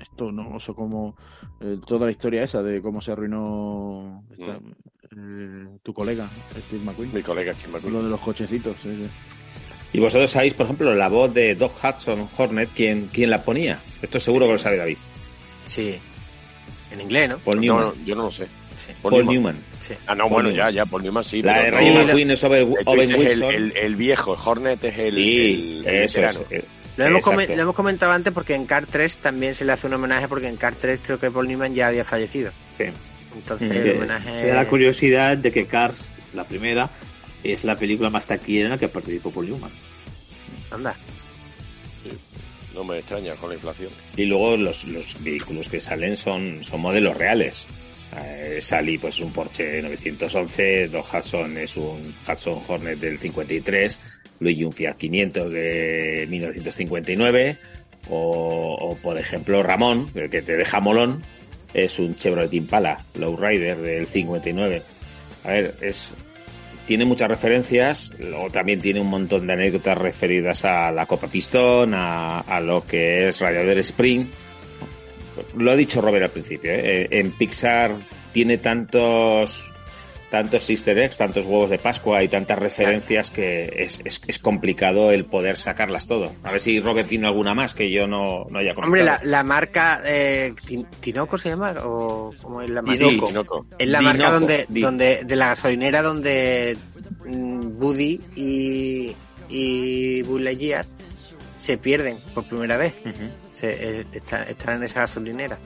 [SPEAKER 5] esto no sé cómo eh, toda la historia esa de cómo se arruinó esta- eh, tu colega Steve McQueen
[SPEAKER 2] Mi colega Steve McQueen.
[SPEAKER 5] lo de los cochecitos sí, sí.
[SPEAKER 4] Y vosotros sabéis, por ejemplo, la voz de Doc Hudson Hornet, ¿quién, quién la ponía? Esto seguro que lo sabe David.
[SPEAKER 3] Sí. En inglés, ¿no?
[SPEAKER 4] Paul
[SPEAKER 2] No,
[SPEAKER 4] Newman.
[SPEAKER 2] no, yo no lo sé.
[SPEAKER 4] Paul, Newman.
[SPEAKER 2] Ah, no, bueno, ya, ya, Paul Newman sí.
[SPEAKER 4] La de Rayo McQueen es Owen, Wilson.
[SPEAKER 2] El, el, viejo, Hornet es el,
[SPEAKER 4] sí,
[SPEAKER 2] el,
[SPEAKER 4] eso es.
[SPEAKER 3] Lo hemos, lo hemos, comentado antes porque en Car 3 también se le hace un homenaje porque en Car 3 creo que Paul Newman ya había fallecido.
[SPEAKER 6] Sí.
[SPEAKER 3] Entonces el homenaje
[SPEAKER 6] Se da la curiosidad de que Cars, la primera, es la película más taquillera en la que participó Paul Newman.
[SPEAKER 3] Anda.
[SPEAKER 2] No me extraña con la inflación.
[SPEAKER 4] Y luego los, los vehículos que salen son, son modelos reales. Eh, Sally pues un Porsche 911, Doc Hudson es un Hudson Hornet del 53, Luigi un Fiat 500 de 1959 o, o por ejemplo Ramón, el que te deja molón, es un Chevrolet Impala Lowrider del 59. A ver, es tiene muchas referencias, luego también tiene un montón de anécdotas referidas a la Copa Pistón, a, lo que es Radiador Spring. Lo ha dicho Robert al principio, ¿eh? en Pixar tiene tantos tantos easter eggs, tantos huevos de Pascua y tantas referencias que es, es, es, complicado el poder sacarlas todo. A ver si Robert tiene alguna más que yo no, no haya comentado.
[SPEAKER 3] Hombre, la, la marca eh, Tinoco se llama o cómo es la marca?
[SPEAKER 2] Dinoco. Dinoco.
[SPEAKER 3] Es la
[SPEAKER 4] Dinoco,
[SPEAKER 3] marca donde, donde de la gasolinera donde mm, Woody y y Lightyear se pierden por primera vez. Se, eh, está- están en esa gasolinera.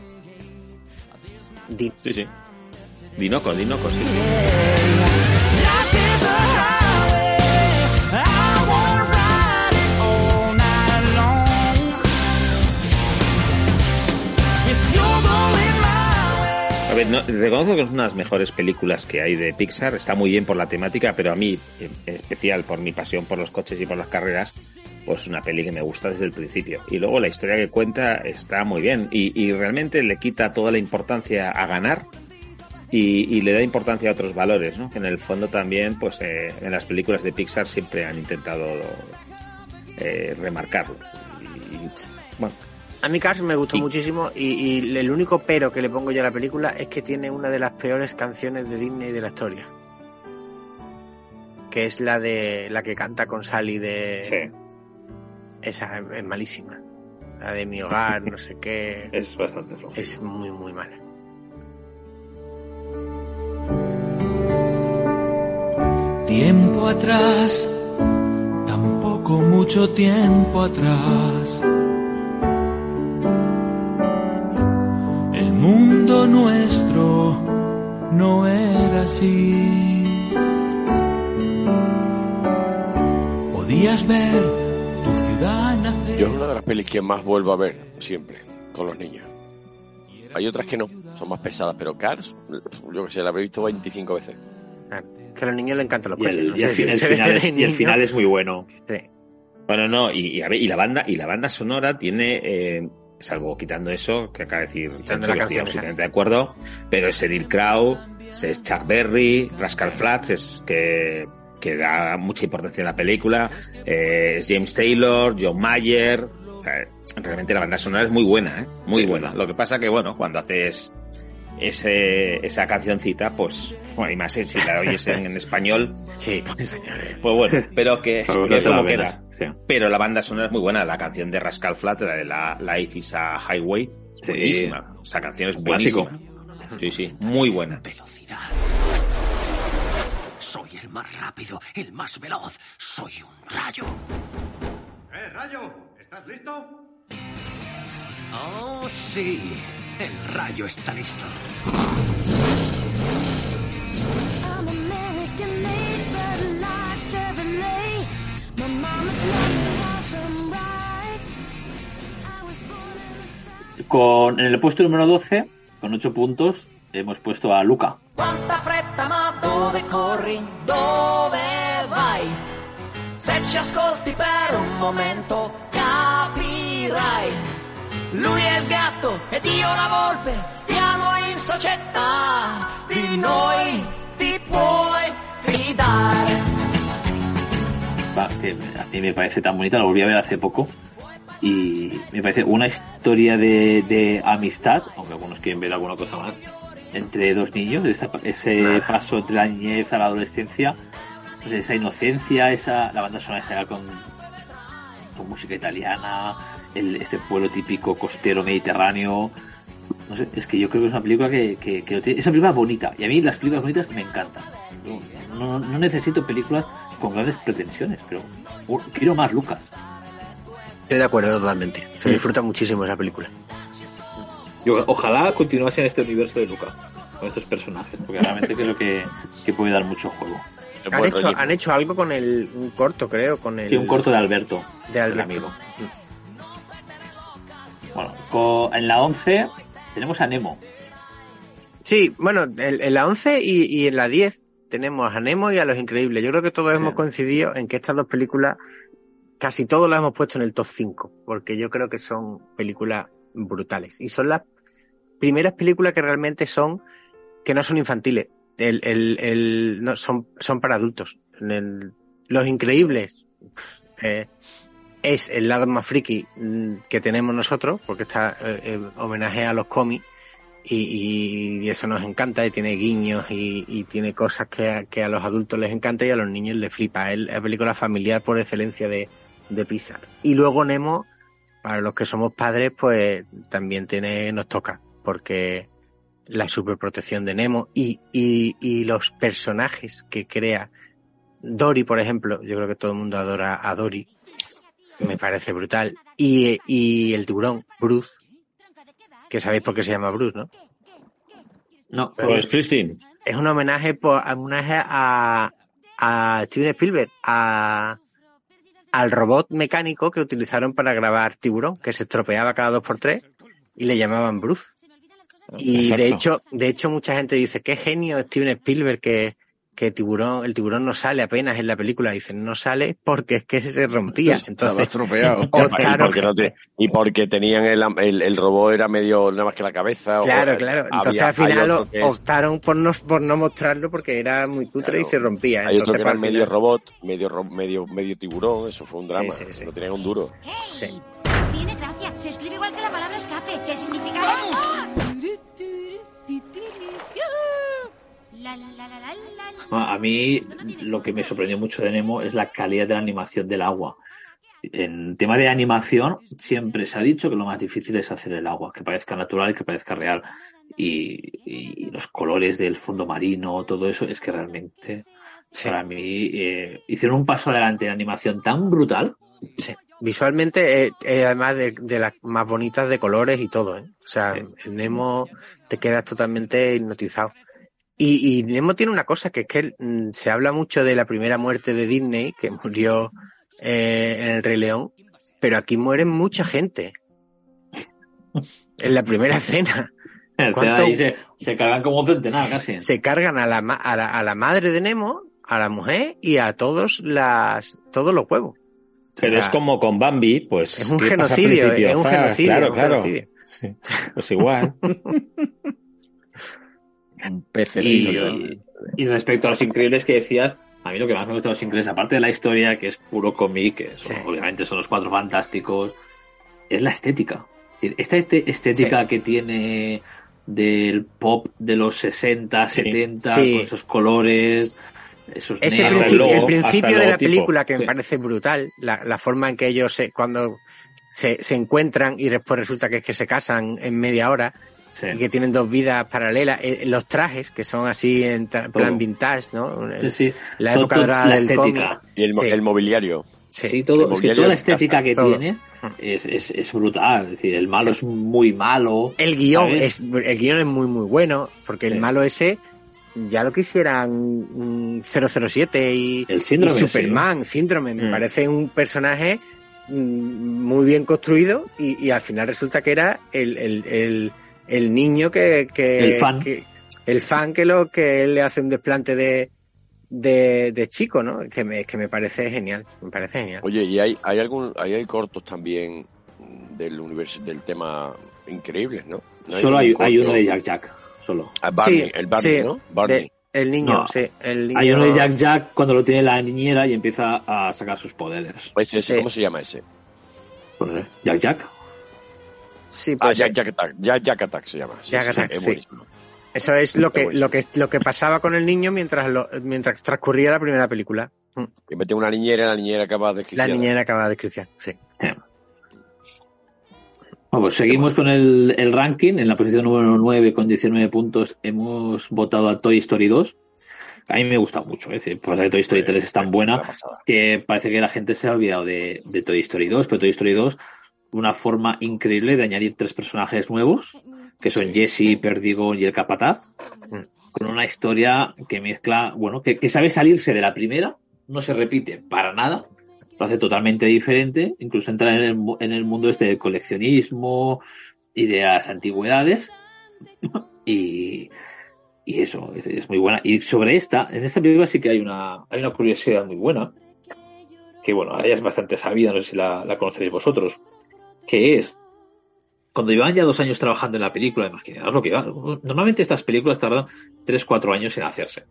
[SPEAKER 3] Di-
[SPEAKER 4] Sí, sí. Dinoco, Dinoco, sí. A ver, no, reconozco que es una de las mejores películas que hay de Pixar. Está muy bien por la temática, pero a mí, en especial por mi pasión por los coches y por las carreras, pues una peli que me gusta desde el principio. Y luego la historia que cuenta está muy bien y realmente le quita toda la importancia a ganar y, y le da importancia a otros valores, ¿no? Que en el fondo también, pues eh, en las películas de Pixar siempre han intentado eh, remarcarlo. Y, y, bueno,
[SPEAKER 3] A mí Cars me gustó muchísimo y, el único pero que le pongo yo a la película es que tiene una de las peores canciones de Disney de la historia. Que es la de la que canta con Sally de
[SPEAKER 6] Sí,
[SPEAKER 3] esa es, es malísima. La de mi hogar, no sé qué.
[SPEAKER 6] es bastante flojo.
[SPEAKER 3] Es muy muy mala.
[SPEAKER 11] Tiempo atrás, tampoco mucho tiempo atrás. El mundo nuestro no era así. Podías ver tu ciudad nacer.
[SPEAKER 2] Yo es una de las pelis que más vuelvo a ver siempre con los niños. Hay otras que no, son más pesadas, pero Cars, yo que sé, la habré visto 25 veces.
[SPEAKER 3] Que a los niños les encantan los
[SPEAKER 6] Y
[SPEAKER 3] coches.
[SPEAKER 6] el,
[SPEAKER 3] no
[SPEAKER 6] y el
[SPEAKER 3] sé
[SPEAKER 6] fin- final, es, y el
[SPEAKER 3] niño.
[SPEAKER 6] final es muy bueno.
[SPEAKER 3] Sí.
[SPEAKER 4] Bueno, no, y, y, a ver, y la banda, y la banda sonora tiene, eh, salvo quitando eso, que acaba de decir, que estoy absolutamente de acuerdo, pero es Eril Crow, es Chuck Berry, Rascal Flats, es que, que da mucha importancia en la película, eh, es James Taylor, John Mayer, o sea, realmente la banda sonora es muy buena, ¿eh? muy
[SPEAKER 6] Sí,
[SPEAKER 4] buena. Lo que pasa que, bueno, cuando haces ese, esa cancioncita, pues, bueno, y más eh, si la oyes en, en español,
[SPEAKER 3] Sí.
[SPEAKER 4] pues bueno, pero que, como queda.
[SPEAKER 6] sí.
[SPEAKER 4] Pero la banda sonora es muy buena. La canción de Rascal Flat, la de la Life is a Highway,
[SPEAKER 6] Sí.
[SPEAKER 4] buenísima. Esa canción es
[SPEAKER 6] Un clásico.
[SPEAKER 4] buenísima. Sí, sí, muy buena.
[SPEAKER 10] Velocidad. Soy el más rápido, el más veloz. Soy un rayo.
[SPEAKER 12] ¡Eh, Rayo! ¿Estás listo?
[SPEAKER 10] Oh, sí. El rayo está listo.
[SPEAKER 6] Con, en el puesto número 12, con 8 puntos, hemos puesto a Luca.
[SPEAKER 9] Quanta fretta, ma dove corri? Dove vai? Se ci ascolti per un momento capirai. Lui è il gatto ed io la volpe, stiamo in società, di noi ti puoi fidare.
[SPEAKER 6] Va, que a mí me parece tan bonita, la volví a ver hace poco. Y me parece una historia de, de amistad, aunque algunos quieren ver alguna cosa más, entre dos niños, esa- ese paso entre la niñez a la adolescencia, pues esa inocencia, esa la banda sonora esa con, con música italiana, el, este pueblo típico costero mediterráneo, No sé, es que yo creo que es una película que, que, que lo tiene- es una película bonita. Y a mí las películas bonitas me encantan. No, no necesito películas con grandes pretensiones, pero quiero más Lucas.
[SPEAKER 3] Estoy de acuerdo totalmente. Se disfruta muchísimo esa película.
[SPEAKER 6] Yo, ojalá continuase en este universo de Lucas, con estos personajes, porque realmente creo que, que puede dar mucho juego.
[SPEAKER 3] Han hecho, han hecho algo con el un corto, creo, con el
[SPEAKER 6] Sí, un corto de Alberto.
[SPEAKER 3] de Alberto.
[SPEAKER 6] amigo. Bueno, en la 11 tenemos a Nemo.
[SPEAKER 3] Sí, bueno, en, en la 11 y, y en la 10 tenemos a Nemo y a Los Increíbles. Yo creo que todos hemos coincidido en que estas dos películas, casi todos las hemos puesto en el top 5, porque yo creo que son películas brutales. Y son las primeras películas que realmente son, que no son infantiles. El, el, el, no, son, son para adultos. En el- Los Increíbles eh, es el lado más friki mm, que tenemos nosotros, porque está eh, eh, homenaje a los cómics y, eso nos encanta y tiene guiños y, y tiene cosas que a, que a los adultos les encanta y a los niños les flipa. Es la película familiar por excelencia de, de Pixar. Y luego Nemo, para los que somos padres, pues también tiene, nos toca, porque la superprotección de Nemo y, y, y los personajes que crea Dory, por ejemplo, yo creo que todo el mundo adora a Dory, me parece brutal. Y, y el tiburón, Bruce, que sabéis por qué se llama Bruce, ¿no?
[SPEAKER 6] No,
[SPEAKER 4] Pues Christine.
[SPEAKER 3] Es un homenaje, por, un homenaje a, a Steven Spielberg, a, al robot mecánico que utilizaron para grabar Tiburón, que se estropeaba cada dos por tres y le llamaban Bruce. Y de hecho, de hecho mucha gente dice, qué genio Steven Spielberg que, que tiburón, el tiburón no sale apenas en la película. Dicen, no sale porque es que se rompía. Entonces,
[SPEAKER 5] estropeado.
[SPEAKER 2] Y porque, no te- y porque tenían el, el, el robot era medio nada más que la cabeza. o-
[SPEAKER 3] Claro, claro. Entonces
[SPEAKER 2] había-
[SPEAKER 3] al final lo-
[SPEAKER 2] otro que es-
[SPEAKER 3] optaron por no, por no mostrarlo porque era muy cutre y se rompía.
[SPEAKER 2] Hay otro
[SPEAKER 3] Entonces,
[SPEAKER 2] que
[SPEAKER 3] para
[SPEAKER 2] era medio
[SPEAKER 3] final-
[SPEAKER 2] robot, medio, ro- medio, medio tiburón, eso fue un drama.
[SPEAKER 3] Sí, sí, sí.
[SPEAKER 2] No tenían un duro.
[SPEAKER 3] Sí.
[SPEAKER 7] Tiene gracia. Se escribe igual que la palabra escape. ¿Qué significa? ¡Ah!
[SPEAKER 6] A mí lo que me sorprendió mucho de Nemo es la calidad de la animación del agua. En tema de animación, siempre se ha dicho que lo más difícil es hacer el agua, que parezca natural y que parezca real. Y, y los colores del fondo marino, todo eso, es que realmente, para mí, eh, hicieron un paso adelante en animación tan brutal.
[SPEAKER 3] Sí. Visualmente, eh, eh, además de, de las más bonitas de colores y todo, ¿eh? O sea, Nemo te quedas totalmente hipnotizado. Y, y Nemo tiene una cosa, que es que mm, se habla mucho de la primera muerte de Disney, que murió eh, en el Rey León, pero aquí muere mucha gente. En la primera escena. ¿Cuánto-
[SPEAKER 6] Ahí se, se cargan como un centenar casi.
[SPEAKER 3] se cargan a la, ma- a la, a la madre de Nemo, a la mujer y a todos las todos los huevos.
[SPEAKER 4] Pero
[SPEAKER 3] O sea,
[SPEAKER 4] es como con Bambi, pues.
[SPEAKER 3] Es un
[SPEAKER 4] ¿qué pasa al
[SPEAKER 3] genocidio, es un genocidio,
[SPEAKER 4] Claro,
[SPEAKER 3] un
[SPEAKER 4] claro.
[SPEAKER 3] genocidio.
[SPEAKER 4] Sí, Pues igual.
[SPEAKER 6] Y, y respecto a los increíbles que decías, a mí lo que más me gusta de los increíbles, aparte de la historia, que es puro cómic, que son- obviamente son los cuatro fantásticos, es la estética. Es Esta estética que tiene del pop de los 60, 70,
[SPEAKER 3] Sí.
[SPEAKER 6] con esos colores, esos
[SPEAKER 3] Ese
[SPEAKER 6] negros.
[SPEAKER 3] principio, el principio de la película que
[SPEAKER 6] Sí.
[SPEAKER 3] me parece brutal, la, la forma en que ellos se, cuando se, se encuentran y después resulta que es que se casan en media hora y que tienen dos vidas paralelas, eh, los trajes que son así en plan
[SPEAKER 6] Todo.
[SPEAKER 3] vintage, ¿no?
[SPEAKER 6] Sí, sí.
[SPEAKER 3] La época
[SPEAKER 6] todo-
[SPEAKER 3] dorada
[SPEAKER 6] la
[SPEAKER 3] del
[SPEAKER 6] estética.
[SPEAKER 3] cómic.
[SPEAKER 2] Y el, mo-
[SPEAKER 3] Sí.
[SPEAKER 2] el mobiliario.
[SPEAKER 6] Sí, todo,
[SPEAKER 2] El
[SPEAKER 6] es que toda la estética que
[SPEAKER 3] Todo.
[SPEAKER 6] tiene es, es, es brutal. Es decir, el malo es muy malo.
[SPEAKER 3] El guion
[SPEAKER 6] ¿sabes?
[SPEAKER 3] es, el guion es muy muy bueno, porque el malo ese ya lo quisieran mm, 007 y,
[SPEAKER 6] El síndrome,
[SPEAKER 3] y Superman, síndrome, me
[SPEAKER 6] Mm.
[SPEAKER 3] parece un personaje mm, muy bien construido y, y al final resulta que era el, el, el, el niño que, que
[SPEAKER 6] El fan.
[SPEAKER 3] que- el fan que lo que él le hace un desplante de, de, de chico, ¿no? Que me, que me parece genial, me parece genial.
[SPEAKER 2] Oye, y hay, hay algún, hay, hay cortos también del universo, del tema increíbles, ¿no? ¿No
[SPEAKER 6] Solo hay, hay uno de Jack Jack. Solo.
[SPEAKER 2] Ah, Barney,
[SPEAKER 3] Sí,
[SPEAKER 2] el Barney,
[SPEAKER 3] sí,
[SPEAKER 2] ¿no? Barney.
[SPEAKER 3] de- el niño,
[SPEAKER 6] No,
[SPEAKER 3] sí, el niño.
[SPEAKER 6] Hay uno de Jack Jack cuando lo tiene la niñera y empieza a sacar sus poderes.
[SPEAKER 2] Pues ese,
[SPEAKER 3] Sí.
[SPEAKER 2] ¿Cómo se llama ese?
[SPEAKER 6] No sé. Jack Jack.
[SPEAKER 3] Sí,
[SPEAKER 2] Ah,
[SPEAKER 3] pues,
[SPEAKER 2] Jack Jack Attack. Jack Jack Attack se llama. Sí,
[SPEAKER 3] Jack
[SPEAKER 2] sí,
[SPEAKER 3] Attack, sí. Eso es lo que, lo que, lo que pasaba con el niño mientras lo, mientras transcurría la primera película. Mm.
[SPEAKER 2] Que mete una niñera, la niñera acaba de
[SPEAKER 3] La niñera acaba de describir, sí.
[SPEAKER 6] Bueno, pues seguimos con el, el ranking. En la posición número 9 con 19 puntos hemos votado a Toy Story 2. A mí me gusta mucho, ¿eh? La de Toy Story 3 es tan buena que parece que la gente se ha olvidado de, de Toy Story 2, pero Toy Story 2 una forma increíble de añadir tres personajes nuevos, que son Jesse, Perdigon y el Capataz, con una historia que mezcla, bueno, que, que sabe salirse de la primera, no se repite para nada, lo hace totalmente diferente, incluso entra en el, en el mundo este del coleccionismo y de las antigüedades, y, y eso, es, es muy buena. Y sobre esta, en esta película sí que hay una, hay una curiosidad muy buena, que bueno, ella es bastante sabida, no sé si la, la conocéis vosotros, que es cuando llevan ya dos años trabajando en la película, imaginaos lo que iba. Normalmente estas películas tardan tres, cuatro años en hacerse.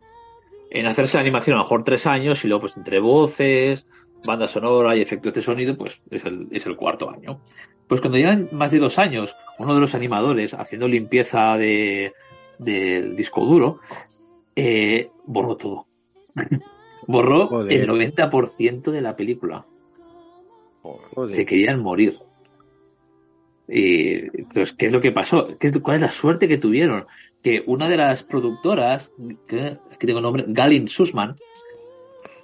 [SPEAKER 6] En hacerse la animación a lo mejor tres años y luego pues entre voces, banda sonora y efectos de sonido, pues es el, es el cuarto año. Pues cuando llevan más de dos años, uno de los animadores haciendo limpieza de, del disco duro, eh, borró todo. borró
[SPEAKER 3] Joder.
[SPEAKER 6] el 90% de la película.
[SPEAKER 3] Joder.
[SPEAKER 6] Se querían morir. Y entonces, ¿qué es lo que pasó? ¿Qué ¿Cuál es la suerte que tuvieron? Que una de las productoras, que aquí tengo el nombre, Galin Sussman,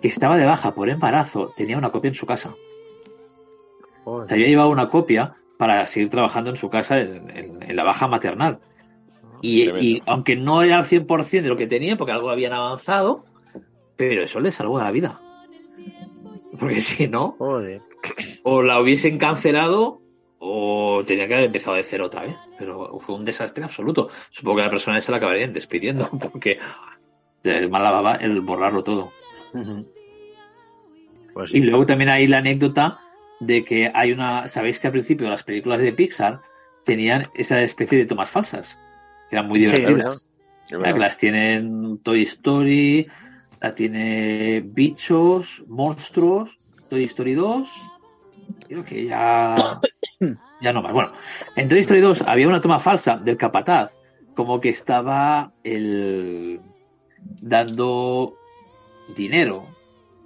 [SPEAKER 6] que estaba de baja por embarazo, tenía una copia en su casa.
[SPEAKER 3] Joder.
[SPEAKER 6] Se había llevado una copia para seguir trabajando en su casa en, en- en la baja maternal. Y,
[SPEAKER 2] Tremendo.
[SPEAKER 6] y aunque no era al 100% de lo que tenía, porque algo habían avanzado, pero eso le salvó la vida. Porque si no,
[SPEAKER 3] Joder.
[SPEAKER 6] o la hubiesen cancelado o tenía que haber empezado de cero otra vez. Pero fue un desastre absoluto. Supongo que la persona esa la acabarían despidiendo porque de mala baba el borrarlo todo.
[SPEAKER 3] Pues sí.
[SPEAKER 6] Y luego también hay la anécdota de que hay una. Sabéis que al principio las películas de Pixar tenían esa especie de tomas falsas, que eran muy
[SPEAKER 3] es
[SPEAKER 6] divertidas.
[SPEAKER 2] Es
[SPEAKER 6] las tienen Toy Story, la tiene Bichos, Monstruos, Toy Story 2. Creo que ya. ya no más. Bueno, en Toy Story 2 había una toma falsa del capataz, como que estaba el dando dinero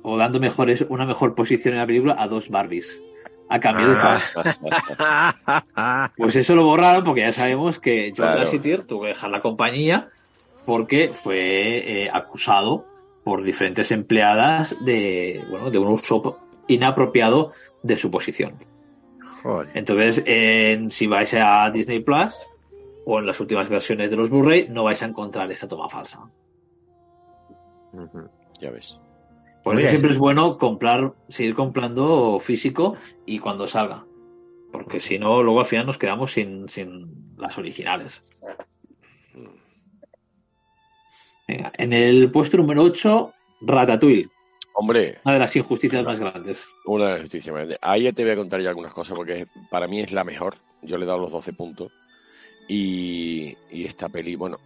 [SPEAKER 6] o dando mejores, una mejor posición en la película a dos Barbies. A cambio de
[SPEAKER 3] Ah.
[SPEAKER 6] pues eso lo borraron porque ya sabemos que John
[SPEAKER 2] Claro.
[SPEAKER 6] Tuvo que dejar la compañía porque fue eh, acusado por diferentes empleadas de, bueno, de un uso inapropiado de su posición.
[SPEAKER 3] Joder.
[SPEAKER 6] Entonces, en- si vais a Disney Plus o en las últimas versiones de los Blu-ray, no vais a encontrar esta toma falsa.
[SPEAKER 2] Ya ves.
[SPEAKER 6] Por
[SPEAKER 3] Mira,
[SPEAKER 6] eso siempre es bueno comprar, seguir comprando físico y cuando salga. Porque si no, luego al final nos quedamos sin, sin las originales. Venga, en el puesto número 8, Ratatouille.
[SPEAKER 2] Hombre,
[SPEAKER 6] Una de las injusticias más grandes.
[SPEAKER 2] una de las justicias más grandes. Ahí ya te voy a contar ya algunas cosas porque para mí es la mejor. Yo le he dado los 12 puntos. Y, y esta peli, bueno,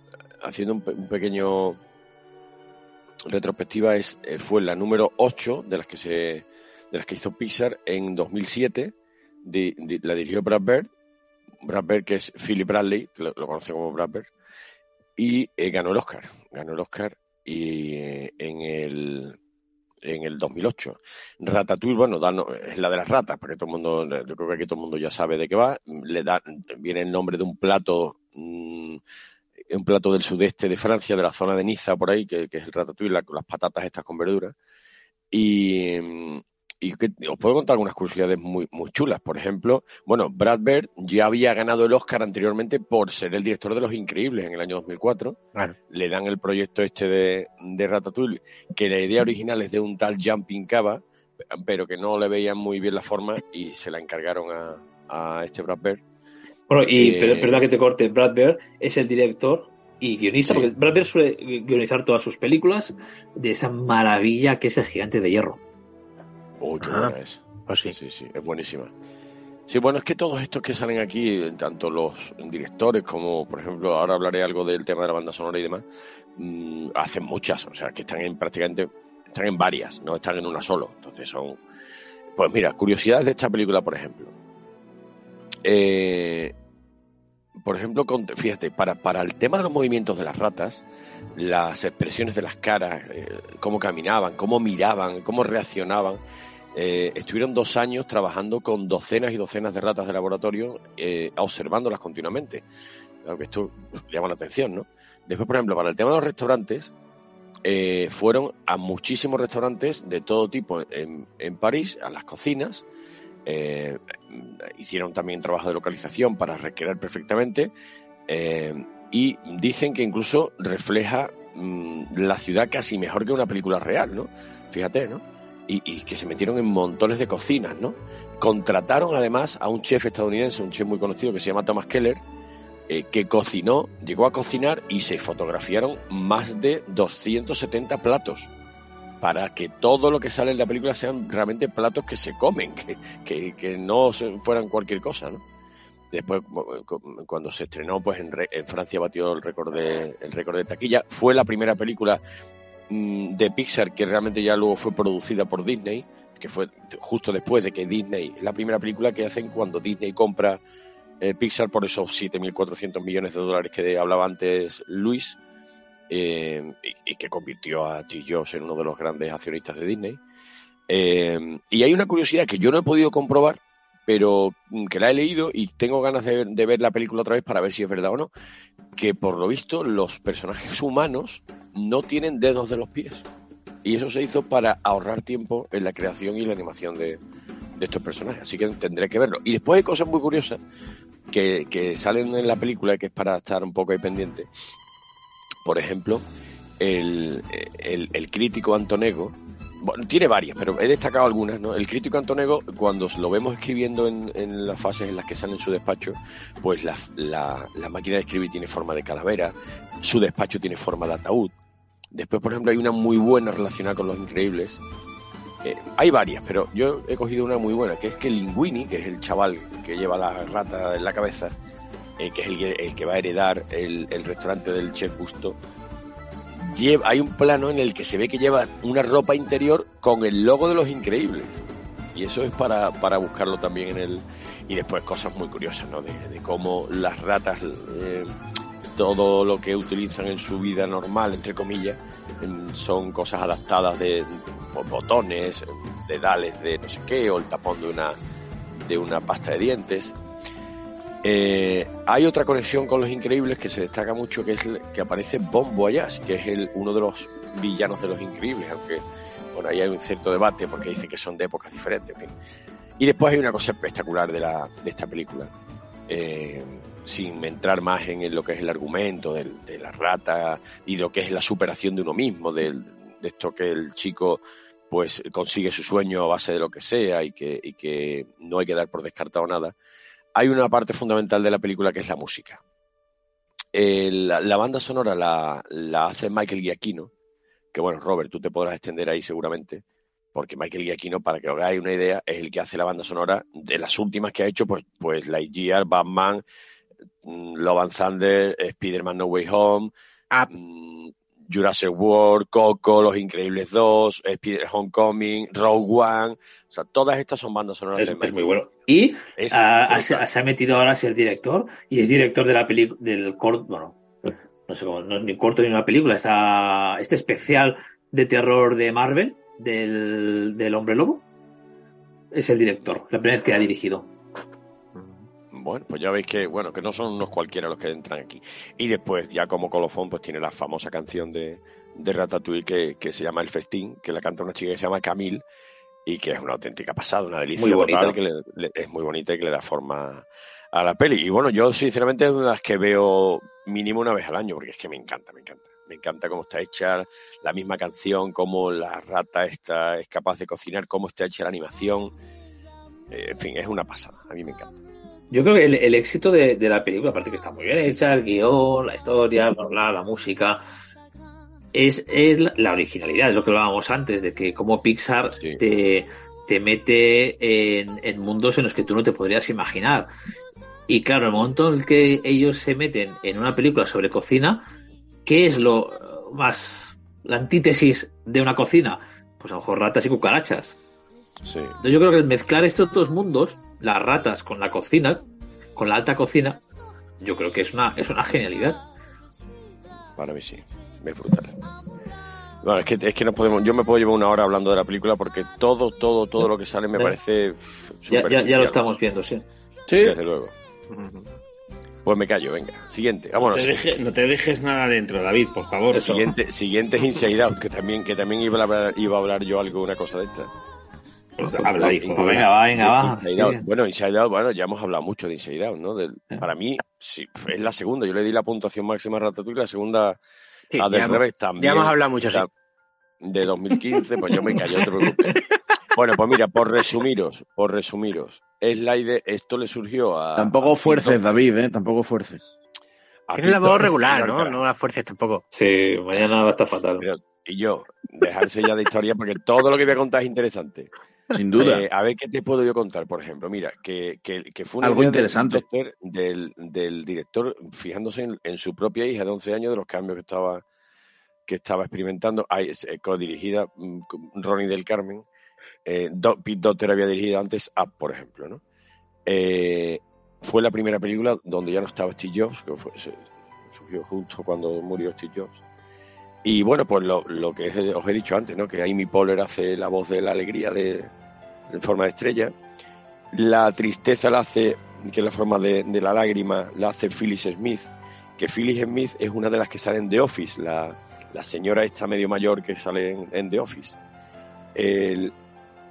[SPEAKER 2] haciendo un, un pequeño retrospectiva, es, eh, fue la número 8 de las que se de las que hizo Pixar en 2007. Di- di- la dirigió Brad Bird. Brad Bird, que es Philip Bradley, que lo, lo conoce como Brad Bird. Y eh, ganó el Oscar. Ganó el Oscar y, eh, en el en el 2008. Ratatouille, bueno, da es la de las ratas, porque todo el mundo, yo creo que aquí todo el mundo ya sabe de qué va. Le da, viene el nombre de un plato, mm, un plato del sudeste de Francia, de la zona de Niza, por ahí, que, que es el ratatouille, la- las patatas estas con verduras. Y, mm, y que, os puedo contar algunas curiosidades muy, muy chulas. Por ejemplo, bueno, Brad Bird ya había ganado el Oscar anteriormente por ser el director de Los Increíbles en el año 2004
[SPEAKER 3] Claro.
[SPEAKER 2] le dan el proyecto este de, de Ratatouille, que la idea original es de un tal Jumping Cava, pero que no le veían muy bien la forma y se la encargaron a, a este Brad Bird.
[SPEAKER 6] Bueno, y
[SPEAKER 2] Eh,
[SPEAKER 6] perdona que te corte, Brad Bird es el director y guionista,
[SPEAKER 2] Sí.
[SPEAKER 6] porque Brad Bird suele guionizar todas sus películas de esa maravilla que es el gigante de hierro.
[SPEAKER 2] Uy, qué
[SPEAKER 3] Ah,
[SPEAKER 2] buena es.
[SPEAKER 3] Pues sí.
[SPEAKER 2] Sí, sí, es buenísima. Sí, bueno, es que todos estos que salen aquí, tanto los directores como, por ejemplo, ahora hablaré algo del tema de la banda sonora y demás, mm, hacen muchas, o sea, que están en prácticamente, están en varias, no están en una solo. Entonces son, pues mira, curiosidades de esta película, por ejemplo. Eh, por ejemplo, con- fíjate, para, para el tema de los movimientos de las ratas, las expresiones de las caras, eh, cómo caminaban, cómo miraban, cómo reaccionaban, eh, estuvieron dos años trabajando con docenas y docenas de ratas de laboratorio, eh, observándolas continuamente. Que esto llama la atención, ¿no? Después, por ejemplo, para el tema de los restaurantes, eh, fueron a muchísimos restaurantes de todo tipo en, París, a las cocinas, hicieron también trabajo de localización para recrear perfectamente y dicen que incluso refleja mm, la ciudad casi mejor que una película real, ¿no? Fíjate, ¿no? Y, que se metieron en montones de cocinas, ¿no? Contrataron además a un chef estadounidense, un chef muy conocido que se llama Thomas Keller, eh, que cocinó, llegó a cocinar y se fotografiaron más de 270 platos para que todo lo que sale en la película sean realmente platos que se comen, que, que, que no fueran cualquier cosa, ¿no? Después, cu- cu- cuando se estrenó, pues en, re- en Francia batió el récord de, el récord de taquilla. Fue la primera película de Pixar que realmente ya luego fue producida por Disney, que fue justo después de que Disney, la primera película que hacen cuando Disney compra eh, Pixar por esos 7.400 millones de dólares que hablaba antes Luis, eh, y, que convirtió a Steve Jobs en uno de los grandes accionistas de Disney. Eh, y hay una curiosidad que yo no he podido comprobar, pero mm, que la he leído y tengo ganas de de ver la película otra vez para ver si es verdad o no, que por lo visto los personajes humanos no tienen dedos de los pies. Y eso se hizo para ahorrar tiempo en la creación y la animación de, de estos personajes. Así que tendré que verlo. Y después hay cosas muy curiosas que, que salen en la película que es para estar un poco ahí pendiente. Por ejemplo, el, el, el crítico Antonego, bueno, tiene varias, pero he destacado algunas, ¿no? El crítico Antonego, cuando lo vemos escribiendo en, en las fases en las que sale en su despacho, pues la, la, la máquina de escribir tiene forma de calavera, su despacho tiene forma de ataúd. Después, por ejemplo, hay una muy buena relacionada con los increíbles. Eh, hay varias, pero yo he cogido una muy buena, que es que Linguini, que es el chaval que lleva la rata en la cabeza, eh, que es el, que- va a heredar el, el restaurante del chef Gusto, lleva, hay un plano en el que se ve que lleva una ropa interior con el logo de los increíbles. Y eso es para, para buscarlo también en el... Y después cosas muy curiosas, ¿no? De, de cómo las ratas, eh, todo lo que utilizan en su vida normal, entre comillas, son cosas adaptadas de por botones, dedales de no sé qué, o el tapón de una, de una pasta de dientes. Eh, hay otra conexión con los increíbles que se destaca mucho, que es que aparece Bon Voyage, que es uno de los villanos de los increíbles, aunque bueno, ahí hay un cierto debate porque dicen que son de épocas diferentes. Y después hay una cosa espectacular de, la, de esta película, eh, sin entrar más en lo que es el argumento del- de, la rata y lo que es la superación de uno mismo, del- de esto que el chico pues consigue su sueño a base de lo que sea y que, no hay que dar por descartado nada hay una parte fundamental de la película que es la música. El- la, banda sonora la, la hace Michael Giacchino, que bueno, Robert, tú te podrás extender ahí seguramente, porque Michael Giacchino, para que os hagáis una idea, es el que hace la banda sonora de las últimas que ha hecho, pues, pues Lightyear, Batman, Love and Thunder, Spider-Man No Way Home, mm, Jurassic World, Coco, Los Increíbles 2, Spider Homecoming, Rogue One, o sea, todas estas son bandas sonoras
[SPEAKER 6] Es,
[SPEAKER 2] de
[SPEAKER 6] es
[SPEAKER 2] Michael
[SPEAKER 6] muy bueno. Y
[SPEAKER 2] Es
[SPEAKER 6] ah, se, se ha metido ahora a ser director y es director de la película del corto, bueno, no sé cómo, no es ni corto ni una película, esta, este especial de terror de Marvel del, del Hombre Lobo. Es el director, la primera vez que ha dirigido.
[SPEAKER 2] Bueno, pues ya veis que, bueno, que no son unos cualquiera los que entran aquí. Y después, ya como colofón, pues tiene la famosa canción de, de Ratatouille que, que se llama El Festín, que la canta una chica que se llama Camille y que es una auténtica pasada, una delicia
[SPEAKER 6] Muy
[SPEAKER 2] total, que le- le- es muy bonita y que le da forma a la peli. Y bueno, yo sinceramente es una de las que veo mínimo una vez al año, porque es que me encanta, me encanta. Me encanta cómo está hecha la misma canción, cómo la rata está, es capaz de cocinar, cómo está hecha la animación. Eh, en fin, es una pasada, a mí me encanta.
[SPEAKER 6] Yo creo que el, el éxito de, de la película, aparte que está muy bien hecha, el guion, la historia, bla, bla, la música, es, es la, originalidad, es lo que hablábamos antes, de que como Pixar te, te mete en, en mundos en los que tú no te podrías imaginar. Y claro, el momento en el que ellos se meten en una película sobre cocina, ¿qué es lo más, la antítesis de una cocina? Pues a lo mejor ratas y cucarachas.
[SPEAKER 2] Sí.
[SPEAKER 6] Entonces yo creo que el mezclar estos dos mundos, las ratas con la cocina, con la alta cocina, yo creo que es una, es una genialidad.
[SPEAKER 2] Para mí sí, es brutal. Bueno, es que, es que no podemos, yo me puedo llevar una hora hablando de la película porque todo, todo, todo lo que sale me parece
[SPEAKER 6] Ya, ya, ya lo estamos viendo, sí.
[SPEAKER 5] Sí.
[SPEAKER 2] Desde luego. Pues me callo, venga. Siguiente,
[SPEAKER 4] No
[SPEAKER 2] vámonos.
[SPEAKER 4] te, deje- no te dejes nada dentro, David, por favor.
[SPEAKER 2] Siguiente, siguiente es Inside Out, que también, que también iba a hablar, iba a hablar yo algo, una cosa de esta.
[SPEAKER 4] Pues habla, hijo,
[SPEAKER 6] Pues venga, va, venga, va.
[SPEAKER 2] Inside Out.
[SPEAKER 6] Sí.
[SPEAKER 2] Bueno, Inside Out, bueno, ya hemos hablado mucho de Inside Out, ¿no? Del- para mí, sí, es la segunda. Yo le di la puntuación máxima a Ratatouille, la segunda
[SPEAKER 3] Sí,
[SPEAKER 2] a
[SPEAKER 3] hemos-
[SPEAKER 2] Revés también.
[SPEAKER 3] ya hemos hablado mucho, sí.
[SPEAKER 2] De 2015, pues yo me callo, no te preocupes. Bueno, pues mira, por resumiros, por resumiros, es la idea, esto le surgió a...
[SPEAKER 5] Tampoco
[SPEAKER 2] a
[SPEAKER 5] fuerces, David, ¿eh? Tampoco fuerces.
[SPEAKER 3] Tiene la voz regular,
[SPEAKER 2] y
[SPEAKER 3] ¿no? No la fuerces tampoco.
[SPEAKER 6] Sí, mañana va a estar fatal.
[SPEAKER 2] Pero- y yo, dejarse ya de historia porque todo lo que voy a contar es interesante.
[SPEAKER 5] Sin duda.
[SPEAKER 2] Eh, a ver qué te puedo yo contar, por ejemplo. Mira, que, que, que fue una
[SPEAKER 5] Algo interesante.
[SPEAKER 2] director- Del, del director fijándose en, en su propia hija de 11 años, de los cambios que estaba que estaba experimentando, Ay, es, eh, codirigida mm, Ronnie del Carmen, eh, Do- Pete Docter había dirigido antes Up, por ejemplo, ¿no? Eh, fue la primera película donde ya no estaba Steve Jobs, que fue- se- surgió justo cuando murió Steve Jobs. Y bueno, pues lo, lo que os he dicho antes, ¿no? Que Amy Poehler hace la voz de la alegría de, en forma de estrella. La tristeza la hace, que es la forma de, de la lágrima, la hace Phyllis Smith, que Phyllis Smith es una de las que salen de Office, la, la señora esta medio mayor que sale en, en The Office. El,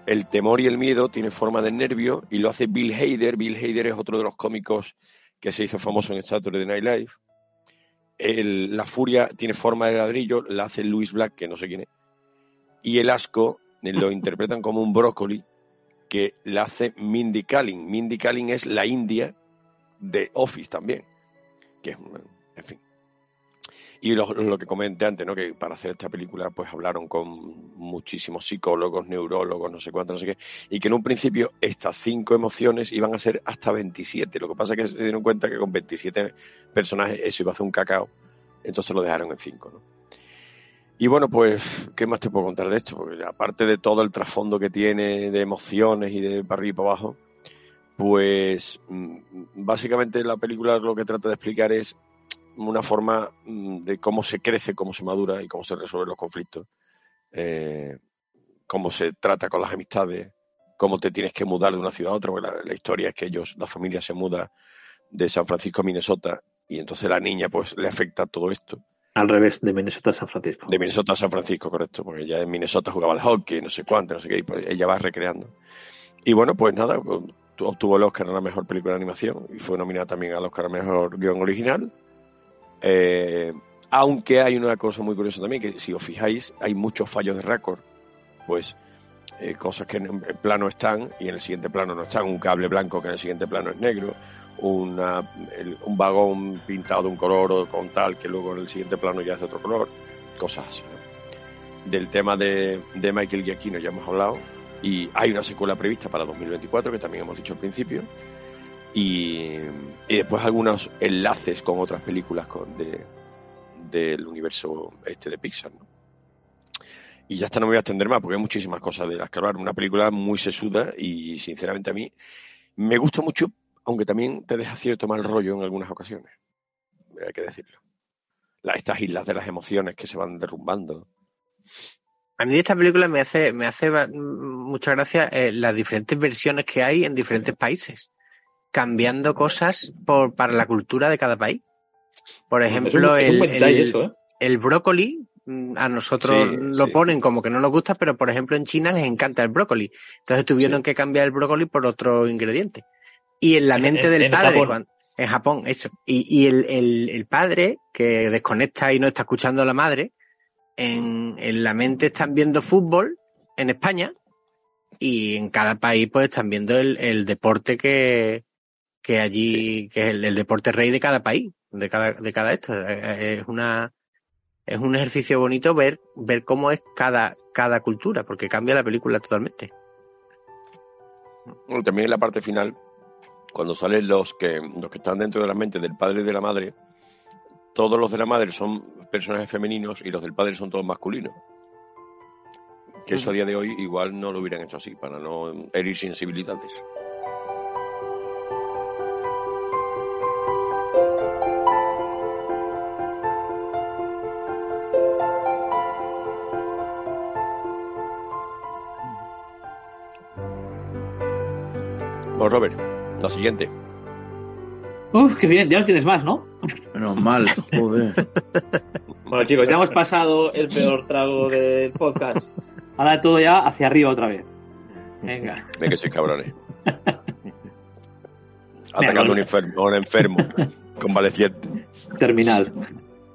[SPEAKER 2] el temor y el miedo tiene forma de nervio y lo hace Bill Hader. Bill Hader es otro de los cómicos que se hizo famoso en Saturday Night Live. El- la furia tiene forma de ladrillo, la hace Louis Black, que no sé quién es. Y el asco lo interpretan como un brócoli que la hace Mindy Kaling. Mindy Kaling es la India de Office también. Que es, en fin. Y lo, lo que comenté antes, ¿no? Que para hacer esta película, pues hablaron con muchísimos psicólogos, neurólogos, no sé cuánto, no sé qué. Y que en un principio estas cinco emociones iban a ser hasta 27. Lo que pasa es que se dieron cuenta que con 27 personajes eso iba a hacer un cacao. Entonces lo dejaron en cinco, ¿no? Y bueno, pues, ¿qué más te puedo contar de esto? Porque aparte de todo el trasfondo que tiene de emociones y de para arriba y para abajo, pues mm, básicamente la película lo que trata de explicar es una forma mm, de cómo se crece, cómo se madura y cómo se resuelven los conflictos, eh, cómo se trata con las amistades, cómo te tienes que mudar de una ciudad a otra, porque la, la historia es que ellos, la familia se muda de San Francisco a Minnesota y entonces la niña pues le afecta todo esto.
[SPEAKER 6] Al revés, de Minnesota a San Francisco.
[SPEAKER 2] De Minnesota a San Francisco, correcto, porque ella en Minnesota jugaba al hockey, no sé cuánto, no sé qué, y pues ella va recreando. Y bueno, pues nada, tu- obtuvo el Oscar a la mejor película de animación y fue nominada también al Oscar a mejor guion original. Eh, aunque hay una cosa muy curiosa también, que si os fijáis, hay muchos fallos de récord, pues eh, cosas que en en plano están y en el siguiente plano no están, un cable blanco que en el siguiente plano es negro, una, el- un vagón pintado de un color o con tal que luego en el siguiente plano ya es de otro color, cosas así. Del tema de, de Michael Giacchino ya hemos hablado y hay una secuela prevista para 2024 que también hemos dicho al principio y, después algunos enlaces con otras películas con, de, del universo este de Pixar. ¿no? Y ya está, no me voy a extender más porque hay muchísimas cosas de las que hablar. Una película muy sesuda y sinceramente a mí me gusta mucho, aunque también te deja cierto mal rollo en algunas ocasiones. Hay que decirlo. La- estas islas de las emociones que se van derrumbando.
[SPEAKER 3] A mí esta película me hace, me hace mucha gracia eh, las diferentes versiones que hay en diferentes países, cambiando cosas por, para la cultura de cada país. Por
[SPEAKER 6] Es un-
[SPEAKER 3] ejemplo,
[SPEAKER 6] es un
[SPEAKER 3] el, el-
[SPEAKER 6] eso, ¿eh?
[SPEAKER 3] el brócoli, mm, a nosotros
[SPEAKER 2] Sí,
[SPEAKER 3] lo
[SPEAKER 2] sí.
[SPEAKER 3] ponen como que no nos gusta, pero por ejemplo en China les encanta el brócoli. Entonces tuvieron que cambiar el brócoli por otro ingrediente. Y en la
[SPEAKER 6] En-
[SPEAKER 3] mente
[SPEAKER 6] en-
[SPEAKER 3] del
[SPEAKER 6] en
[SPEAKER 3] padre,
[SPEAKER 6] Japón.
[SPEAKER 3] en Japón, eso. Y, y el, el, el padre que desconecta y no está escuchando a la madre, en, en la mente están viendo fútbol en España y en cada país pues están viendo el, el deporte que, que allí, que es el, el deporte rey de cada país, de cada, de cada esto. Eh, eh, Es una, es un ejercicio bonito ver, ver cómo es cada, cada cultura, porque cambia la película totalmente.
[SPEAKER 2] Bueno, también en la parte final, cuando salen los que, los que están dentro de la mente del padre y de la madre, todos los de la madre son personajes femeninos y los del padre son todos masculinos. Que eso a día de hoy igual no lo hubieran hecho así, para no herir sensibilidades. Robert, la siguiente.
[SPEAKER 6] Uf, qué bien, ya no tienes más, ¿no?
[SPEAKER 5] Menos mal, joder.
[SPEAKER 6] Bueno, chicos, ya hemos pasado el peor trago del podcast. Ahora todo ya hacia arriba otra vez. Venga.
[SPEAKER 2] Venga, que sois cabrones. Atacando a un enfermo, un enfermo convaleciente.
[SPEAKER 6] Terminal.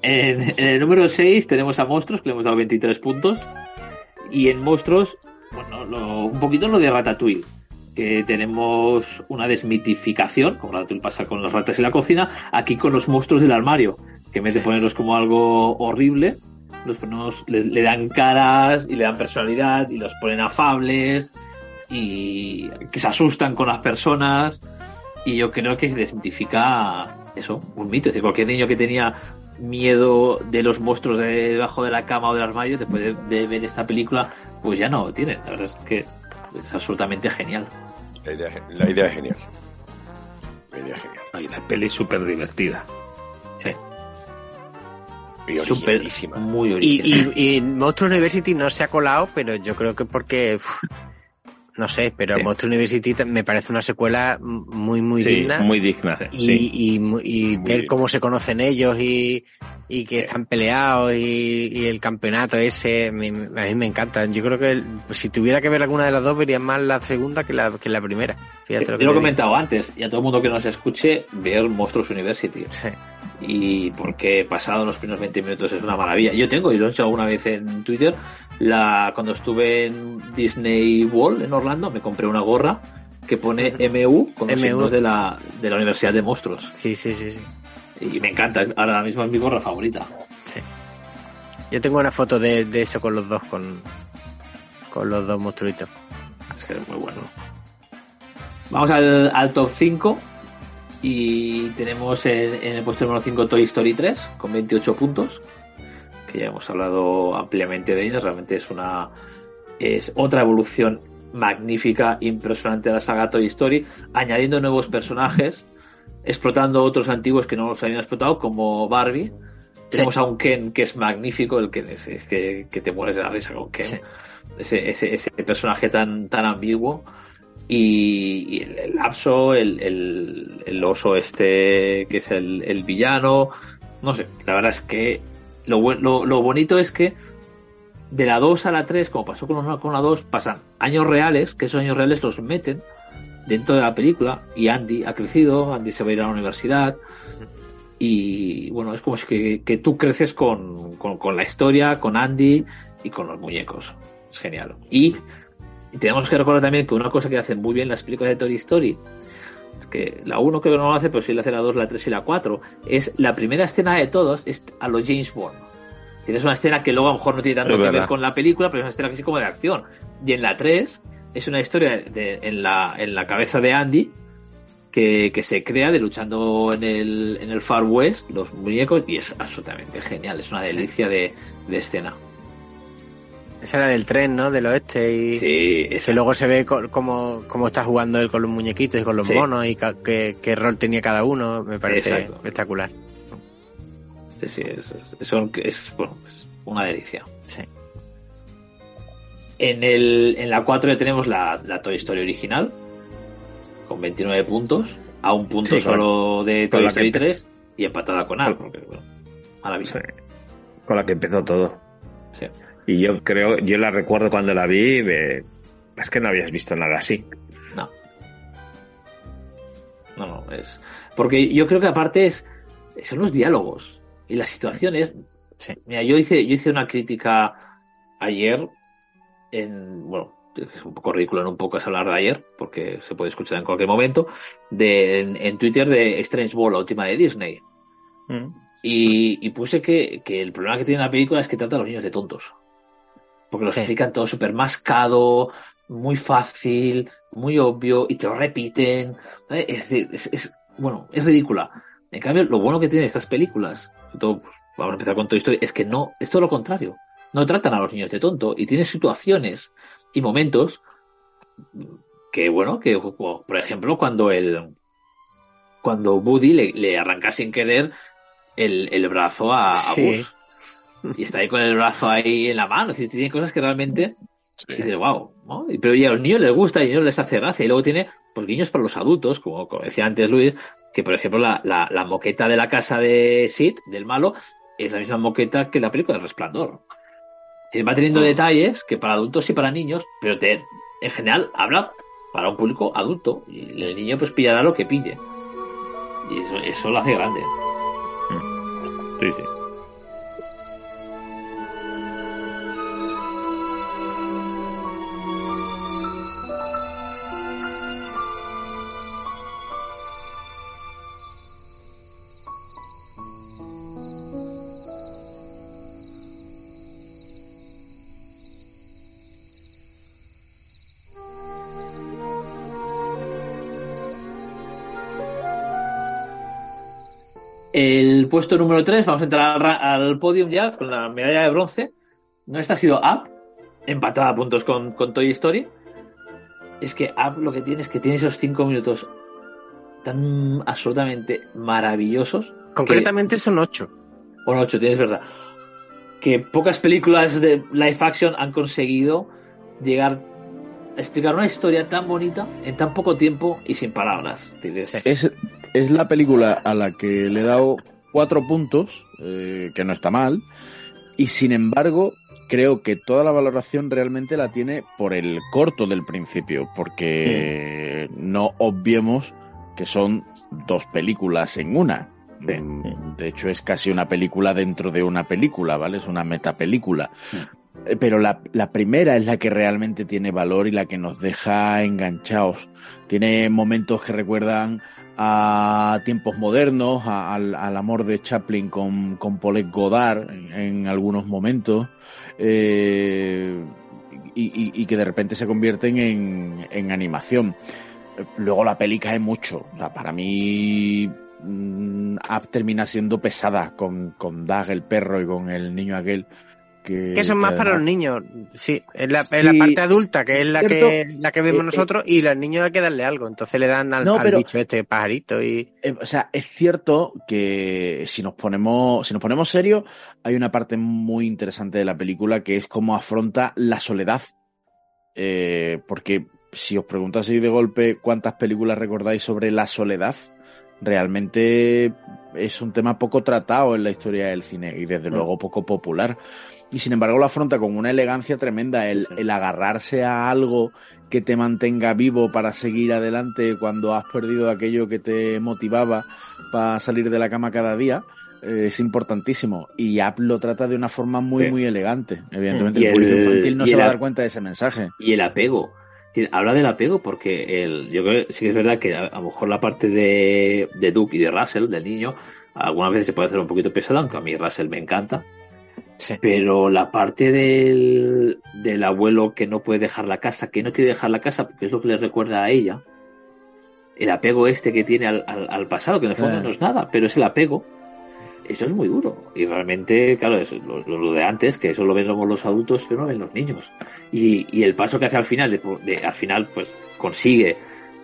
[SPEAKER 6] En, en el número 6 tenemos a Monstruos, que le hemos dado 23 puntos. Y en Monstruos, bueno, lo- un poquito lo de Ratatouille. Que tenemos una desmitificación, como Ratatouille pasa con las ratas y la cocina, aquí con los monstruos del armario. Que en vez de ponerlos como algo horrible, los ponemos, le, le dan caras y le dan personalidad y los ponen afables y que se asustan con las personas. Y yo creo que se desmitifica eso, un mito. Es decir, cualquier niño que tenía miedo de los monstruos de debajo de la cama o del armario, después de, de ver esta película, pues ya no lo tiene. La verdad es que es absolutamente genial.
[SPEAKER 2] La idea, la idea es genial. La idea es genial.
[SPEAKER 4] Ay, la peli es súper divertida.
[SPEAKER 6] Sí.
[SPEAKER 2] Y
[SPEAKER 6] Súper,
[SPEAKER 2] originalísima.
[SPEAKER 6] muy
[SPEAKER 3] Y,
[SPEAKER 6] original.
[SPEAKER 3] y, y Monster University no se ha colado, pero yo creo que porque. No sé, pero
[SPEAKER 4] Sí.
[SPEAKER 3] Monster University me parece una secuela muy, muy
[SPEAKER 4] Sí,
[SPEAKER 3] digna.
[SPEAKER 4] muy digna.
[SPEAKER 3] y,
[SPEAKER 4] sí.
[SPEAKER 3] y, y
[SPEAKER 2] Muy
[SPEAKER 3] ver
[SPEAKER 2] bien.
[SPEAKER 3] cómo se conocen ellos y, y que están peleados y, y el campeonato ese, me- me- a mí me encanta. Yo creo que si tuviera que ver alguna de las dos, vería más la segunda que la, que la primera. Fíjate
[SPEAKER 6] Yo
[SPEAKER 3] lo que
[SPEAKER 6] lo he comentado antes, y a todo el mundo que nos escuche, ver Monstruos University.
[SPEAKER 3] Sí.
[SPEAKER 6] y porque pasado los primeros 20 minutos es una maravilla. Yo tengo, y lo he hecho alguna vez en Twitter, la cuando estuve en Disney World en Orlando, me compré una gorra que pone MU con los
[SPEAKER 3] MU.
[SPEAKER 6] signos de la, de la Universidad de Monstruos.
[SPEAKER 3] Sí, sí, sí, sí.
[SPEAKER 6] Y me encanta, ahora mismo es mi gorra favorita.
[SPEAKER 3] Sí. Yo tengo una foto de, de eso con los dos, con, con los dos monstruitos.
[SPEAKER 6] Es que es muy bueno. Vamos al, al top 5 y tenemos en, en el puesto número 5 Toy Story 3 con 28 puntos, que ya hemos hablado ampliamente de ella, realmente es una es otra evolución magnífica, impresionante de la saga Toy Story, añadiendo nuevos personajes, explotando otros antiguos que no los habían explotado, como Barbie. Tenemos a un Ken que es magnífico, el que es, es que, que te mueres de la risa con Ken.
[SPEAKER 3] Sí.
[SPEAKER 6] Ese, ese, ese personaje tan, tan ambiguo. Y, y el, el lapso, el, el, el oso este que es el, el villano. No sé, la verdad es que lo, lo, lo bonito es que de la 2 a la 3, como pasó con, la- con la 2, pasan años reales, que esos años reales los meten dentro de la película y Andy ha crecido, Andy se va a ir a la universidad y bueno, es como si que, que tú creces con, con, la historia, con Andy y con los muñecos. Es genial. Y, tenemos que recordar también que una cosa que hacen muy bien las películas de Toy Story, que la 1 creo que no lo hace, pero sí la hace la 2, la 3 y la 4, es la primera escena de todos es a los James Bond. Tienes una escena que luego a lo mejor no tiene tanto
[SPEAKER 4] Es
[SPEAKER 6] que ver con la película, pero es una escena que sí como de acción. Y en la 3 es una historia de, en, la, en la cabeza de Andy que, que se crea de luchando en el, en el Far West, los muñecos, y es absolutamente genial. Es una delicia de, de escena.
[SPEAKER 3] Esa era del tren, ¿no? Del oeste y
[SPEAKER 6] Sí,
[SPEAKER 3] que luego se ve cómo, cómo está jugando él con los muñequitos y con los
[SPEAKER 6] Sí.
[SPEAKER 3] monos y qué, qué rol tenía cada uno. Me parece
[SPEAKER 6] Exacto.
[SPEAKER 3] espectacular.
[SPEAKER 6] Sí, sí, es, es, un- es, bueno, es una delicia.
[SPEAKER 3] Sí.
[SPEAKER 6] En, el, en la 4 ya tenemos la, la Toy Story original, con 29 puntos, a un punto
[SPEAKER 4] Sí,
[SPEAKER 6] solo de Toy Story
[SPEAKER 4] empe-
[SPEAKER 6] 3 y empatada con Al, porque, bueno, maravilla.
[SPEAKER 4] Con la que empezó todo.
[SPEAKER 6] Sí.
[SPEAKER 4] Y yo creo, yo la recuerdo cuando la vi, es que no habías visto nada así.
[SPEAKER 6] No. No, no, es. Porque yo creo que aparte es. Son los diálogos y las situaciones. Mira, yo hice, yo hice una crítica ayer en. Bueno, es un poco ridículo en un poco es hablar de ayer, porque se puede escuchar en cualquier momento. De, en, en Twitter de Strange World, la última de Disney. Y, y puse que, que el problema que tiene la película es que trata a los niños de tontos. Porque lo explican todo súper mascado, muy fácil, muy obvio, y te lo repiten. Es, es, es- bueno, es ridícula. En cambio, lo bueno que tienen estas películas, sobre todo, pues, vamos a empezar con Toy Story, es que no, es todo lo contrario. No tratan a los niños de tonto y tienen situaciones y momentos que, bueno, que, por ejemplo, cuando el, cuando Woody le, le arranca sin querer el, el brazo a, a
[SPEAKER 3] Sí.
[SPEAKER 6] Buzz. Y está ahí con el brazo ahí en la mano. Es decir, tiene cosas que realmente dices, wow. ¿no? Pero y a los niños les gusta y a los niños les hace gracia. Y luego tiene pues guiños para los adultos, como, como decía antes Luis, que por ejemplo la, la, la moqueta de la casa de Sid, del malo, es la misma moqueta que la película del Resplandor. Decir, Va teniendo detalles que para adultos y para niños, pero te, en general habla para un público adulto. Y el niño pues pillará lo que pille. Y eso, eso lo hace grande.
[SPEAKER 4] Sí, sí.
[SPEAKER 6] Puesto número 3, vamos a entrar al, al podium ya con la medalla de bronce. No esta ha sido Up, empatada a puntos con, con Toy Story. Es que Up lo que tiene es que tiene esos 5 minutos tan absolutamente maravillosos.
[SPEAKER 3] Concretamente son 8.
[SPEAKER 6] Bueno, 8, tienes verdad. Que pocas películas de live action han conseguido llegar a explicar una historia tan bonita en tan poco tiempo y sin palabras. Tienes-
[SPEAKER 5] Es, es la película a la que le he dado cuatro puntos, eh, que no está mal, y sin embargo creo que toda la valoración realmente la tiene por el corto del principio, porque no obviemos que son dos películas en una. De hecho, es casi una película dentro de una película, ¿vale? Es una metapelícula. Eh, Pero la, la primera es la que realmente tiene valor y la que nos deja enganchados. Tiene momentos que recuerdan a tiempos modernos, a- al, al amor de Chaplin con, con Paulette Godard en, algunos momentos, eh, y, y- que de repente se convierten en, en animación. Luego la peli cae mucho. Para mí mm, Up termina siendo pesada con, con el perro y con el niño aquel. Que,
[SPEAKER 3] Que son más para los niños. Sí, es la, es
[SPEAKER 5] Sí,
[SPEAKER 3] la parte adulta, que es la que, la que vemos
[SPEAKER 5] Eh, eh,
[SPEAKER 3] nosotros, y los niños hay que darle algo. Entonces le dan al,
[SPEAKER 5] No,
[SPEAKER 3] al bicho este pajarito y.
[SPEAKER 5] Eh, o sea, es cierto que si nos ponemos, si nos ponemos serios, hay una parte muy interesante de la película que es cómo afronta la soledad. Eh, porque si os pregunto así de golpe cuántas películas recordáis sobre la soledad, realmente es un tema poco tratado en la historia del cine y desde luego poco popular. Y sin embargo lo afronta con una elegancia tremenda, el, el agarrarse a algo que te mantenga vivo para seguir adelante cuando has perdido aquello que te motivaba para salir de la cama cada día. eh, es importantísimo y App lo trata de una forma muy
[SPEAKER 6] Sí.
[SPEAKER 5] muy elegante evidentemente
[SPEAKER 6] Y
[SPEAKER 5] el público infantil no se va a dar cuenta de ese mensaje
[SPEAKER 6] y el apego. Habla del apego porque el, yo creo que sí que es verdad que a, a lo mejor la parte de, de Duke y de Russell, del niño, algunas veces se puede hacer un poquito pesada, aunque a mí Russell me encanta. Pero la parte del, del abuelo que no puede dejar la casa, que no quiere dejar la casa porque es lo que le recuerda a ella, el apego este que tiene al, al- al pasado, que en el fondo no es nada, pero es el apego, eso es muy duro. Y realmente, claro, es lo, de antes, que eso lo ven luego los adultos, pero no lo ven los niños. Y, y el paso que hace al final, de, de- al final, pues consigue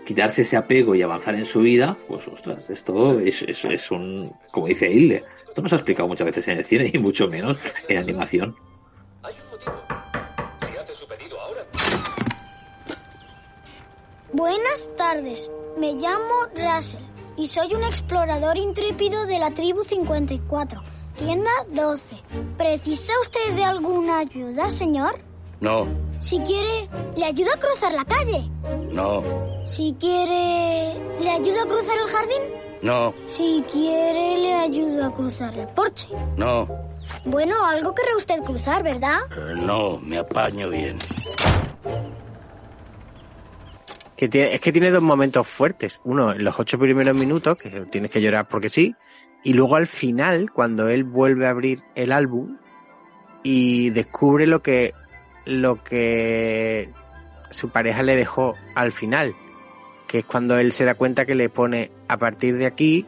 [SPEAKER 6] quitarse ese apego y avanzar en su vida, pues ostras, esto es, es, es un, como dice Hilde, esto no se ha explicado muchas veces en el cine y mucho menos en animación.
[SPEAKER 13] Buenas tardes, me llamo Russell y soy un explorador intrépido de la tribu 54, tienda 12. ¿Precisa usted de alguna ayuda, señor?
[SPEAKER 14] No,
[SPEAKER 13] Si quiere, le ayudo a cruzar la calle.
[SPEAKER 14] no,
[SPEAKER 13] Si quiere, le ayudo a cruzar el jardín.
[SPEAKER 14] No,
[SPEAKER 13] Si quiere, le ayudo a cruzar el porche.
[SPEAKER 14] no,
[SPEAKER 13] Bueno, algo querrá usted cruzar, ¿verdad?
[SPEAKER 14] eh, no, me apaño bien.
[SPEAKER 3] Que tiene- es que tiene dos momentos fuertes. Uno, en los ocho primeros minutos, que tienes que llorar porque sí. Y luego al final, cuando él vuelve a abrir el álbum y descubre lo que, lo que su pareja le dejó al final. Que es cuando él se da cuenta que le pone, a partir de aquí,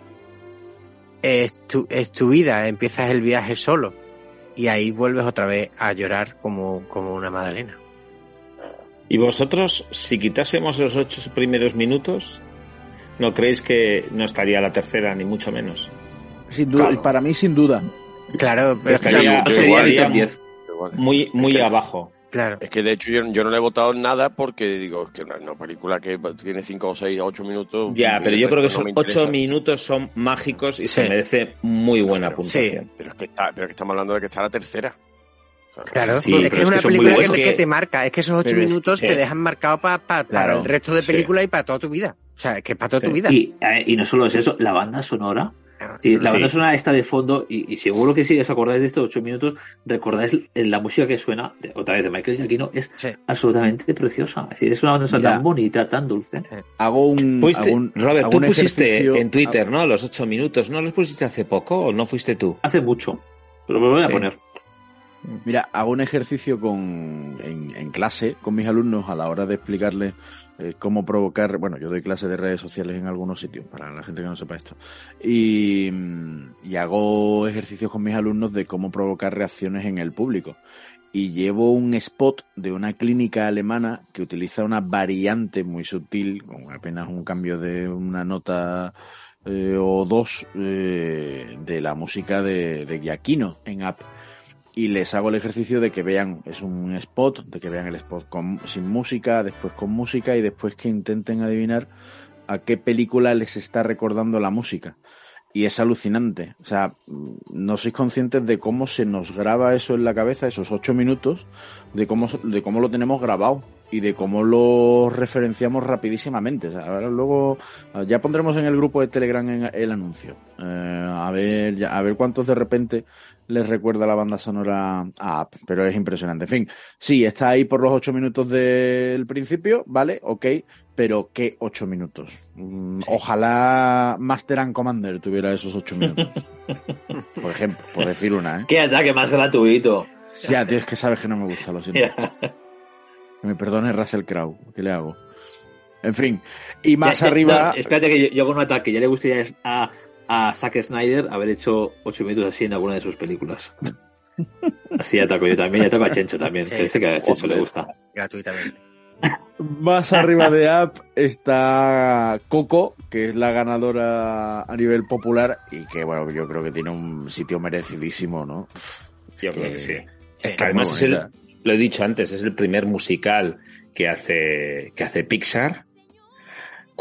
[SPEAKER 3] es tu, es tu vida, empiezas el viaje solo. Y ahí vuelves otra vez a llorar como, como una magdalena.
[SPEAKER 4] ¿Y vosotros, si quitásemos los ocho primeros minutos, no creéis que no estaría la tercera, ni mucho menos?
[SPEAKER 5] Sin duda,
[SPEAKER 4] Claro.
[SPEAKER 5] para mí sin duda
[SPEAKER 3] Claro, pero
[SPEAKER 4] estaría, estaría
[SPEAKER 6] ni top 10.
[SPEAKER 4] muy, muy abajo.
[SPEAKER 3] Claro.
[SPEAKER 2] Es que de hecho yo, yo no le he votado nada porque digo, es que una, una película que tiene 5 o 6 o 8 minutos.
[SPEAKER 4] Ya, pero yo
[SPEAKER 2] no
[SPEAKER 4] creo que son
[SPEAKER 2] interesa.
[SPEAKER 4] ocho minutos son mágicos y se merece muy buena
[SPEAKER 2] Pero-
[SPEAKER 4] puntuación.
[SPEAKER 2] Pero es que, está, pero es que estamos hablando de que está la tercera.
[SPEAKER 3] Claro,
[SPEAKER 4] Sí,
[SPEAKER 3] es que es una
[SPEAKER 4] que
[SPEAKER 3] película que, no te marca, es que esos ocho
[SPEAKER 5] es
[SPEAKER 3] minutos
[SPEAKER 4] que-
[SPEAKER 3] te dejan marcado pa- pa- para
[SPEAKER 5] Claro,
[SPEAKER 3] el resto de
[SPEAKER 4] sí.
[SPEAKER 3] película y para toda tu vida. O sea, es que es para toda tu vida.
[SPEAKER 6] Y, eh, y no solo es eso, la banda sonora. Sí, la banda
[SPEAKER 4] Sí.
[SPEAKER 6] sonora está de fondo y, y seguro que si os acordáis de estos ocho minutos, recordáis la música que suena, de- otra vez de Michael Giacchino, es
[SPEAKER 3] Sí.
[SPEAKER 6] absolutamente preciosa. Es decir, es una banda sonora tan bonita, tan dulce.
[SPEAKER 5] Hago un.
[SPEAKER 4] Fuiste-
[SPEAKER 5] hago un-
[SPEAKER 4] Robert,
[SPEAKER 5] hago
[SPEAKER 4] tú
[SPEAKER 5] un
[SPEAKER 4] pusiste en Twitter, ¿no? Los ocho minutos. ¿No los pusiste hace poco o no fuiste tú?
[SPEAKER 6] Hace mucho. Pero me voy a
[SPEAKER 4] Sí.
[SPEAKER 6] poner.
[SPEAKER 5] Mira, hago un ejercicio con, en, en clase con mis alumnos a la hora de explicarles eh, cómo provocar. Bueno, yo doy clases de redes sociales en algunos sitios, para la gente que no sepa esto. Y, mm, y hago ejercicios con mis alumnos de cómo provocar reacciones en el público. Y llevo un spot de una clínica alemana que utiliza una variante muy sutil, con apenas un cambio de una nota eh, o dos eh, de la música de, de Giacchino en app y les hago el ejercicio de que vean, es un spot, de que vean el spot con, sin música, después con música y después que intenten adivinar a qué película les está recordando la música. Y es alucinante. O sea, mm, no sois conscientes de cómo se nos graba eso en la cabeza, esos ocho minutos, de cómo, de cómo lo tenemos grabado y de cómo lo referenciamos rapidísimamente. Ahora luego ya pondremos en el grupo de Telegram el anuncio. Eh, a ver, a ver cuántos de repente les recuerda la banda sonora a pero es impresionante. En fin, sí, está ahí por los ocho minutos del principio, ¿vale? Ok, pero ¿qué ocho minutos? Mm, Ojalá Master and Commander tuviera esos ocho minutos. por ejemplo, por decir una, ¿eh?
[SPEAKER 6] Qué ataque más gratuito.
[SPEAKER 5] Ya, tío, es que sabes que no me gusta, lo siento. Que me perdone Russell Crowe, ¿qué le hago? En fin, y más
[SPEAKER 6] ya,
[SPEAKER 5] arriba...
[SPEAKER 6] no, espérate que yo, yo hago un ataque. Ya le gustaría a, a Zack Snyder haber hecho ocho minutos así en alguna de sus películas. Así ataco yo también. Y ataco a Chencho también.
[SPEAKER 3] Sí.
[SPEAKER 6] Que dice que a Chencho le gusta.
[SPEAKER 3] Gratuitamente.
[SPEAKER 5] Más arriba de App está Coco, que es la ganadora a nivel popular y que, bueno, yo creo que tiene un sitio merecidísimo, ¿no?
[SPEAKER 4] Yo creo que sí.
[SPEAKER 3] Sí.
[SPEAKER 4] Que además es el, lo he dicho antes, es el primer musical que hace, que hace Pixar.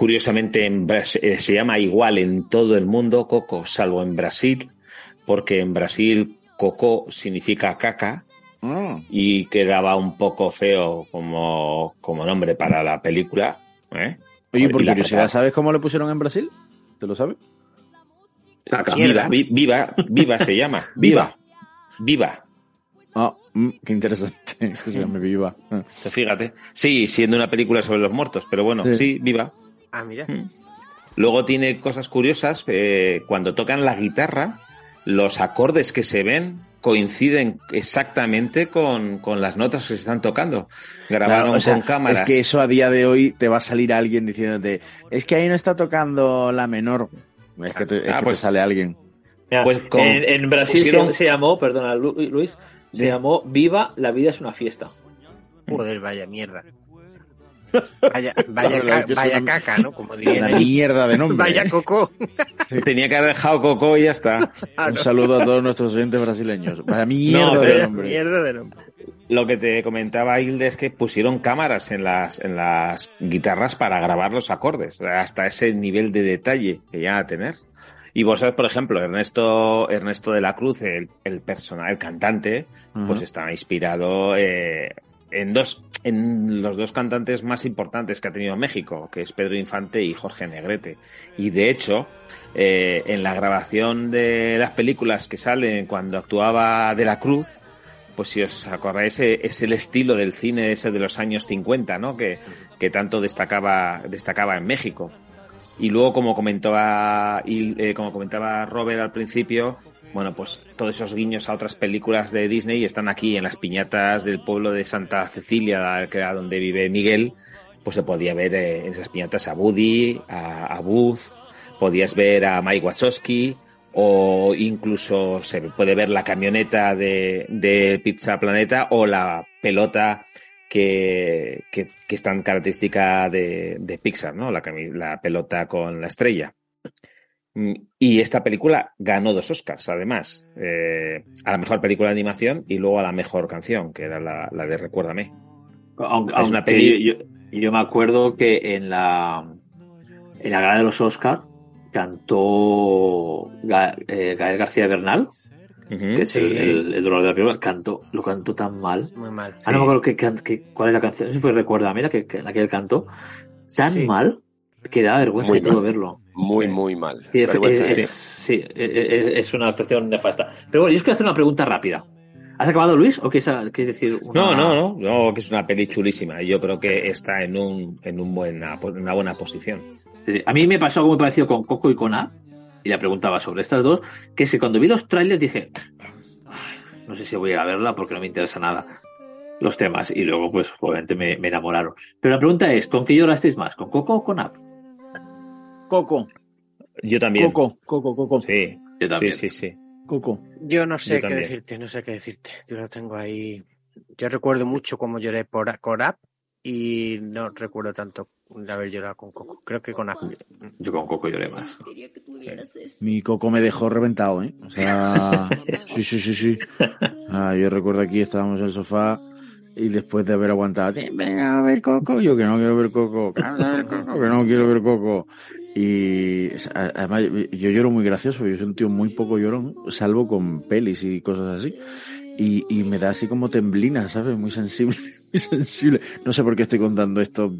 [SPEAKER 4] Curiosamente en eh, se llama igual en todo el mundo, Coco, salvo en Brasil, porque en Brasil Coco significa caca
[SPEAKER 5] Mm.
[SPEAKER 4] y quedaba un poco feo como, como nombre para la película. ¿eh?
[SPEAKER 5] Oye, por curiosidad, ¿sabes cómo le pusieron en Brasil? ¿Te lo sabes?
[SPEAKER 6] Caca.
[SPEAKER 4] Viva, vi- viva, viva se llama. Viva. Viva.
[SPEAKER 5] Ah, mm, qué interesante. se Viva.
[SPEAKER 4] Fíjate. Sí, siendo una película sobre los muertos, pero bueno,
[SPEAKER 5] Sí.
[SPEAKER 4] sí, viva.
[SPEAKER 3] Ah, mira.
[SPEAKER 4] Luego tiene cosas curiosas. eh, cuando tocan la guitarra, los acordes que se ven coinciden exactamente con, con las notas que se están tocando. Grabaron
[SPEAKER 5] Claro, o sea,
[SPEAKER 4] con cámaras.
[SPEAKER 5] Es que eso a día de hoy te va a salir alguien diciéndote, es que ahí no está tocando la menor. Es que te, es
[SPEAKER 4] Ah,
[SPEAKER 5] que
[SPEAKER 4] pues-
[SPEAKER 5] te sale alguien.
[SPEAKER 6] Mira,
[SPEAKER 4] Pues con-
[SPEAKER 6] en, en Brasil se-
[SPEAKER 4] pusieron-
[SPEAKER 6] se, llamó, perdona Lu- Luis, se
[SPEAKER 5] Sí.
[SPEAKER 6] llamó Viva, la vida es una fiesta.
[SPEAKER 3] Joder, vaya mierda. Vaya, ca-
[SPEAKER 5] una-
[SPEAKER 3] caca, ¿no? Como diría
[SPEAKER 5] Una mierda de nombre.
[SPEAKER 3] Vaya
[SPEAKER 5] ¿eh?
[SPEAKER 3] coco.
[SPEAKER 4] Tenía que haber dejado Coco y ya está.
[SPEAKER 5] Un saludo a todos nuestros oyentes brasileños. Vaya mierda
[SPEAKER 4] No,
[SPEAKER 5] de nombre.
[SPEAKER 3] Mierda de nombre.
[SPEAKER 4] Lo que te comentaba Hilde es que pusieron cámaras en las, en las guitarras para grabar los acordes, hasta ese nivel de detalle que ya a tener. Y vos sabes, por ejemplo, Ernesto, Ernesto de la Cruz, el, el personaje, el cantante, pues
[SPEAKER 5] Ajá.
[SPEAKER 4] está inspirado eh, en dos, en los dos cantantes más importantes que ha tenido México, que es Pedro Infante y Jorge Negrete. Y de hecho, eh, en la grabación de las películas que salen cuando actuaba de la Cruz, pues si os acordáis, eh, es el estilo del cine ese de los años 50, ¿no? Que, que tanto destacaba, destacaba en México. Y luego, como comentaba, eh, como comentaba Robert al principio, bueno, pues todos esos guiños a otras películas de Disney están aquí en las piñatas del pueblo de Santa Cecilia, que era donde vive Miguel, pues se podía ver eh, en esas piñatas a Woody, a, a podías ver a Mike Wachowski, o incluso se puede ver la camioneta de, Pizza Planeta o la pelota que, que, que es tan característica de, Pixar, ¿no? La pelota con la estrella. Mm, Y esta película ganó dos Oscars, además, eh, a la mejor película de animación y luego a la mejor canción, que era la, la de Recuérdame.
[SPEAKER 6] Aunque,
[SPEAKER 4] Es una peli-
[SPEAKER 6] yo, yo me acuerdo que en la en la gala de los Oscar cantó Ga- eh, Gael García Bernal, que es el,
[SPEAKER 3] Sí.
[SPEAKER 6] el, el dolor de la película, cantó, lo cantó tan mal.
[SPEAKER 3] Muy mal.
[SPEAKER 6] Ah, no me acuerdo qué can- qué- cuál es la canción, no sé si fue Recuerda, mira que, que la que él cantó, tan
[SPEAKER 3] Sí.
[SPEAKER 6] mal que da vergüenza
[SPEAKER 2] Muy
[SPEAKER 6] todo
[SPEAKER 2] mal.
[SPEAKER 6] verlo.
[SPEAKER 2] Muy, muy mal.
[SPEAKER 6] Sí, es,
[SPEAKER 2] Vergüenza,
[SPEAKER 6] es-
[SPEAKER 2] sí.
[SPEAKER 6] sí, es, es una actuación nefasta. Pero bueno, yo os quiero hacer una pregunta rápida. ¿Has acabado, Luis? ¿O quieres, quieres decir una...
[SPEAKER 4] No, no, no, no, que es una peli chulísima. y Yo creo que está en un, en un buena, en una buena posición.
[SPEAKER 6] A mí me pasó algo muy parecido con Coco y con A, y le preguntaba sobre estas dos, que es que cuando vi los trailers dije, "Ay, no sé si voy a ir a verla porque no me interesa nada los temas, y luego pues obviamente me, me enamoraron. Pero la pregunta es, ¿con qué llorasteis más? ¿Con Coco o con App?
[SPEAKER 5] Coco.
[SPEAKER 4] Yo también.
[SPEAKER 5] Coco, Coco, Coco.
[SPEAKER 4] Sí,
[SPEAKER 6] Yo también.
[SPEAKER 4] sí, sí, sí.
[SPEAKER 5] Coco.
[SPEAKER 3] Yo no sé
[SPEAKER 4] Yo
[SPEAKER 3] qué
[SPEAKER 4] también.
[SPEAKER 3] decirte, no sé qué decirte. Yo lo tengo ahí. Yo recuerdo mucho cómo lloré por con App y no recuerdo tanto de haber llorado con Coco. Creo que con App.
[SPEAKER 6] Yo con Coco lloré más.
[SPEAKER 5] Mi Coco me dejó reventado, ¿eh? O sea, sí, sí, sí, sí. Ah, yo recuerdo aquí estábamos en el sofá y después de haber aguantado, "Eh, venga a ver Coco, yo que no quiero ver Coco, que no quiero ver Coco. Y además yo lloro muy gracioso, yo soy un tío muy poco llorón, salvo con pelis y cosas así. Y, y me da así como temblina, ¿sabes? Muy sensible, muy sensible. No sé por qué estoy contando esto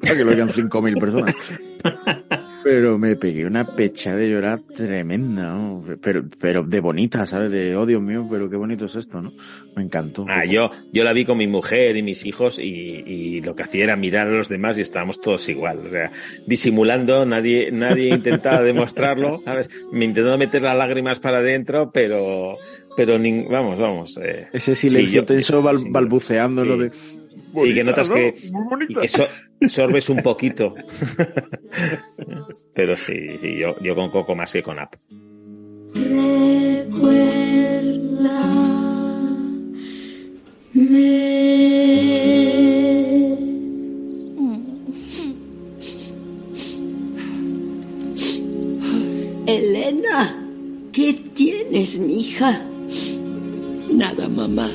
[SPEAKER 5] para que lo oigan 5.000 personas. Pero me pegué una pecha de llorar tremenda, ¿no? Pero, pero de bonita, ¿sabes? De, oh Dios mío, pero qué bonito es esto, ¿no? Me encantó.
[SPEAKER 4] Ah, yo, yo la vi con mi mujer y mis hijos y, y lo que hacía era mirar a los demás y estábamos todos igual. O sea, disimulando, nadie, nadie intentaba demostrarlo, ¿sabes? Me intentando meter las lágrimas para adentro, pero, pero nin- vamos, vamos. eh,
[SPEAKER 5] Ese silencio
[SPEAKER 4] sí, yo-
[SPEAKER 5] tenso bal- balbuceando lo de...
[SPEAKER 4] Sí, que
[SPEAKER 5] Bonita,
[SPEAKER 4] notas
[SPEAKER 5] ¿no?
[SPEAKER 4] que,
[SPEAKER 5] bonita.
[SPEAKER 4] y que so- sorbes un poquito. pero sí, sí, yo, yo con Coco más que con App.
[SPEAKER 15] Elena, ¿qué tienes, mija?
[SPEAKER 10] Nada, mamá.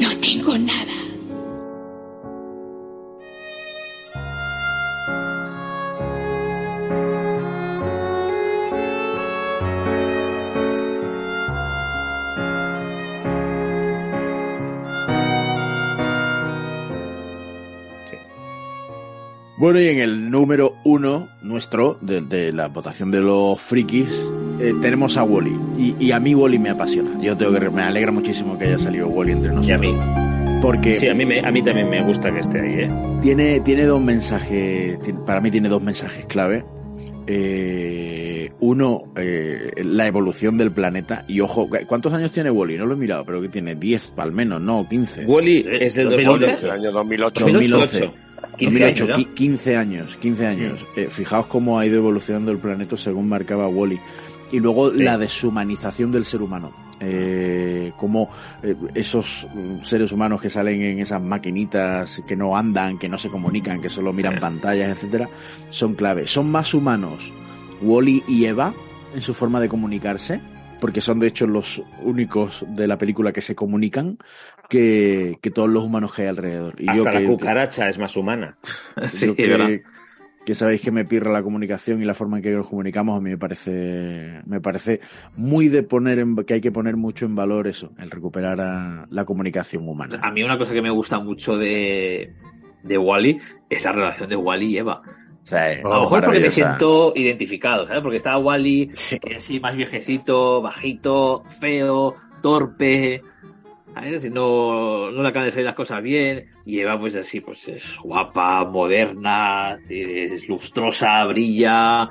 [SPEAKER 15] No tengo nada.
[SPEAKER 5] Bueno, y en el número uno nuestro, de, de la votación de los frikis, eh, tenemos a Wally. Y, y a mí Wally me apasiona. Yo tengo que me alegra muchísimo que haya salido Wally entre nosotros.
[SPEAKER 6] Y a mí.
[SPEAKER 5] Porque
[SPEAKER 4] Sí, a mí, me, a mí también me gusta que esté ahí, ¿eh?
[SPEAKER 5] tiene, tiene dos mensajes, para mí tiene dos mensajes clave. Eh, uno, eh, la evolución del planeta. Y ojo, ¿cuántos años tiene Wally? No lo he mirado, pero que tiene 10 al menos, no, 15.
[SPEAKER 4] Wally es del
[SPEAKER 6] 2011.
[SPEAKER 4] 2008.
[SPEAKER 2] El año 2008.
[SPEAKER 5] 2011.
[SPEAKER 6] 15
[SPEAKER 5] 2008,
[SPEAKER 6] años, ¿no?
[SPEAKER 5] qui- 15 años, 15 años. Eh, fijaos cómo ha ido evolucionando el planeta según marcaba Wally. Y luego
[SPEAKER 4] Sí.
[SPEAKER 5] la deshumanización del ser humano. Eh, como eh, esos mm, seres humanos que salen en esas maquinitas que no andan, que no se comunican, que solo miran
[SPEAKER 6] Sí.
[SPEAKER 5] pantallas, etcétera, son clave. Son más humanos Wally y Eva en su forma de comunicarse, porque son de hecho los únicos de la película que se comunican, que, que todos los humanos que hay alrededor. Y
[SPEAKER 4] Hasta
[SPEAKER 5] yo
[SPEAKER 4] la
[SPEAKER 5] que-
[SPEAKER 4] cucaracha es más humana.
[SPEAKER 6] Sí,
[SPEAKER 5] que, que sabéis que me pirra la comunicación y la forma en que nos comunicamos, a mí me parece, me parece muy de poner en, que hay que poner mucho en valor eso, el recuperar a la comunicación humana.
[SPEAKER 6] A mí una cosa que me gusta mucho de, de Wally es la relación de Wally y Eva.
[SPEAKER 5] O sea,
[SPEAKER 6] A lo mejor porque me siento identificado, ¿sabes? Porque estaba Wally que es así más viejecito, bajito, feo, torpe. Es decir, no, no le acaban de salir las cosas bien. Y Eva, pues así, pues es guapa, moderna, es lustrosa, brilla.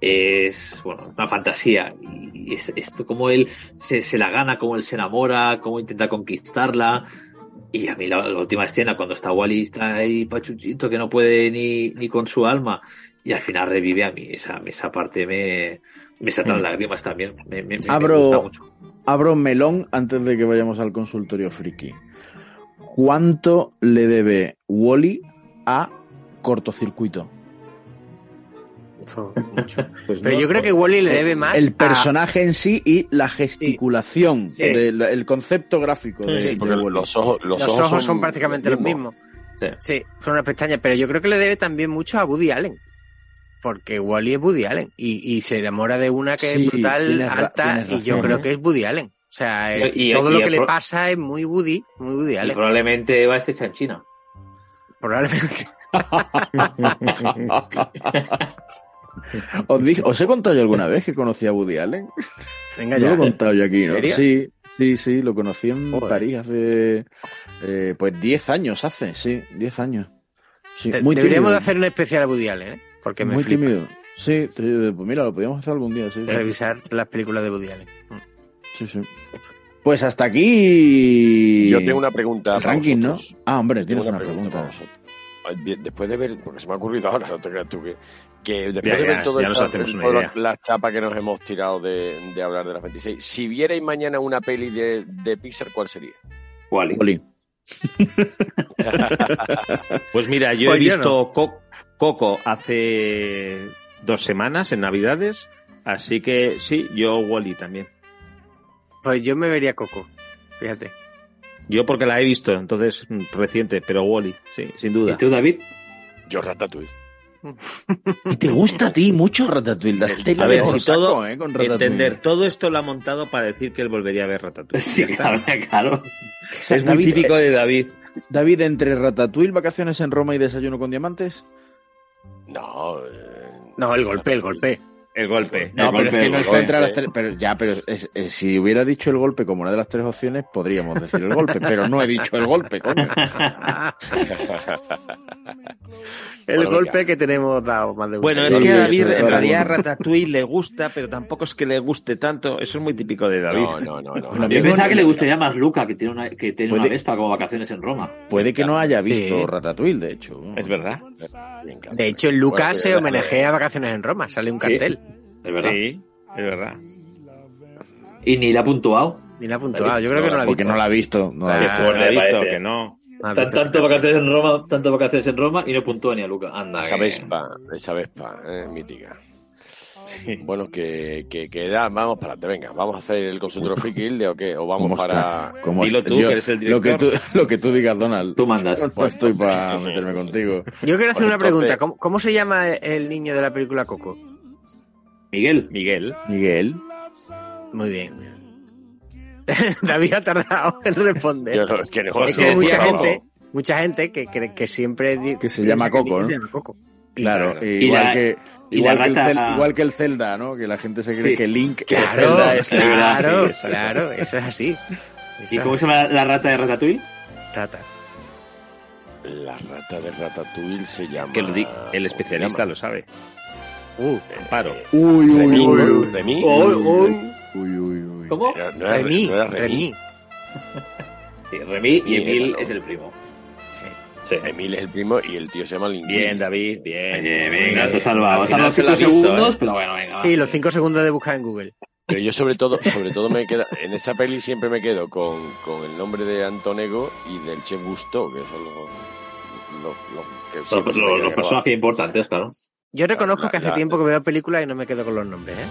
[SPEAKER 6] Es, bueno, una fantasía. Y es- esto, como él se, se la gana, como él se enamora, cómo intenta conquistarla. Y a mí la, la última escena, cuando está Wally, está ahí pachuchito, que no puede ni, ni con su alma, y al final revive a mí. Esa, esa parte me, me saltan las lágrimas también. Me, me- me gusta mucho.
[SPEAKER 5] Abro melón antes de que vayamos al consultorio friki. ¿Cuánto le debe Wally a cortocircuito?
[SPEAKER 4] Pues
[SPEAKER 3] Pero
[SPEAKER 4] no,
[SPEAKER 3] yo creo que Wally le debe más
[SPEAKER 5] el
[SPEAKER 3] a-
[SPEAKER 5] personaje en sí y la gesticulación,
[SPEAKER 3] Sí.
[SPEAKER 5] del- el concepto gráfico de,
[SPEAKER 2] Sí,
[SPEAKER 5] de
[SPEAKER 2] porque
[SPEAKER 5] Wall-E.
[SPEAKER 2] los ojos, los
[SPEAKER 3] Los, ojos, son, prácticamente los mismos.
[SPEAKER 6] Sí.
[SPEAKER 3] Sí, son unas pestañas, pero yo creo que le debe también mucho a Woody Allen. Porque Wally es Woody Allen y, y se enamora de una que
[SPEAKER 5] Sí,
[SPEAKER 3] es brutal,
[SPEAKER 5] tienes
[SPEAKER 3] alta,
[SPEAKER 5] tienes
[SPEAKER 3] y yo creo
[SPEAKER 5] ¿eh?
[SPEAKER 3] que es Woody Allen. O sea,
[SPEAKER 6] Y-
[SPEAKER 3] eh,
[SPEAKER 6] y-
[SPEAKER 3] todo
[SPEAKER 6] y
[SPEAKER 3] lo que le pasa es muy Woody, muy Woody
[SPEAKER 6] Y
[SPEAKER 3] Allen.
[SPEAKER 6] probablemente Eva esté hecha en China.
[SPEAKER 3] Probablemente.
[SPEAKER 5] ¿Os, dije- ¿Os he contado yo alguna vez que conocí a Woody Allen?
[SPEAKER 3] Venga
[SPEAKER 5] Yo
[SPEAKER 3] ya.
[SPEAKER 5] lo he contado yo aquí,
[SPEAKER 3] ¿En
[SPEAKER 5] ¿no? Sí, sí, sí, lo conocí en
[SPEAKER 3] Joder.
[SPEAKER 5] París hace, eh, pues 10 años hace, sí, 10 años. Sí,
[SPEAKER 3] De-
[SPEAKER 5] muy
[SPEAKER 3] Deberíamos
[SPEAKER 5] tímido,
[SPEAKER 3] de hacer un especial a Woody Allen, ¿eh? Porque me
[SPEAKER 5] muy
[SPEAKER 3] flipa
[SPEAKER 5] tímido. Sí, pues mira, lo podríamos hacer algún día, sí. sí.
[SPEAKER 3] revisar las películas de Woody Allen.
[SPEAKER 5] Sí, sí. Pues hasta aquí.
[SPEAKER 2] Yo tengo una pregunta.
[SPEAKER 5] El ranking, ¿no? Ah, hombre, tienes una
[SPEAKER 2] para
[SPEAKER 5] pregunta.
[SPEAKER 2] bien, Después de ver, porque se me ha ocurrido ahora, no te creas tú que, que después
[SPEAKER 4] Ya,
[SPEAKER 2] de ver
[SPEAKER 4] ya,
[SPEAKER 2] todo
[SPEAKER 4] ya
[SPEAKER 2] esta-
[SPEAKER 4] hacemos una
[SPEAKER 2] toda
[SPEAKER 4] idea.
[SPEAKER 2] la, la chapa que nos hemos tirado de, de hablar de las 26, si vierais mañana una peli de, de Pixar, ¿cuál sería?
[SPEAKER 6] Wally.
[SPEAKER 5] Oli.
[SPEAKER 4] Pues mira, yo
[SPEAKER 3] Pues
[SPEAKER 4] he
[SPEAKER 3] yo
[SPEAKER 4] visto Co- Coco hace dos semanas en Navidades, así que sí, yo Wally también.
[SPEAKER 3] Pues yo me vería Coco, fíjate.
[SPEAKER 4] Yo porque la he visto, entonces mm, reciente, pero Wally, sí, sin duda.
[SPEAKER 6] ¿Y tú, David?
[SPEAKER 2] Yo Ratatouille.
[SPEAKER 5] ¿Y te gusta a ti mucho Ratatouille?
[SPEAKER 4] A ver, si todo,
[SPEAKER 5] saco, ¿eh? con Ratatouille.
[SPEAKER 4] entender, todo esto lo ha montado para decir que él volvería a ver Ratatouille.
[SPEAKER 6] Sí, claro, claro.
[SPEAKER 4] Es muy típico
[SPEAKER 5] eh,
[SPEAKER 4] de David.
[SPEAKER 5] David, entre Ratatouille, vacaciones en Roma y desayuno con diamantes.
[SPEAKER 2] No, eh,
[SPEAKER 3] No, el golpe, el golpe.
[SPEAKER 4] El golpe.
[SPEAKER 5] No,
[SPEAKER 6] El
[SPEAKER 5] pero
[SPEAKER 6] golpe,
[SPEAKER 5] es que no está entre las tres. Pero ya, pero es- es- si hubiera dicho el golpe como una de las tres opciones, podríamos decir el golpe, pero no he dicho el golpe, coño.
[SPEAKER 3] El
[SPEAKER 2] Bueno,
[SPEAKER 3] golpe
[SPEAKER 2] venga.
[SPEAKER 3] que tenemos dado más de una
[SPEAKER 4] Bueno, es que a David en realidad. Ratatouille le gusta, pero tampoco es que le guste tanto. Eso es muy típico de David.
[SPEAKER 2] no, no, no, no.
[SPEAKER 5] Bueno,
[SPEAKER 6] Yo pensaba
[SPEAKER 5] no-
[SPEAKER 6] que le gustaría más Luca, que tiene una, que tiene una
[SPEAKER 5] Puede-
[SPEAKER 6] Vespa como vacaciones en Roma.
[SPEAKER 5] Puede que no haya visto
[SPEAKER 3] Sí.
[SPEAKER 5] Ratatouille, de hecho.
[SPEAKER 4] Es verdad.
[SPEAKER 2] Claro.
[SPEAKER 3] De hecho, en Lucas
[SPEAKER 2] Bueno,
[SPEAKER 3] se homenajea a Vacaciones en Roma, sale un
[SPEAKER 6] Sí. Es verdad.
[SPEAKER 4] Sí, es verdad.
[SPEAKER 6] Y ni la ha puntuado.
[SPEAKER 3] Ni la ha puntuado, yo creo que no la ha
[SPEAKER 5] Porque
[SPEAKER 3] visto.
[SPEAKER 5] no la ha visto. No la ha
[SPEAKER 3] Ah,
[SPEAKER 5] visto.
[SPEAKER 6] Me
[SPEAKER 4] visto,
[SPEAKER 6] parece.
[SPEAKER 4] que no.
[SPEAKER 6] Tan-
[SPEAKER 3] visto ese
[SPEAKER 6] tanto vacaciones en Roma, tanto vacaciones en Roma y no puntúa ni a Luca. Anda.
[SPEAKER 2] Esa
[SPEAKER 6] que-
[SPEAKER 2] Vespa, esa Vespa, eh, mítica.
[SPEAKER 4] Sí.
[SPEAKER 2] Bueno, que, que, que ya, vamos para adelante, venga, vamos a hacer el consultorio friki Hilde, o qué, o vamos
[SPEAKER 5] ¿Cómo
[SPEAKER 2] para...
[SPEAKER 4] Dilo tú, que eres el
[SPEAKER 5] lo que tú,
[SPEAKER 4] director.
[SPEAKER 5] lo que tú digas, Donald.
[SPEAKER 6] Tú mandas.
[SPEAKER 5] No estoy para meterme contigo.
[SPEAKER 3] Yo quiero hacer
[SPEAKER 2] Pues
[SPEAKER 3] una
[SPEAKER 2] entonces-
[SPEAKER 3] pregunta. ¿Cómo, cómo se llama el niño de la película Coco?
[SPEAKER 6] Miguel.
[SPEAKER 4] Miguel.
[SPEAKER 5] Miguel.
[SPEAKER 3] Muy bien. David ha tardado en responder.
[SPEAKER 2] Yo no- es que no-
[SPEAKER 3] es
[SPEAKER 2] no-
[SPEAKER 3] que hay mucha
[SPEAKER 2] no-
[SPEAKER 3] gente, mucha gente que, que, que siempre
[SPEAKER 5] Que se llama Coco, ¿no?
[SPEAKER 3] se llama Coco.
[SPEAKER 5] Claro,
[SPEAKER 4] Claro.
[SPEAKER 5] igual
[SPEAKER 6] la-
[SPEAKER 5] que igual, que el igual que Zelda, ¿no? Que la gente se cree
[SPEAKER 6] Sí.
[SPEAKER 5] que Link
[SPEAKER 3] Claro,
[SPEAKER 4] Zelda es
[SPEAKER 3] claro,
[SPEAKER 4] sí,
[SPEAKER 3] claro, eso es así.
[SPEAKER 6] ¿Y cómo se llama la rata de Ratatouille?
[SPEAKER 3] Rata.
[SPEAKER 2] La rata de Ratatouille se llama...
[SPEAKER 4] Que el
[SPEAKER 2] ¿cómo
[SPEAKER 4] especialista lo sabe.
[SPEAKER 3] Uh,
[SPEAKER 4] Amparo.
[SPEAKER 5] Uy, uy,
[SPEAKER 2] Remy,
[SPEAKER 5] uy, uy.
[SPEAKER 2] Remy.
[SPEAKER 6] Uy, uy.
[SPEAKER 5] Uy, uy, uy.
[SPEAKER 6] ¿Cómo?
[SPEAKER 2] No era-
[SPEAKER 3] Remy,
[SPEAKER 2] no era Remy.
[SPEAKER 3] Remy.
[SPEAKER 6] Sí, Remy y Emil es el primo.
[SPEAKER 3] Sí.
[SPEAKER 6] Sí.
[SPEAKER 2] Emil es el primo y el tío se llama Linguini.
[SPEAKER 4] Bien, David, bien.
[SPEAKER 6] Oye, venga, te salvado.
[SPEAKER 4] final
[SPEAKER 6] Has
[SPEAKER 4] se
[SPEAKER 6] tardado
[SPEAKER 4] lo ha
[SPEAKER 6] 5
[SPEAKER 4] visto,
[SPEAKER 6] segundos,
[SPEAKER 4] ¿eh?
[SPEAKER 6] pero bueno, venga.
[SPEAKER 3] Sí, los cinco segundos de buscar en Google.
[SPEAKER 2] Pero yo sobre todo, sobre todo me queda, en esa peli siempre me quedo con, con el nombre de Antonego y del chef Gusto, que son los, los, los que
[SPEAKER 6] Los, los- los personajes importantes, claro.
[SPEAKER 3] Yo reconozco
[SPEAKER 2] La-
[SPEAKER 3] que hace
[SPEAKER 2] la-
[SPEAKER 3] tiempo que veo películas y no me quedo con los nombres, ¿eh?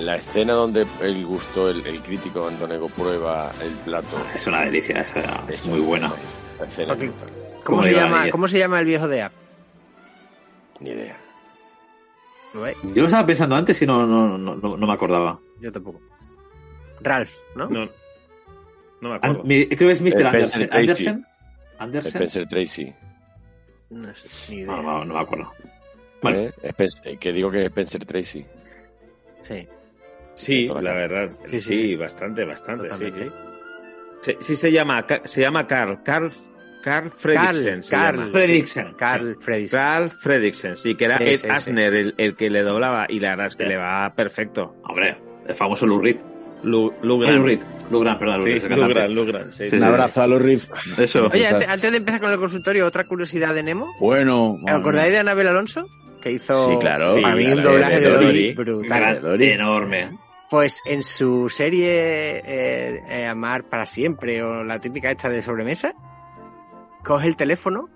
[SPEAKER 2] La escena donde el Gusto, el, el crítico Antonego prueba el plato.
[SPEAKER 6] Es una delicia, esa es muy buena.
[SPEAKER 2] esa- esa escena
[SPEAKER 3] Porque-
[SPEAKER 2] es brutal.
[SPEAKER 3] ¿Cómo,
[SPEAKER 6] ¿Cómo
[SPEAKER 3] se llama? ¿Cómo se llama el viejo de App?
[SPEAKER 2] Ni idea.
[SPEAKER 6] Yo lo estaba pensando antes y no, no, no, no, no me acordaba.
[SPEAKER 3] Yo tampoco. Ralph, ¿no?
[SPEAKER 4] No, no me
[SPEAKER 6] An-
[SPEAKER 4] acuerdo.
[SPEAKER 6] mi- creo que es Mr.
[SPEAKER 2] Spencer
[SPEAKER 6] Anderson.
[SPEAKER 2] Tracy.
[SPEAKER 6] Anderson. Anderson.
[SPEAKER 2] Spencer Tracy.
[SPEAKER 3] No sé, ni idea.
[SPEAKER 6] No, no, no me acuerdo.
[SPEAKER 2] ¿Eh? Spencer- eh, que digo que es Spencer Tracy.
[SPEAKER 3] Sí,
[SPEAKER 4] Sí, la
[SPEAKER 2] cara.
[SPEAKER 4] verdad.
[SPEAKER 3] Sí,
[SPEAKER 4] Sí,
[SPEAKER 3] sí, sí.
[SPEAKER 4] bastante, bastante. Sí, sí. Se llama, se llama Carl. Carl, Carl Fredriksen. se
[SPEAKER 3] Carl.
[SPEAKER 6] Fredriksen.
[SPEAKER 3] Carl Fredriksen.
[SPEAKER 4] Carl Fredriksen, sí, que era
[SPEAKER 3] Sí,
[SPEAKER 4] Ed
[SPEAKER 3] sí, sí.
[SPEAKER 4] Asner el, el que le doblaba y la verdad es que
[SPEAKER 6] Sí.
[SPEAKER 4] le va perfecto.
[SPEAKER 6] Hombre, el famoso Lou Reed.
[SPEAKER 4] Lu,
[SPEAKER 6] Lou
[SPEAKER 4] Lugran.
[SPEAKER 6] Reed. Lou Grant, perdón, Lou
[SPEAKER 4] Sí,
[SPEAKER 6] Reed, cantante.
[SPEAKER 4] Lugran, Lugran. sí,
[SPEAKER 5] Un abrazo a los Riff.
[SPEAKER 6] Eso.
[SPEAKER 3] Oye, antes, antes de empezar con el consultorio, otra curiosidad de Nemo.
[SPEAKER 5] Bueno.
[SPEAKER 3] ¿Os acordáis de Anabel Alonso? Que hizo
[SPEAKER 5] Sí, claro.
[SPEAKER 3] para mí
[SPEAKER 4] Sí,
[SPEAKER 3] un doblaje
[SPEAKER 4] de
[SPEAKER 3] de Dory
[SPEAKER 4] Dory.
[SPEAKER 3] brutal.
[SPEAKER 5] Dory.
[SPEAKER 6] enorme.
[SPEAKER 3] Pues en su serie eh, eh, Amar para siempre o la típica esta de sobremesa, coge el teléfono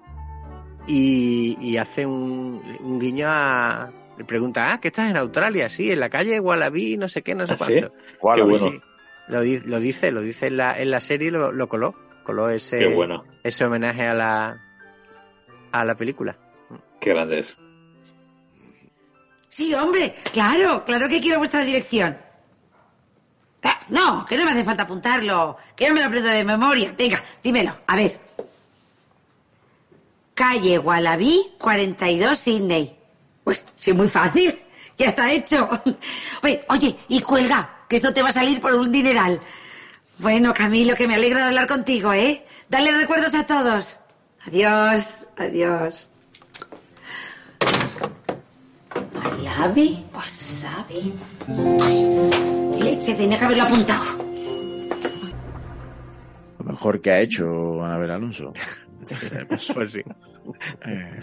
[SPEAKER 3] y, y hace un, un guiño a, Le pregunta, ah, que estás en Australia, sí, en la calle Wallaby, no sé qué, no sé
[SPEAKER 6] ¿Ah, sí?
[SPEAKER 3] cuánto.
[SPEAKER 2] Wallaby.
[SPEAKER 6] Qué bueno.
[SPEAKER 3] Sí. Lo, di- lo dice, lo dice en la, en la serie, lo, lo coló. Coló ese,
[SPEAKER 6] Qué bueno.
[SPEAKER 3] ese homenaje a la, a la película.
[SPEAKER 6] Qué grande es.
[SPEAKER 16] Sí, hombre, claro, claro que quiero vuestra dirección. Ah, No, que no me hace falta apuntarlo, que ya me lo aprendo de memoria. Venga, dímelo, a ver. Calle Wallaby, 42 Sydney. Pues, sí, muy fácil, ya está hecho. Oye, oye, y cuelga, que esto te va a salir por un dineral. Bueno, Camilo, que me alegra de hablar contigo, ¿eh? Dale recuerdos a todos. Adiós, adiós. Wallaby, wasabi. Leche, tenía que haberlo apuntado.
[SPEAKER 5] Lo mejor que ha hecho Anabel Alonso.
[SPEAKER 3] Pues sí.
[SPEAKER 5] Eh,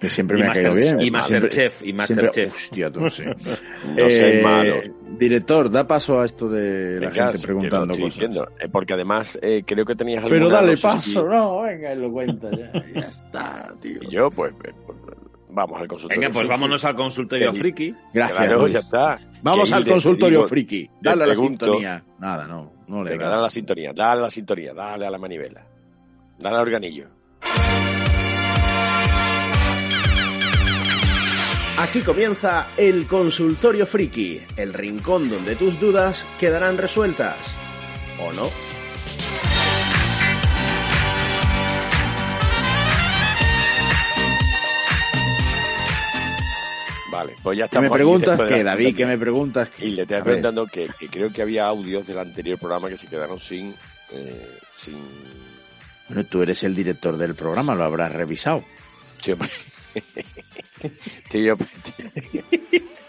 [SPEAKER 5] que siempre
[SPEAKER 4] Y
[SPEAKER 5] me ha caído bien.
[SPEAKER 4] y Masterchef, y Masterchef.
[SPEAKER 5] Hostia, tú, sí.
[SPEAKER 2] No seas malo.
[SPEAKER 5] Director, da paso a esto de la
[SPEAKER 2] Venga,
[SPEAKER 5] gente preguntando cosas.
[SPEAKER 2] diciendo. Eh, porque además eh, creo que tenías
[SPEAKER 5] Pero
[SPEAKER 2] alguna,
[SPEAKER 5] dale
[SPEAKER 2] sé
[SPEAKER 5] paso, no, venga, y lo cuenta ya. Ya está, tío.
[SPEAKER 2] Y yo, pues, eh, pues, vamos al consultorio.
[SPEAKER 4] Venga, pues
[SPEAKER 2] friki.
[SPEAKER 4] vámonos al consultorio friki.
[SPEAKER 5] Gracias.
[SPEAKER 2] Claro, ya está.
[SPEAKER 5] Vamos al consultorio
[SPEAKER 2] digo,
[SPEAKER 5] friki. Dale a la
[SPEAKER 2] pregunto-
[SPEAKER 5] sintonía. Nada, no, no le
[SPEAKER 2] Venga,
[SPEAKER 5] da.
[SPEAKER 2] dale a la sintonía, dale a la sintonía, dale a la manivela. Dale al organillo.
[SPEAKER 8] Aquí comienza el consultorio friki, el rincón donde tus dudas quedarán resueltas. ¿O no?
[SPEAKER 2] Vale, pues ya
[SPEAKER 5] ¿Qué
[SPEAKER 2] estamos.
[SPEAKER 5] me
[SPEAKER 2] aquí
[SPEAKER 5] preguntas qué,
[SPEAKER 2] la
[SPEAKER 5] David? ¿Qué me preguntas qué?
[SPEAKER 2] Y le
[SPEAKER 5] ver.
[SPEAKER 2] preguntando que, que creo que había audios del anterior programa que se quedaron sin. eh, sin.
[SPEAKER 5] Bueno, tú eres el director del programa, lo habrás revisado,
[SPEAKER 2] Sí, hombre. Tío,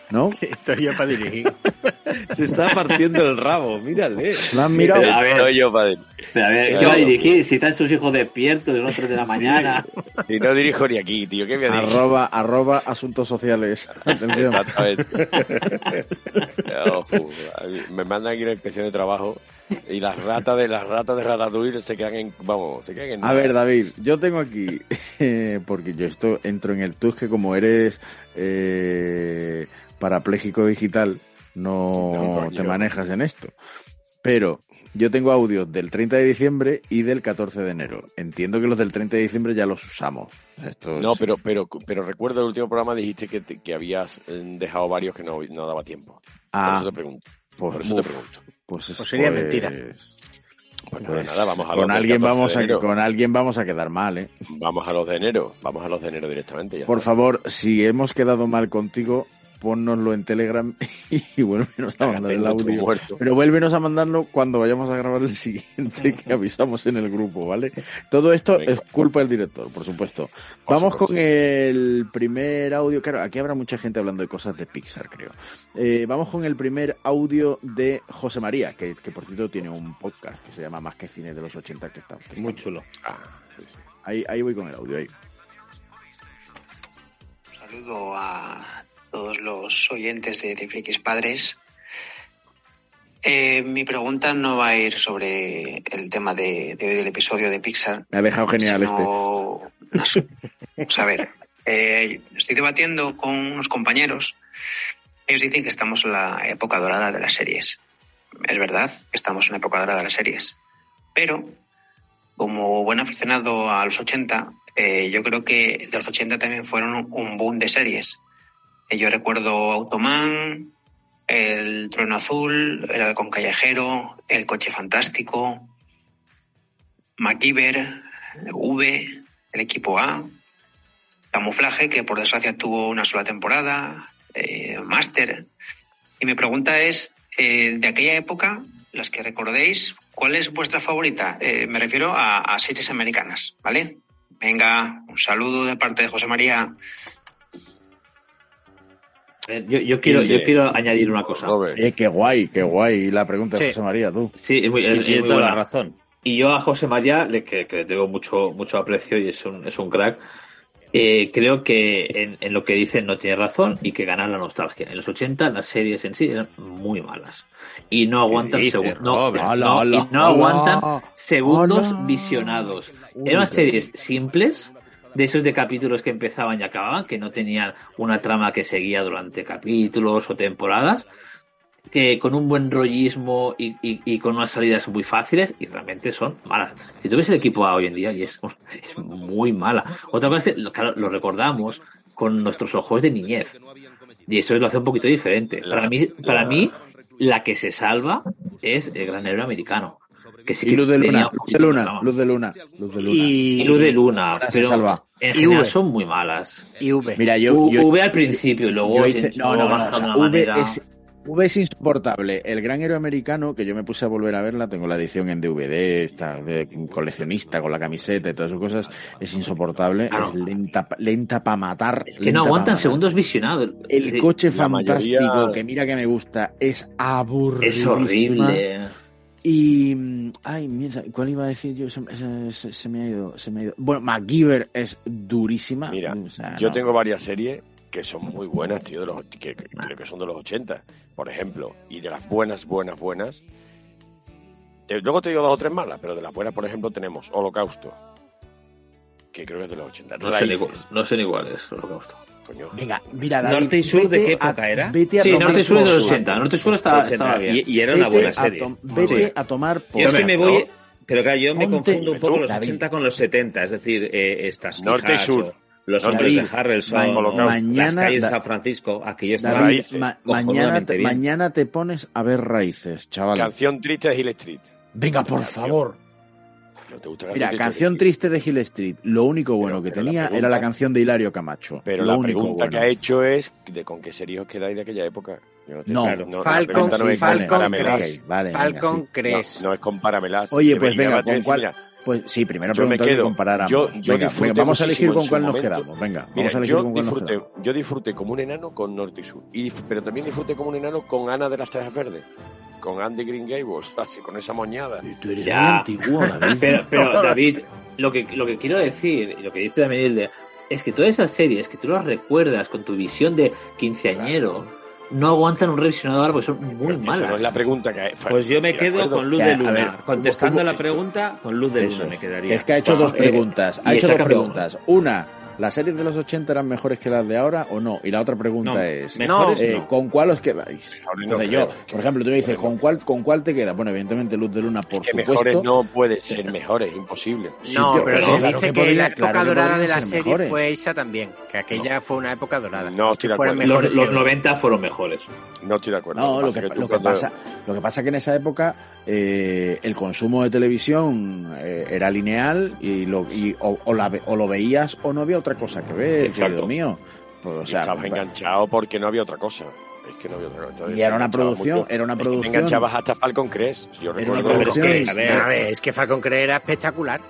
[SPEAKER 5] ¿no?
[SPEAKER 3] Sí, estoy yo para dirigir.
[SPEAKER 4] Se está partiendo el rabo, mírale.
[SPEAKER 5] ¿Lo has mirado?
[SPEAKER 6] A ver.
[SPEAKER 2] Yo, padre.
[SPEAKER 6] Pero a ver, ¿qué
[SPEAKER 2] Claro.
[SPEAKER 6] va a dirigir? Si están sus hijos despiertos, son las 3 de la mañana.
[SPEAKER 2] Y no dirijo ni aquí, tío. ¿Qué voy a dirigir?
[SPEAKER 5] Arroba, arroba asuntos sociales. Atención.
[SPEAKER 2] Exactamente. Me mandan aquí una inspección de trabajo y las ratas de las ratas de Ratatouille se quedan en vamos, se quedan en
[SPEAKER 5] A ver, David, yo tengo aquí, eh, porque yo esto entro en el TUS que como eres eh, parapléjico digital, no te manejas en esto. Pero yo tengo audios del 30 de diciembre y del 14 de enero. Entiendo que los del 30 de diciembre ya los usamos. Esto
[SPEAKER 2] No,
[SPEAKER 5] es-
[SPEAKER 2] pero pero pero recuerdo el último programa dijiste que, te- que habías eh, dejado varios que no, no daba tiempo.
[SPEAKER 5] Ah,
[SPEAKER 2] Por eso te pregunto.
[SPEAKER 5] pues,
[SPEAKER 2] Por eso
[SPEAKER 5] uf,
[SPEAKER 2] te pregunto.
[SPEAKER 5] Pues,
[SPEAKER 3] Pues sería
[SPEAKER 5] pues-
[SPEAKER 3] mentira.
[SPEAKER 2] Pues nada,
[SPEAKER 5] pues
[SPEAKER 2] nada, vamos a los
[SPEAKER 5] con alguien
[SPEAKER 2] 14
[SPEAKER 5] vamos
[SPEAKER 2] de
[SPEAKER 5] a con alguien vamos a quedar mal, ¿eh?
[SPEAKER 2] Vamos a los de enero, vamos a los de enero directamente. ya
[SPEAKER 5] Por
[SPEAKER 2] está.
[SPEAKER 5] favor, si hemos quedado mal contigo, ponnoslo en Telegram y vuélvenos a mandar el audio. Pero vuélvenos a mandarlo cuando vayamos a grabar el siguiente que avisamos en el grupo, ¿vale? Todo esto
[SPEAKER 2] Venga.
[SPEAKER 5] es culpa del director, por supuesto.
[SPEAKER 2] Por
[SPEAKER 5] Vamos
[SPEAKER 2] supuesto.
[SPEAKER 5] con el primer audio. Claro, aquí habrá mucha gente hablando de cosas de Pixar, creo. Eh, vamos con el primer audio de José María, que, que por cierto tiene un podcast que se llama Más que Cine de los 80, que está. que está
[SPEAKER 4] Muy chulo.
[SPEAKER 2] Ah, sí, sí.
[SPEAKER 5] Ahí, ahí voy con el audio, ahí.
[SPEAKER 17] Un saludo a todos los oyentes de, de Frikis Padres. Eh, mi pregunta no va a ir sobre el tema de, de hoy del episodio de Pixar.
[SPEAKER 5] Me ha dejado genial este.
[SPEAKER 17] Vamos a ver, eh, estoy debatiendo con unos compañeros. Ellos dicen que estamos en la época dorada de las series. Es verdad estamos en la época dorada de las series. Pero, como buen aficionado a los 80, eh, yo creo que los 80 también fueron un boom de series. Eh, yo recuerdo Automan, El Trueno Azul, El Halcón Callejero, El Coche Fantástico, MacGyver, V, El Equipo A, Camuflaje, que por desgracia tuvo una sola temporada, eh, Master. Y mi pregunta es, eh, de aquella época, las que recordéis, ¿cuál es vuestra favorita? Me refiero a, a series americanas, ¿vale? Venga, un saludo de parte de José María.
[SPEAKER 6] Eh, Yo, yo quiero, yo quiero añadir una cosa.
[SPEAKER 5] Eh, qué guay, qué guay la pregunta de
[SPEAKER 6] Sí.
[SPEAKER 5] José María, tú.
[SPEAKER 6] Sí, es muy, es-
[SPEAKER 4] Y tiene
[SPEAKER 6] es muy
[SPEAKER 4] toda la
[SPEAKER 6] buena.
[SPEAKER 4] razón.
[SPEAKER 6] Y yo a José María, le- que, que le tengo mucho, mucho aprecio y es un, es un crack, eh, creo que en, en lo que dice no tiene razón y que gana la nostalgia. En los 80 las series en sí eran muy malas. Y no aguantan segundos. No, aguantan segundos visionados. Eran series simples, de esos de capítulos que empezaban y acababan, que no tenían una trama que seguía durante capítulos o temporadas, que con un buen rollismo y, y- y con unas salidas muy fáciles y realmente son malas. Si tú ves el equipo A hoy en día y es, es muy mala. Otra cosa es que lo- claro, lo recordamos con nuestros ojos de niñez y eso lo hace un poquito diferente. Para mí, para mí la que se salva es el gran héroe americano. Que sí
[SPEAKER 5] Y luz de luna,
[SPEAKER 6] un
[SPEAKER 5] luz de luna, luz de luna, luz de luna.
[SPEAKER 6] Y, Luz de Luna, pero
[SPEAKER 5] salva.
[SPEAKER 6] en
[SPEAKER 5] Y
[SPEAKER 6] general
[SPEAKER 5] V.
[SPEAKER 6] son muy malas.
[SPEAKER 3] Y V.
[SPEAKER 5] Mira, yo, yo-
[SPEAKER 6] V al principio y luego
[SPEAKER 5] hice- no, no, no,
[SPEAKER 6] baja
[SPEAKER 5] o sea, V
[SPEAKER 6] manera-
[SPEAKER 5] es, V es insoportable. El gran héroe americano, que yo me puse a volver a verla, tengo la edición en DVD, está de coleccionista con la camiseta y todas esas cosas, es insoportable,
[SPEAKER 6] Claro.
[SPEAKER 5] es lenta, lenta para matar.
[SPEAKER 6] Es que no aguantan segundos visionados.
[SPEAKER 5] El coche
[SPEAKER 6] La
[SPEAKER 5] fantástico,
[SPEAKER 6] mayoría-
[SPEAKER 5] que mira que me gusta, es aburrido.
[SPEAKER 6] Es horrible.
[SPEAKER 5] Y. mm, Ay, mira, ¿cuál iba a decir yo? Se, se- se- se me ha ido, se me ha ido. Bueno, MacGyver es durísima.
[SPEAKER 2] Mira,
[SPEAKER 5] o sea,
[SPEAKER 2] yo
[SPEAKER 5] no.
[SPEAKER 2] tengo varias series que son muy buenas, tío, de los, que, que creo que son de los 80, por ejemplo, y de las buenas, buenas, buenas. te- luego te digo dos o tres malas, pero de las buenas, por ejemplo, tenemos Holocausto, que creo que es de los 80.
[SPEAKER 6] No son, igual- no son iguales, holocausto.
[SPEAKER 2] Coño.
[SPEAKER 5] Venga, mira, David,
[SPEAKER 4] ¿Norte y Sur de qué
[SPEAKER 5] a-
[SPEAKER 4] época era?
[SPEAKER 5] Vete a
[SPEAKER 6] Sí,
[SPEAKER 5] tomar
[SPEAKER 6] Norte y Sur de los
[SPEAKER 5] por
[SPEAKER 6] 80.
[SPEAKER 5] saco.
[SPEAKER 6] Norte y Sur estaba,
[SPEAKER 4] 80.
[SPEAKER 6] estaba bien.
[SPEAKER 4] Y, y era una buena
[SPEAKER 5] a
[SPEAKER 4] serie.
[SPEAKER 5] vete
[SPEAKER 4] Sí.
[SPEAKER 5] a tomar por
[SPEAKER 4] Yo es que me voy, pero claro, yo me confundo un poco los
[SPEAKER 5] David.
[SPEAKER 4] 80 con los 70, es decir, eh, estas
[SPEAKER 2] Norte y Sur.
[SPEAKER 4] los
[SPEAKER 2] Norte
[SPEAKER 4] hombres de. Harrelson,
[SPEAKER 5] Ma- mañana-
[SPEAKER 4] las calles de San Francisco, aquello estaba
[SPEAKER 5] David,
[SPEAKER 2] Raíces.
[SPEAKER 5] ma- mañana, te, mañana te pones a ver raíces, chaval.
[SPEAKER 2] Canción triste de Hill Street.
[SPEAKER 5] Venga, por
[SPEAKER 2] Canción.
[SPEAKER 5] favor.
[SPEAKER 2] ¿No te gusta
[SPEAKER 5] Mira,
[SPEAKER 2] de
[SPEAKER 5] canción
[SPEAKER 2] Hill
[SPEAKER 5] triste de Hill Street. Lo único bueno que
[SPEAKER 2] pero la
[SPEAKER 5] tenía
[SPEAKER 2] pregunta-
[SPEAKER 5] era la canción de Hilario Camacho.
[SPEAKER 2] Pero
[SPEAKER 5] Lo
[SPEAKER 2] la
[SPEAKER 5] único
[SPEAKER 2] pregunta
[SPEAKER 5] bueno.
[SPEAKER 2] que ha hecho es de con qué serie os quedáis de aquella época. Yo te-
[SPEAKER 5] No,
[SPEAKER 2] la
[SPEAKER 3] Falcon,
[SPEAKER 2] no es
[SPEAKER 3] Falcon. Crest.
[SPEAKER 5] vale, venga,
[SPEAKER 3] Falcon
[SPEAKER 5] sí.
[SPEAKER 3] Crest.
[SPEAKER 2] No, no es compáramelas.
[SPEAKER 5] Oye, pues venga, ¿con cuál? Pues sí, primero
[SPEAKER 2] Yo me quedo.
[SPEAKER 5] comparáramos.
[SPEAKER 2] Yo- yo
[SPEAKER 5] venga, vamos a elegir con cuál nos quedamos. Venga, vamos
[SPEAKER 2] Mira,
[SPEAKER 5] a elegir
[SPEAKER 2] yo
[SPEAKER 5] con cuál nos
[SPEAKER 2] disfruté,
[SPEAKER 5] quedamos.
[SPEAKER 2] yo disfruté como un enano con Norte y Sur, y, pero también disfruté como un enano con Ana de las Tejas Verdes, con Andy Green Gables, así, con esa moñada.
[SPEAKER 5] Tú eres
[SPEAKER 6] Ya.
[SPEAKER 5] antiguo, David.
[SPEAKER 6] Pero, pero David, lo que, lo que quiero decir, y lo que dice también Hilde, es que todas esas series que tú las recuerdas con tu visión de quinceañero, no aguantan un revisionado ahora porque son muy malas.
[SPEAKER 2] es la pregunta que
[SPEAKER 4] Pues yo me quedo con Luz de Luna.
[SPEAKER 5] ver,
[SPEAKER 4] Contestando
[SPEAKER 5] ¿cómo-
[SPEAKER 4] la pregunta, con Luz de Luna
[SPEAKER 5] Eso.
[SPEAKER 4] me quedaría.
[SPEAKER 5] Es que ha hecho
[SPEAKER 6] Bueno,
[SPEAKER 5] dos
[SPEAKER 6] eh,
[SPEAKER 5] preguntas. Ha hecho dos preguntas. Una, ¿las series de los 80 eran mejores que las de ahora o no? Y la otra pregunta
[SPEAKER 4] No,
[SPEAKER 5] es,
[SPEAKER 4] mejores
[SPEAKER 5] eh,
[SPEAKER 4] no.
[SPEAKER 5] ¿con cuál os quedáis? Entonces yo, por ejemplo, tú me dices, ¿con cuál, ¿con cuál te queda? Bueno, evidentemente Luz de Luna, por
[SPEAKER 2] que
[SPEAKER 5] supuesto.
[SPEAKER 2] mejores no puede ser mejores, imposible.
[SPEAKER 3] No,
[SPEAKER 5] Sí,
[SPEAKER 3] pero
[SPEAKER 5] pero
[SPEAKER 3] se
[SPEAKER 5] claro
[SPEAKER 3] dice
[SPEAKER 5] que
[SPEAKER 3] que,
[SPEAKER 5] podría-
[SPEAKER 3] la época
[SPEAKER 5] claro
[SPEAKER 3] dorada de la
[SPEAKER 5] ser
[SPEAKER 3] serie
[SPEAKER 5] mejores.
[SPEAKER 3] fue esa también, que aquella fue una época dorada.
[SPEAKER 2] No, estoy de acuerdo.
[SPEAKER 6] Los, los
[SPEAKER 3] que hoy.
[SPEAKER 6] 90 fueron mejores.
[SPEAKER 2] No estoy de acuerdo.
[SPEAKER 5] No, lo
[SPEAKER 2] pasa
[SPEAKER 5] que,
[SPEAKER 2] tú
[SPEAKER 5] lo, que pasa, lo que pasa que en esa época eh, el consumo de televisión eh, era lineal y, lo, y o, o la ve- o lo veías o no había otra cosa que ver,
[SPEAKER 2] Exacto.
[SPEAKER 5] querido mío. Pues, o sea,
[SPEAKER 2] estabas enganchado porque no había otra cosa. Es que no había otra cosa.
[SPEAKER 5] Y era una producción-
[SPEAKER 2] mucho.
[SPEAKER 5] era una
[SPEAKER 2] Es que
[SPEAKER 5] producción-
[SPEAKER 2] Te enganchabas hasta Falcon Crest. Yo
[SPEAKER 5] Era una
[SPEAKER 2] recuerdo.
[SPEAKER 5] producción-
[SPEAKER 4] Pero es que, a ver,
[SPEAKER 3] A ver, es que Falcon Crest era espectacular.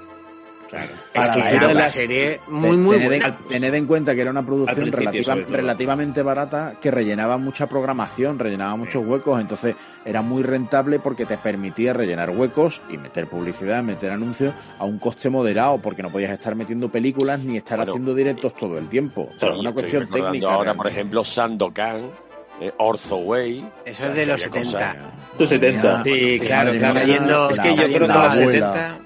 [SPEAKER 4] Claro.
[SPEAKER 3] Es
[SPEAKER 5] Para
[SPEAKER 3] que
[SPEAKER 5] la
[SPEAKER 3] era una serie muy, muy
[SPEAKER 5] tened, en-
[SPEAKER 3] buena.
[SPEAKER 5] tened en cuenta que era una producción relativa- relativamente barata que rellenaba mucha programación, rellenaba muchos huecos, entonces era muy rentable porque te permitía rellenar huecos y meter publicidad, meter anuncios a un coste moderado porque no podías estar metiendo películas ni estar
[SPEAKER 2] Bueno,
[SPEAKER 5] haciendo directos todo el tiempo. O sea,
[SPEAKER 2] Y
[SPEAKER 5] una cuestión técnica.
[SPEAKER 2] Ahora,
[SPEAKER 5] realmente.
[SPEAKER 2] por ejemplo, Sandokan, eh, Orzo Way.
[SPEAKER 3] Eso es de los
[SPEAKER 2] había cosas-
[SPEAKER 3] 70.
[SPEAKER 6] Los 70.
[SPEAKER 4] Sí,
[SPEAKER 5] Sí,
[SPEAKER 4] claro, claro. es que yo creo que los
[SPEAKER 3] la
[SPEAKER 4] 70.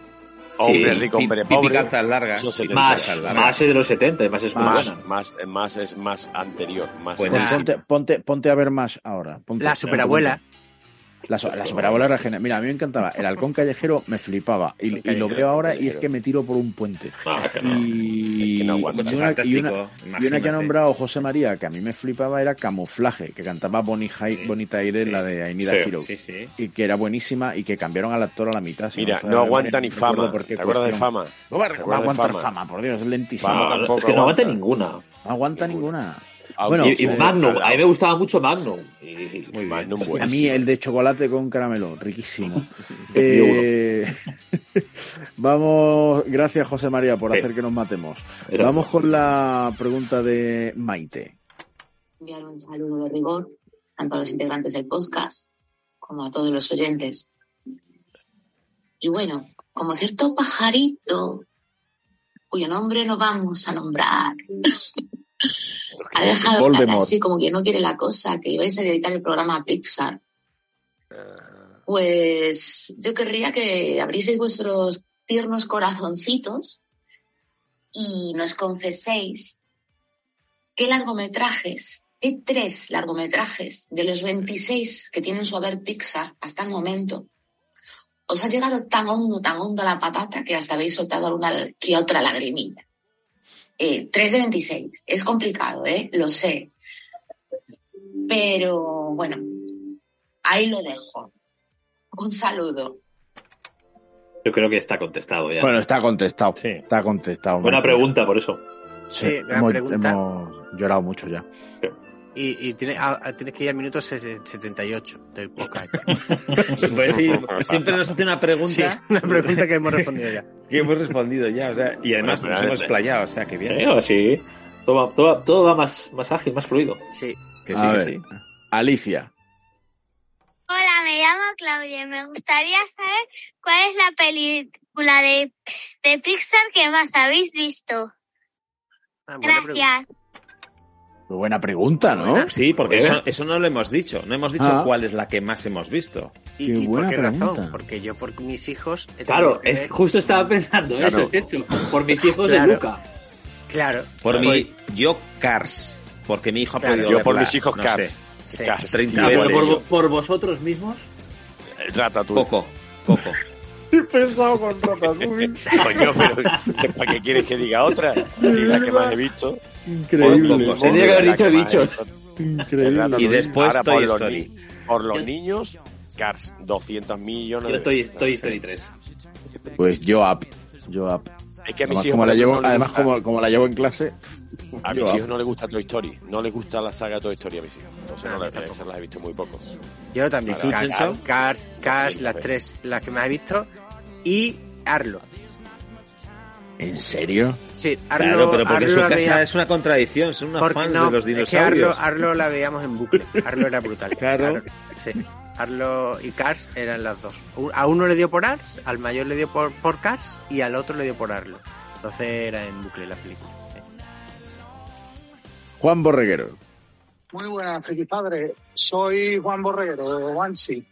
[SPEAKER 2] Hombre rico, hombre pobre.
[SPEAKER 4] calzas largas.
[SPEAKER 2] Esos
[SPEAKER 4] Pipi
[SPEAKER 2] 70.
[SPEAKER 6] Más,
[SPEAKER 4] calzas largas.
[SPEAKER 6] más es de los 70, además es
[SPEAKER 2] más,
[SPEAKER 6] buena.
[SPEAKER 2] más, más es más anterior. Más
[SPEAKER 4] Bueno,
[SPEAKER 5] Pues
[SPEAKER 2] más-
[SPEAKER 5] ponte, ponte, ponte a ver más ahora. Ponte-
[SPEAKER 3] La superabuela.
[SPEAKER 5] La, la superabuela era genial. Mira, a mí me encantaba. El halcón callejero me flipaba. Y, y lo veo ahora y es que me tiro por un puente.
[SPEAKER 6] Que no.
[SPEAKER 5] Y,
[SPEAKER 2] Es que no aguanta.
[SPEAKER 5] y una, y, una,
[SPEAKER 4] Fantástico,
[SPEAKER 5] y una que ha nombrado José María, que a mí me flipaba, era Camuflaje, que cantaba Bonita Aire, la de I Need a
[SPEAKER 6] Sí,
[SPEAKER 5] Hero.
[SPEAKER 4] Sí, sí.
[SPEAKER 5] Y que era buenísima y que cambiaron al actor a la mitad. si
[SPEAKER 2] Mira, no aguanta ni fama. ¿Te acuerdas de fama?
[SPEAKER 5] No va a
[SPEAKER 2] ¿Te
[SPEAKER 5] no
[SPEAKER 2] acuerdas de
[SPEAKER 5] aguantar
[SPEAKER 2] Fama?
[SPEAKER 5] fama? por Dios, es lentísimo.
[SPEAKER 6] Es que no aguanta
[SPEAKER 2] aguanta.
[SPEAKER 6] ninguna.
[SPEAKER 5] No aguanta ninguna. Bueno,
[SPEAKER 6] y, y
[SPEAKER 5] eh,
[SPEAKER 6] Magnum, a mí me gustaba mucho Magnum. Y,
[SPEAKER 2] Muy Magnum,
[SPEAKER 5] A mí el de chocolate con caramelo, riquísimo. Eh, vamos, gracias José María por
[SPEAKER 6] Sí.
[SPEAKER 5] hacer que nos matemos.
[SPEAKER 6] Era-
[SPEAKER 5] Vamos con la pregunta de Maite.
[SPEAKER 18] enviar un saludo de rigor tanto a los integrantes del podcast como a todos los oyentes. Y bueno, como cierto pajarito cuyo nombre no vamos a nombrar, ha dejado
[SPEAKER 5] Voldemort.
[SPEAKER 18] así como que no quiere la cosa, que ibais a dedicar el programa a Pixar. Pues yo querría que abrieseis vuestros tiernos corazoncitos y nos confeséis qué largometrajes, qué tres largometrajes de los 26 que tienen su haber Pixar hasta el momento os ha llegado tan hondo, tan hondo la patata que hasta habéis soltado alguna que otra lagrimilla. Eh, 3 de 26. Es complicado, ¿eh? Lo sé. Pero bueno, ahí lo dejo. Un saludo.
[SPEAKER 6] Yo creo que está contestado ya.
[SPEAKER 5] Bueno, está contestado. Está contestado.
[SPEAKER 6] Buena pregunta, por eso.
[SPEAKER 3] Sí, gran
[SPEAKER 5] hemos,
[SPEAKER 3] pregunta.
[SPEAKER 5] hemos llorado mucho ya.
[SPEAKER 3] Y, y tiene- a- a- tienes que ir al minuto ses- 78 del podcast.
[SPEAKER 4] Pues sí, siempre nos hace una pregunta.
[SPEAKER 3] Sí, una pregunta que hemos respondido ya.
[SPEAKER 4] Que hemos respondido ya, o sea, y además
[SPEAKER 6] Bueno,
[SPEAKER 4] nos hemos playado, o sea, que bien.
[SPEAKER 6] Sí, o sí. Todo, va- todo, va- todo va más, más ágil, más fluido.
[SPEAKER 3] Sí.
[SPEAKER 4] Que
[SPEAKER 5] A
[SPEAKER 4] sí, que
[SPEAKER 5] ver,
[SPEAKER 4] sí.
[SPEAKER 5] Alicia.
[SPEAKER 19] Hola, me llamo Claudia y me gustaría saber cuál es la película de, de Pixar que más habéis visto.
[SPEAKER 3] Ah,
[SPEAKER 19] Gracias.
[SPEAKER 5] Muy buena pregunta, ¿no?
[SPEAKER 4] Sí, porque eso, eso no lo hemos dicho. No hemos dicho
[SPEAKER 5] Ah.
[SPEAKER 4] cuál es la que más hemos visto.
[SPEAKER 3] ¿Y,
[SPEAKER 5] Qué
[SPEAKER 3] y por
[SPEAKER 5] buena
[SPEAKER 3] qué razón? Porque yo por mis hijos... he
[SPEAKER 6] Claro,
[SPEAKER 3] que
[SPEAKER 6] es
[SPEAKER 3] ver-
[SPEAKER 6] justo estaba pensando
[SPEAKER 4] Claro.
[SPEAKER 6] eso, hecho. Por mis hijos
[SPEAKER 3] Claro.
[SPEAKER 6] de Luca.
[SPEAKER 3] Claro.
[SPEAKER 4] Por
[SPEAKER 3] Pues-
[SPEAKER 4] mi, yo Cars, porque mi hijo ha
[SPEAKER 3] Claro.
[SPEAKER 4] podido
[SPEAKER 2] Yo por
[SPEAKER 4] verla,
[SPEAKER 2] mis hijos
[SPEAKER 4] no
[SPEAKER 2] Cars.
[SPEAKER 4] sé,
[SPEAKER 3] Sí.
[SPEAKER 2] Cars.
[SPEAKER 4] 30
[SPEAKER 6] Ah, pero
[SPEAKER 4] veces.
[SPEAKER 6] por, vo- por vosotros mismos.
[SPEAKER 2] Ratatouille.
[SPEAKER 4] Coco, Coco.
[SPEAKER 5] Qué pesado con Ratatouille.
[SPEAKER 2] Coño, pero ¿para qué quieres que diga otra? Y la que más he visto.
[SPEAKER 5] Increíble.
[SPEAKER 4] Sí.
[SPEAKER 6] Tenía que haber dicho bichos.
[SPEAKER 5] Increíble.
[SPEAKER 4] Y después
[SPEAKER 2] Ahora,
[SPEAKER 4] Toy
[SPEAKER 2] por los
[SPEAKER 4] Story.
[SPEAKER 2] Por los niños, Cars. 200 millones
[SPEAKER 6] Yo
[SPEAKER 2] de
[SPEAKER 6] estoy,
[SPEAKER 2] veces.
[SPEAKER 6] estoy Story 3.
[SPEAKER 5] Pues yo up. Yo up.
[SPEAKER 2] Es que a mis
[SPEAKER 5] Además,
[SPEAKER 2] hijos,
[SPEAKER 5] como la llevo,
[SPEAKER 2] no
[SPEAKER 5] además como, como la llevo en clase.
[SPEAKER 2] A
[SPEAKER 5] yo
[SPEAKER 2] mis hijos no les gusta Toy Story. No les gusta la saga Toy Story a mis hijos. Entonces
[SPEAKER 3] Ah,
[SPEAKER 2] no
[SPEAKER 3] a mí
[SPEAKER 2] las, las he visto muy poco.
[SPEAKER 3] Yo también.
[SPEAKER 2] ¿Tú,
[SPEAKER 3] Cars? Cars, Cars, las tres, las que más he visto. Y Arlo.
[SPEAKER 5] ¿En serio?
[SPEAKER 3] Sí, Arlo,
[SPEAKER 4] Claro, pero porque
[SPEAKER 3] Arlo
[SPEAKER 4] su casa
[SPEAKER 3] veía-
[SPEAKER 4] es una contradicción, son unos fans
[SPEAKER 3] no,
[SPEAKER 4] de los
[SPEAKER 3] Es que
[SPEAKER 4] dinosaurios.
[SPEAKER 3] Arlo, Arlo la veíamos en bucle. Arlo era brutal.
[SPEAKER 5] Claro.
[SPEAKER 3] Sí. Arlo y Cars eran las dos. A uno le dio por Ars, al mayor le dio por, por Cars y al otro le dio por Arlo. Entonces era en bucle la película. sí.
[SPEAKER 5] Juan Borreguero.
[SPEAKER 20] Muy buenas, friki padre. Soy Juan Borreguero, Juanchi.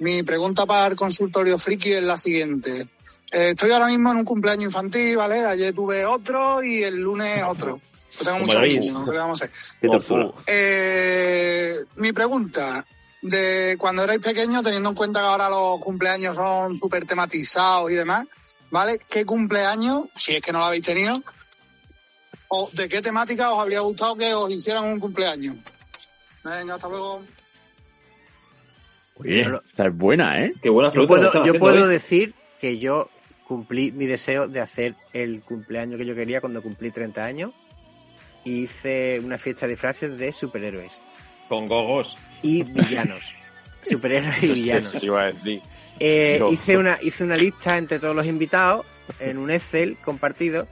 [SPEAKER 20] Mi pregunta para el consultorio friki es la siguiente. Eh, estoy ahora mismo en un cumpleaños infantil, ¿vale? Ayer tuve otro y el lunes otro. Yo tengo niños, ¿qué le vamos a hacer?
[SPEAKER 6] Qué tortura.
[SPEAKER 20] Eh, mi pregunta, de cuando erais pequeños, teniendo en cuenta que ahora los cumpleaños son súper tematizados y demás, ¿vale? ¿Qué cumpleaños, si es que no lo habéis tenido, o de qué temática os habría gustado que os hicieran un cumpleaños? Venga, hasta luego.
[SPEAKER 5] Oye, esta es buena, ¿eh?
[SPEAKER 6] Qué buena
[SPEAKER 3] Yo
[SPEAKER 6] pregunta.
[SPEAKER 3] puedo, yo
[SPEAKER 6] haciendo
[SPEAKER 3] puedo decir que yo cumplí mi deseo de hacer el cumpleaños que yo quería cuando cumplí 30 años. Y hice una fiesta de disfraces de superhéroes
[SPEAKER 4] Con gogos.
[SPEAKER 3] y villanos. superhéroes y villanos.
[SPEAKER 2] Eso iba a decir.
[SPEAKER 3] Eh, hice, una, hice una lista entre todos los invitados en un Excel compartido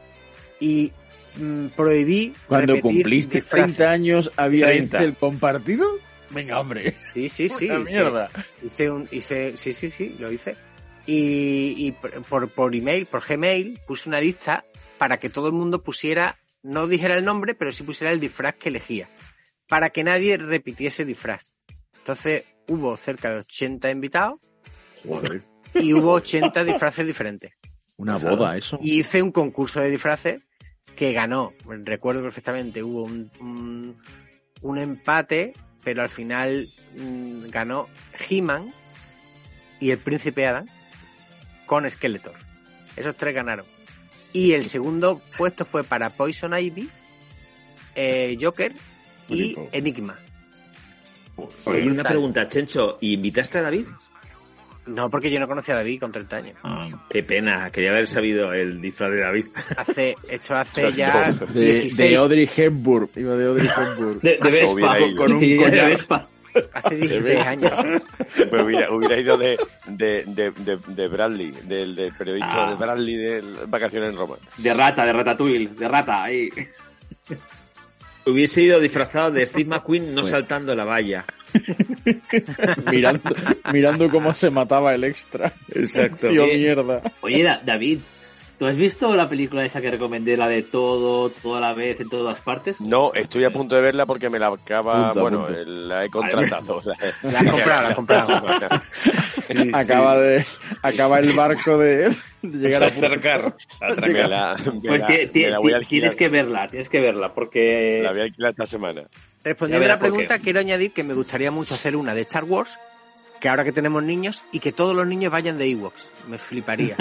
[SPEAKER 3] y mm, prohibí.
[SPEAKER 5] Cuando cumpliste
[SPEAKER 3] disfraces.
[SPEAKER 5] 30 años, ¿había
[SPEAKER 4] 30.
[SPEAKER 5] Excel compartido? Venga, hombre.
[SPEAKER 3] Sí, sí, sí.
[SPEAKER 5] Una
[SPEAKER 3] hice-
[SPEAKER 5] mierda.
[SPEAKER 3] Hice un, hice, sí, sí, sí, lo hice. Y, y por- por, por email, por Gmail, puse una lista para que todo el mundo pusiera, no dijera el nombre, pero sí pusiera el disfraz que elegía. Para que nadie repitiese disfraz. Entonces hubo cerca de 80 invitados
[SPEAKER 5] Joder.
[SPEAKER 3] y hubo 80 disfraces diferentes.
[SPEAKER 5] Una boda, eso.
[SPEAKER 3] Y hice un concurso de disfraces que ganó. Recuerdo perfectamente, hubo un, un, un empate, pero al final mm, ganó He-Man y el príncipe Adam con Skeletor. Esos tres ganaron. Y el segundo puesto fue para Poison Ivy, eh, Joker y
[SPEAKER 5] Bonito.
[SPEAKER 3] Enigma.
[SPEAKER 4] Oye, una pregunta, Chencho, ¿y invitaste a David?
[SPEAKER 3] No, porque yo no conocía a David con 30 años.
[SPEAKER 4] Qué pena, quería haber sabido el disfraz de David.
[SPEAKER 3] Hace, esto hace ya
[SPEAKER 5] De,
[SPEAKER 3] 16,
[SPEAKER 5] de Audrey Hepburn. Iba de Audrey Hepburn.
[SPEAKER 6] De, de Vespa.
[SPEAKER 5] Con un
[SPEAKER 6] Sí, de
[SPEAKER 5] collar.
[SPEAKER 6] Vespa.
[SPEAKER 3] Hace 16 años.
[SPEAKER 2] Pues hubiera, hubiera ido de, de, de, de, de Bradley, del, del periodista
[SPEAKER 6] Ah.
[SPEAKER 2] de Bradley de Vacaciones en Roma.
[SPEAKER 6] De rata, de ratatouille, de rata, ahí.
[SPEAKER 4] Hubiese ido disfrazado de Steve McQueen no
[SPEAKER 5] Bueno.
[SPEAKER 4] saltando la valla.
[SPEAKER 5] mirando, mirando cómo se mataba el extra.
[SPEAKER 4] Exacto.
[SPEAKER 5] Tío,
[SPEAKER 6] Oye.
[SPEAKER 5] mierda.
[SPEAKER 6] Oye, Da- David, ¿tú has visto la película esa que recomendé, la de todo, toda la vez, en todas partes?
[SPEAKER 2] No, estoy a punto de verla porque me la acaba,
[SPEAKER 5] Punto,
[SPEAKER 2] bueno,
[SPEAKER 5] punto.
[SPEAKER 2] eh, la he contratado.
[SPEAKER 3] La has comprado, la has comprado.
[SPEAKER 5] acaba de acaba el barco de, de llegar a
[SPEAKER 4] atracar.
[SPEAKER 2] la-
[SPEAKER 6] Pues
[SPEAKER 2] la- la a
[SPEAKER 6] tienes que verla, tienes que verla, porque...
[SPEAKER 2] La voy a alquilar esta semana.
[SPEAKER 3] Respondiendo a
[SPEAKER 6] Ya
[SPEAKER 3] la
[SPEAKER 6] verás por
[SPEAKER 3] pregunta, quiero añadir que me gustaría mucho hacer una de Star Wars, que ahora que tenemos niños, y que todos los niños vayan de Ewoks. Me fliparía.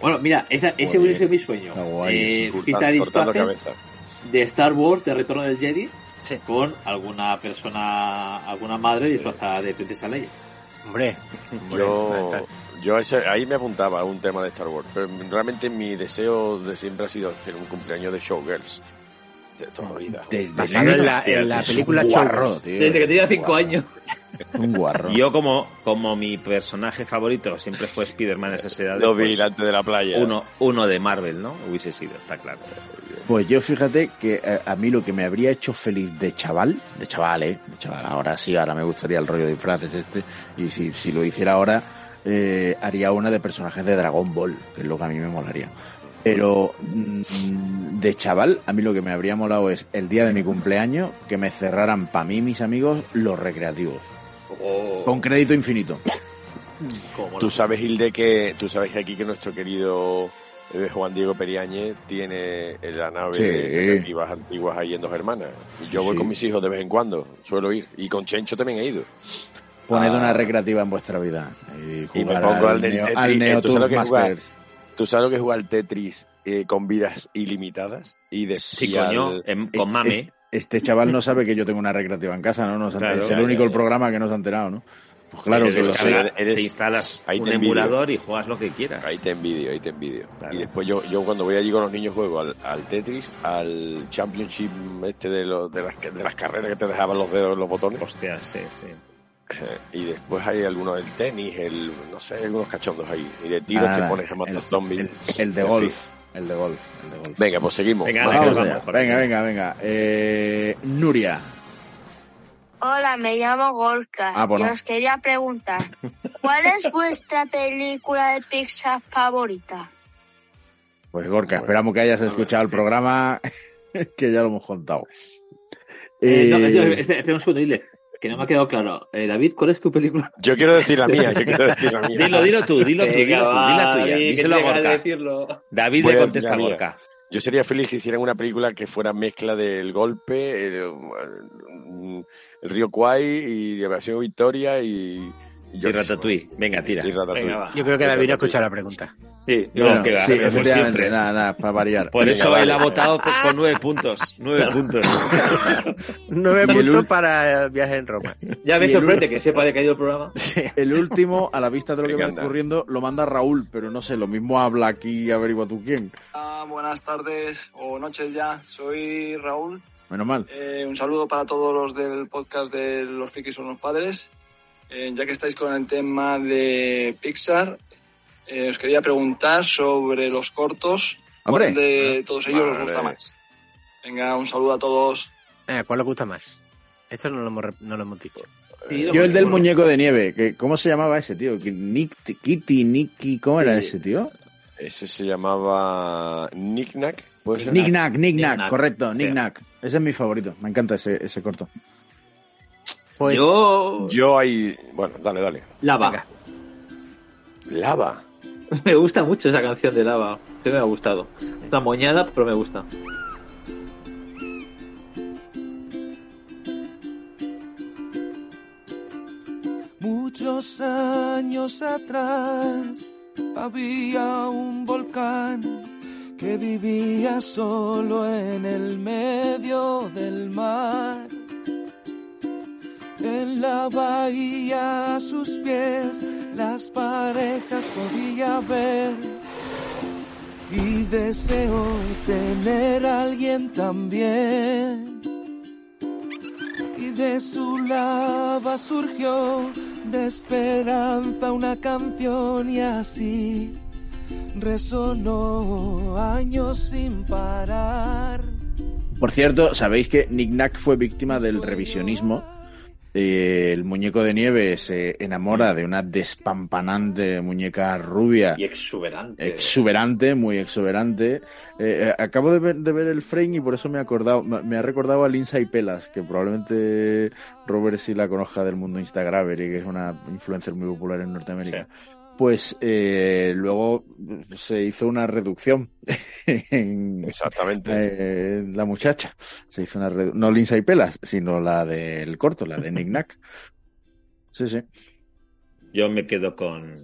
[SPEAKER 6] Bueno, mira, esa, ese hubiera sido mi sueño.
[SPEAKER 2] guay,
[SPEAKER 6] Eh, fiesta de
[SPEAKER 2] cortando
[SPEAKER 6] disfraces
[SPEAKER 2] cabezas.
[SPEAKER 6] de Star Wars, de Retorno del Jedi, con alguna persona, alguna madre disfrazada de Princesa Leia.
[SPEAKER 3] Hombre,
[SPEAKER 2] Yo, yo ese- ahí me apuntaba a un tema de Star Wars, pero realmente mi deseo de siempre ha sido hacer un cumpleaños de Showgirls. De toda la vida.
[SPEAKER 3] En la, en la película.
[SPEAKER 6] Desde que tenía 5 años.
[SPEAKER 5] Un guarro.
[SPEAKER 4] Yo como, como mi personaje favorito siempre fue Spider-Man a esas edades.
[SPEAKER 2] Lo vi
[SPEAKER 4] pues,
[SPEAKER 2] delante de la playa.
[SPEAKER 4] Uno, uno de Marvel, ¿no? Hubiese sido, está claro.
[SPEAKER 5] Pues yo fíjate que eh, a mí lo que me habría hecho feliz de chaval, de chaval, eh, de chaval, ahora sí, ahora me gustaría el rollo de disfraces este, y si, si lo hiciera ahora, eh, haría una de personajes de Dragon Ball, que es lo que a mí me molaría. Pero mm, de chaval, a mí lo que me habría molado es el día de mi cumpleaños que me cerraran para mí y mis amigos los recreativos. Con crédito infinito.
[SPEAKER 2] Tú sabes, Hilde, que tú sabes que aquí que nuestro querido eh, Juan Diego Periáñez tiene la nave
[SPEAKER 5] Sí.
[SPEAKER 2] de recreativas antiguas ahí en Dos Hermanas. Y yo voy
[SPEAKER 5] Sí.
[SPEAKER 2] con mis hijos de vez en cuando, suelo ir. Y con Chencho también he ido.
[SPEAKER 5] Poned
[SPEAKER 2] Ah,
[SPEAKER 5] una recreativa en vuestra vida. Y,
[SPEAKER 2] Y me
[SPEAKER 5] jugar
[SPEAKER 2] pongo
[SPEAKER 5] al,
[SPEAKER 2] al
[SPEAKER 5] Neo,
[SPEAKER 2] Eh,
[SPEAKER 5] Neo
[SPEAKER 2] ¿Tú sabes lo
[SPEAKER 5] Turf
[SPEAKER 2] que es jugar?
[SPEAKER 5] Masters.
[SPEAKER 2] ¿Tú sabes lo que es jugar al Tetris eh, con vidas ilimitadas? Y de
[SPEAKER 4] Sí, coño,
[SPEAKER 2] al-
[SPEAKER 4] em-
[SPEAKER 5] Este-
[SPEAKER 4] con mame.
[SPEAKER 5] Este, este chaval no sabe que yo tengo una recreativa en casa, ¿no? No se ha-
[SPEAKER 4] Claro,
[SPEAKER 5] es el
[SPEAKER 4] claro,
[SPEAKER 5] único el programa que no se ha enterado, ¿no? Pues claro que lo sé.
[SPEAKER 4] descargas,
[SPEAKER 2] Eres-
[SPEAKER 4] te instalas
[SPEAKER 2] ahí
[SPEAKER 4] un
[SPEAKER 2] te
[SPEAKER 4] emulador y juegas lo que quieras.
[SPEAKER 2] Ahí te envidio, ahí te envidio. Y después yo, yo cuando voy allí con los niños juego al, al Tetris, al Championship este de, los, de, las, de las carreras que te dejaban los dedos en los botones.
[SPEAKER 4] Hostia, sí, sí.
[SPEAKER 2] Eh, Y después hay algunos del tenis, el, no sé, algunos cachondos ahí. Y de tiro
[SPEAKER 5] Nada,
[SPEAKER 2] te pones a matar
[SPEAKER 5] el-
[SPEAKER 2] zombies.
[SPEAKER 5] El, el de golf. El de golf. El de golf.
[SPEAKER 2] Venga, pues seguimos.
[SPEAKER 4] Venga,
[SPEAKER 2] Vamos.
[SPEAKER 5] Vamos
[SPEAKER 4] vamos,
[SPEAKER 5] allá.
[SPEAKER 4] por
[SPEAKER 5] venga, venga, venga. Eh, Nuria.
[SPEAKER 19] Hola, me llamo Gorka.
[SPEAKER 5] Ah, pues
[SPEAKER 19] y os quería preguntar, ¿cuál es vuestra película de Pixar favorita?
[SPEAKER 5] Pues Gorka, esperamos que hayas escuchado el programa, que ya lo hemos contado.
[SPEAKER 6] Eh, no,
[SPEAKER 5] Eh,
[SPEAKER 6] yo- espera, espera un segundo, dile, que no me ha quedado claro. Eh, David, ¿cuál es tu película?
[SPEAKER 2] Yo quiero decir la mía, yo quiero decir la mía.
[SPEAKER 4] Dilo, dilo tú, dilo tú, dilo tú, di la tuya. Díselo a Gorka.
[SPEAKER 6] decirlo.
[SPEAKER 4] David
[SPEAKER 2] Voy
[SPEAKER 4] le
[SPEAKER 2] a
[SPEAKER 4] contesta a. Gorka.
[SPEAKER 2] Yo sería feliz si hicieran una película que fuera mezcla del golpe, el, el- el río Kwai y de Operación Victoria y...
[SPEAKER 4] Y Ratatouille. Venga, tira.
[SPEAKER 2] Y Ratatouille.
[SPEAKER 6] Venga, va.
[SPEAKER 3] Yo creo que David no ha escuchado la pregunta.
[SPEAKER 6] Sí,
[SPEAKER 4] No,
[SPEAKER 5] bueno,
[SPEAKER 4] que va,
[SPEAKER 5] sí, efectivamente,
[SPEAKER 4] siempre.
[SPEAKER 5] nada, nada, para variar.
[SPEAKER 4] Por
[SPEAKER 5] Venga,
[SPEAKER 4] eso
[SPEAKER 5] vale.
[SPEAKER 4] él ha votado por- con nueve puntos. Nueve puntos.
[SPEAKER 3] Nueve puntos para el viaje en Roma.
[SPEAKER 6] Ya me sorprende que sepa de que ha ido el programa.
[SPEAKER 5] El último, a la vista de lo que va ocurriendo, lo manda Raúl, pero no sé, lo mismo habla aquí y averigua tú quién.
[SPEAKER 21] Ah, buenas tardes o noches ya. Soy Raúl.
[SPEAKER 5] Menos mal.
[SPEAKER 21] Eh, un saludo para todos los del podcast de Los Frikis son los padres. Eh, ya que estáis con el tema de Pixar, eh, os quería preguntar sobre los cortos. ¿Cuál de todos ellos os
[SPEAKER 2] Vale.
[SPEAKER 21] gusta más? Venga, un saludo a todos.
[SPEAKER 3] Eh, ¿Cuál os gusta más? Esto no lo hemos, no lo hemos dicho.
[SPEAKER 6] Sí,
[SPEAKER 5] Yo el del
[SPEAKER 6] bueno.
[SPEAKER 5] muñeco de nieve, que ¿cómo se llamaba ese tío? Nick, Kitty, Nicky, ¿cómo era ese tío?
[SPEAKER 2] Ese se llamaba Nick Nack.
[SPEAKER 5] Nick Nack, Nick Nack. correcto,
[SPEAKER 6] Sí.
[SPEAKER 5] Nick Nack. Ese es mi favorito, me encanta ese, ese corto.
[SPEAKER 3] Pues
[SPEAKER 6] Yo...
[SPEAKER 2] Yo ahí... Bueno, dale, dale.
[SPEAKER 6] Lava.
[SPEAKER 3] Venga.
[SPEAKER 2] Lava.
[SPEAKER 6] Me gusta mucho esa canción de Lava. Que me ha gustado. Una moñada, pero me gusta.
[SPEAKER 11] Muchos años atrás había un volcán que vivía solo en el medio del mar. En la bahía a sus pies las parejas podía ver y deseo tener a alguien también. Y de su lava surgió de esperanza una canción y así resonó años sin parar.
[SPEAKER 5] Por cierto, sabéis que Nick Nack fue víctima del revisionismo eh, el muñeco de nieve se enamora de una despampanante muñeca rubia.
[SPEAKER 6] Y exuberante.
[SPEAKER 5] Exuberante, muy exuberante. Eh, eh, acabo de ver, de ver el frame y por eso me he acordado, me me ha recordado a Lindsay Pelas, que probablemente Robert sí la conozca del mundo Instagramer y que es una influencer muy popular en Norteamérica. Pues eh, luego se hizo una reducción en
[SPEAKER 2] Exactamente.
[SPEAKER 5] eh, la muchacha. Se hizo una no Lindsay Pelas, sino la del corto, la de Nick Nack. Sí, sí.
[SPEAKER 4] Yo me quedo con,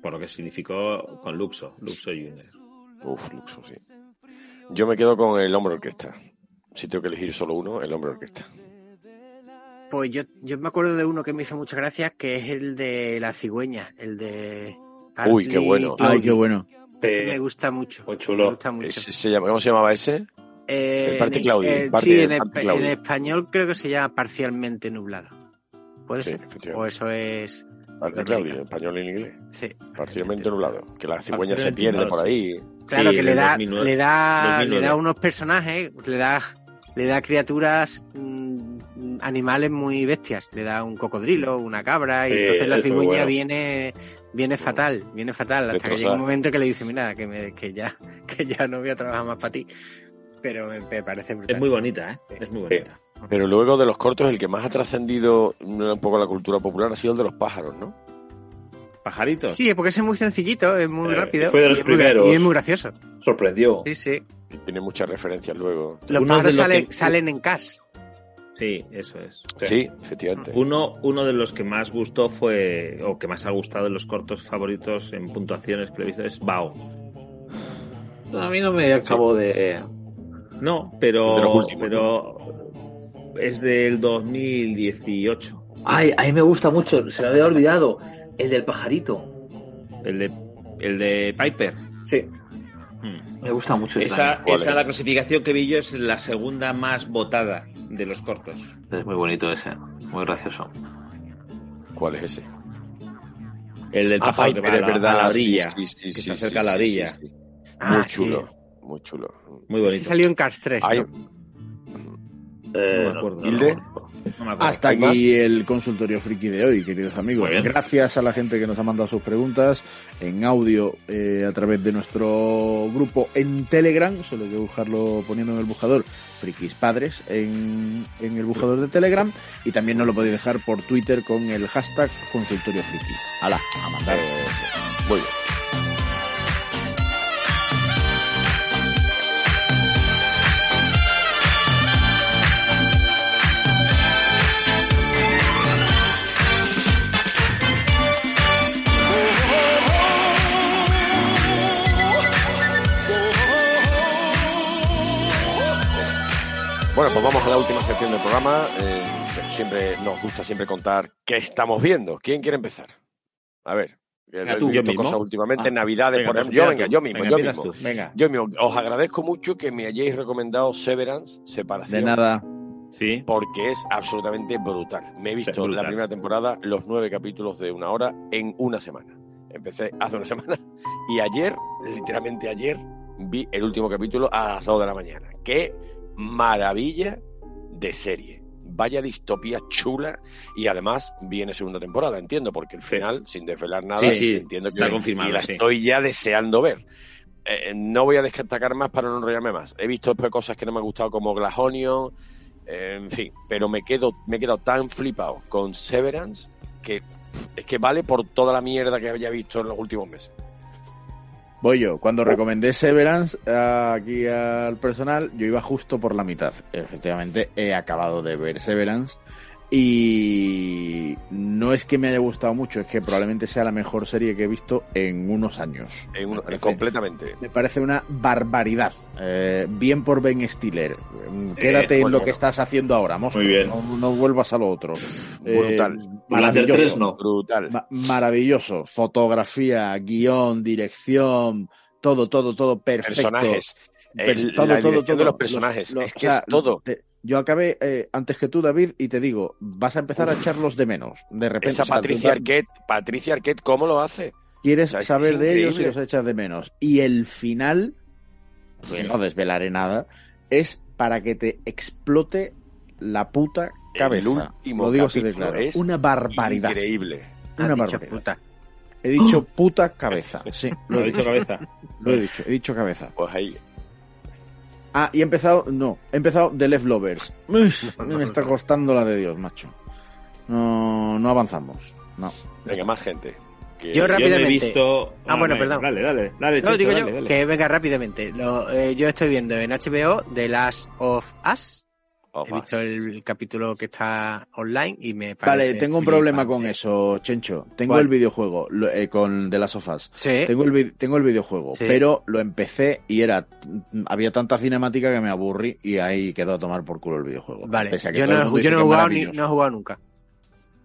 [SPEAKER 4] por lo que significó, con Luxo, Luxo Junior.
[SPEAKER 2] Uf, Luxo, sí. Yo me quedo con el hombre orquesta. Si tengo que elegir solo uno, el hombre orquesta.
[SPEAKER 3] Pues yo, yo me acuerdo de uno que me hizo muchas gracias, que es el de la cigüeña, el de...
[SPEAKER 2] Uy, qué bueno.
[SPEAKER 5] Ay, qué bueno.
[SPEAKER 3] Ese
[SPEAKER 2] Eh,
[SPEAKER 3] me gusta mucho.
[SPEAKER 6] Muy
[SPEAKER 3] Me
[SPEAKER 6] chulo.
[SPEAKER 3] gusta mucho.
[SPEAKER 2] Ese se llama- ¿Cómo se llamaba ese?
[SPEAKER 3] Eh,
[SPEAKER 2] el parte Claudio,
[SPEAKER 3] eh,
[SPEAKER 2] parte-
[SPEAKER 3] sí, en,
[SPEAKER 2] Claudio.
[SPEAKER 3] español creo que se llama parcialmente nublado. ¿Puede
[SPEAKER 2] Sí,
[SPEAKER 3] ser?
[SPEAKER 2] efectivamente.
[SPEAKER 3] O eso es...
[SPEAKER 2] Parte Claudio, en español y en inglés.
[SPEAKER 3] Sí.
[SPEAKER 2] Parcialmente nublado. Que la cigüeña se pierde
[SPEAKER 4] nublado,
[SPEAKER 2] por ahí.
[SPEAKER 3] Claro,
[SPEAKER 4] Sí,
[SPEAKER 3] que le da,
[SPEAKER 4] 2009.
[SPEAKER 3] le da,
[SPEAKER 4] 2009.
[SPEAKER 3] le da unos personajes, le da, le da criaturas, mm, animales muy bestias. Le da un cocodrilo, una cabra, y
[SPEAKER 6] Sí,
[SPEAKER 3] entonces la cigüeña
[SPEAKER 6] bueno.
[SPEAKER 3] viene, viene fatal, viene fatal, hasta que llega un momento que le dice, mira, que me, que ya, que ya no voy a trabajar más para ti. Pero me, me parece brutal.
[SPEAKER 4] Es muy bonita, ¿eh? Es muy bonita.
[SPEAKER 2] Pero luego de los cortos, el que más ha trascendido un poco la cultura popular ha sido el de los pájaros, ¿no?
[SPEAKER 4] ¿Pajaritos?
[SPEAKER 3] Sí, porque ese es muy sencillito, es muy
[SPEAKER 6] Eh,
[SPEAKER 3] rápido.
[SPEAKER 6] fue de
[SPEAKER 3] y
[SPEAKER 6] los
[SPEAKER 3] es muy gra-
[SPEAKER 6] primeros.
[SPEAKER 3] y es muy gracioso.
[SPEAKER 6] Sorprendió.
[SPEAKER 3] Sí, sí.
[SPEAKER 2] Y tiene muchas referencias luego.
[SPEAKER 3] Los pájaros
[SPEAKER 4] de los
[SPEAKER 3] salen,
[SPEAKER 4] que-
[SPEAKER 3] salen en Cars.
[SPEAKER 4] Sí, eso es.
[SPEAKER 2] Sí, efectivamente.
[SPEAKER 4] Uno, uno de los que más gustó fue, o que más ha gustado de los cortos favoritos en puntuaciones que he visto es Bao.
[SPEAKER 6] A mí no me acabo de...
[SPEAKER 4] No,
[SPEAKER 2] Es de
[SPEAKER 4] pero,
[SPEAKER 2] últimos,
[SPEAKER 4] pero es del 2018.
[SPEAKER 6] Ay, a mí me gusta mucho, se me había olvidado. El del pajarito.
[SPEAKER 4] El de, el de Piper.
[SPEAKER 6] Sí,
[SPEAKER 4] Hmm.
[SPEAKER 6] me gusta mucho
[SPEAKER 4] Esa, esa la clasificación que vi yo es la segunda más votada de los cortos.
[SPEAKER 6] Es muy bonito ese, muy gracioso.
[SPEAKER 2] ¿Cuál es ese?
[SPEAKER 4] El del
[SPEAKER 2] Ah,
[SPEAKER 4] que va a
[SPEAKER 2] es
[SPEAKER 4] la,
[SPEAKER 2] verdad.
[SPEAKER 4] a la orilla,
[SPEAKER 2] Sí, sí, sí,
[SPEAKER 4] que
[SPEAKER 2] sí,
[SPEAKER 4] se
[SPEAKER 2] sí,
[SPEAKER 4] acerca a la orilla.
[SPEAKER 2] sí, sí.
[SPEAKER 3] Ah,
[SPEAKER 2] Muy chulo. Muy chulo.
[SPEAKER 4] Muy
[SPEAKER 3] Ese
[SPEAKER 4] bonito.
[SPEAKER 3] salió en Cars 3.
[SPEAKER 2] Hay-
[SPEAKER 3] ¿no?
[SPEAKER 6] Eh,
[SPEAKER 4] No me acuerdo.
[SPEAKER 2] ¿Hilde?
[SPEAKER 4] No me acuerdo.
[SPEAKER 5] Hasta aquí el consultorio friki de hoy, queridos amigos. Gracias a la gente que nos ha mandado sus preguntas en audio eh, a través de nuestro grupo en Telegram. Solo hay que buscarlo poniendo en el buscador Frikis Padres en, en el buscador de Telegram. Y también nos lo podéis dejar por Twitter con el hashtag consultorio friki. ¡Hala! A mandar.
[SPEAKER 2] Eh, muy bien. Bueno, pues vamos a la última sección del programa. Eh, siempre nos gusta siempre contar qué estamos viendo. ¿Quién quiere empezar? A ver. que
[SPEAKER 4] Venga,
[SPEAKER 2] he
[SPEAKER 4] tú. ¿Yo mismo?
[SPEAKER 2] cosas últimamente,
[SPEAKER 4] Ah,
[SPEAKER 2] Navidades,
[SPEAKER 4] venga,
[SPEAKER 2] por
[SPEAKER 4] pues
[SPEAKER 2] ejemplo. Yo, venga, yo mismo,
[SPEAKER 4] Venga,
[SPEAKER 2] yo mismo.
[SPEAKER 4] tú. Venga.
[SPEAKER 2] Yo mismo. Os agradezco mucho que me hayáis recomendado Severance, Separación.
[SPEAKER 5] De nada.
[SPEAKER 4] Sí.
[SPEAKER 2] Porque es absolutamente brutal. Me he visto
[SPEAKER 4] brutal.
[SPEAKER 2] la primera temporada, los nueve capítulos de una hora, en una semana. Empecé hace una semana y ayer, literalmente ayer, vi el último capítulo a las dos de la mañana. ¡Qué maravilla de serie! Vaya distopía chula y además viene segunda temporada, entiendo, porque el final, sin desvelar nada,
[SPEAKER 4] Sí, sí,
[SPEAKER 2] entiendo que
[SPEAKER 4] está confirmado,
[SPEAKER 2] y la estoy ya deseando ver. Eh, no voy a destacar más para no enrollarme más. He visto después cosas que no me han gustado como Glass Onion, eh, en fin, pero me quedo, me he quedado tan flipado con Severance que es que vale por toda la mierda que había visto en los últimos meses.
[SPEAKER 5] Voy yo. Cuando recomendé Severance eh, aquí al personal, yo iba justo por la mitad. Efectivamente, he acabado de ver Severance. Y no es que me haya gustado mucho, es que probablemente sea la mejor serie que he visto en unos años.
[SPEAKER 2] En un-
[SPEAKER 5] Me parece-
[SPEAKER 2] completamente.
[SPEAKER 5] Me parece una barbaridad. Eh, bien por Ben Stiller. Mm, Quédate en
[SPEAKER 2] bueno,
[SPEAKER 5] lo que estás haciendo ahora, monstruo.
[SPEAKER 6] Muy bien.
[SPEAKER 5] No, no vuelvas a lo otro. Eh,
[SPEAKER 2] Brutal.
[SPEAKER 5] maravilloso.
[SPEAKER 6] tres no.
[SPEAKER 2] Brutal.
[SPEAKER 5] Ma- maravilloso. Fotografía, guion, dirección, todo, todo, todo perfecto.
[SPEAKER 2] Personajes. El-
[SPEAKER 5] todo,
[SPEAKER 2] la
[SPEAKER 5] todo,
[SPEAKER 2] de
[SPEAKER 5] todo.
[SPEAKER 2] los personajes.
[SPEAKER 5] Los-
[SPEAKER 2] es
[SPEAKER 5] o
[SPEAKER 2] que
[SPEAKER 5] sea,
[SPEAKER 2] es todo.
[SPEAKER 5] te- yo acabé eh, antes que tú, David, y te digo, vas a empezar a echarlos de menos. De repente,
[SPEAKER 2] Esa
[SPEAKER 5] o sea,
[SPEAKER 2] Patricia
[SPEAKER 5] tú-
[SPEAKER 2] Arquette, Patricia Arquette, ¿cómo lo hace?
[SPEAKER 5] quieres
[SPEAKER 2] O sea,
[SPEAKER 5] saber de ellos y los echas de menos. Y el final, que no desvelaré nada, es para que te explote la puta cabeza.
[SPEAKER 2] último
[SPEAKER 5] Lo digo así de claro.
[SPEAKER 2] es
[SPEAKER 5] Una barbaridad.
[SPEAKER 2] Increíble.
[SPEAKER 5] Una barbaridad.
[SPEAKER 3] puta.
[SPEAKER 5] He dicho puta cabeza. Sí, lo
[SPEAKER 4] ¿Lo
[SPEAKER 5] he
[SPEAKER 4] he dicho cabeza?
[SPEAKER 5] Lo he dicho, he dicho cabeza.
[SPEAKER 2] Pues ahí.
[SPEAKER 5] Ah, y he empezado, no, he empezado The Left Lovers. Me está costando la de Dios, macho. No, no avanzamos. No.
[SPEAKER 2] Venga, más gente. Que-
[SPEAKER 3] Yo rápidamente.
[SPEAKER 4] he visto-
[SPEAKER 3] Ah, bueno,
[SPEAKER 4] venga,
[SPEAKER 3] perdón.
[SPEAKER 4] Dale, dale, dale.
[SPEAKER 3] No, digo
[SPEAKER 4] dale,
[SPEAKER 3] yo
[SPEAKER 4] dale.
[SPEAKER 3] que venga rápidamente. Lo, eh, yo estoy viendo en HBO The Last of Us. He visto el, capítulo que está online y me parece.
[SPEAKER 5] Vale, tengo un problema con eso, Chencho. Tengo
[SPEAKER 3] ¿Cuál?
[SPEAKER 5] el videojuego lo- eh, con de las sofás.
[SPEAKER 3] Sí.
[SPEAKER 5] Tengo el, vi- tengo el videojuego,
[SPEAKER 3] Sí.
[SPEAKER 5] pero lo empecé y era había tanta cinemática que me aburrí y ahí quedó a tomar por culo el videojuego.
[SPEAKER 3] Vale,
[SPEAKER 5] Pese a que
[SPEAKER 3] yo no, yo he jugado ni, no he jugado nunca.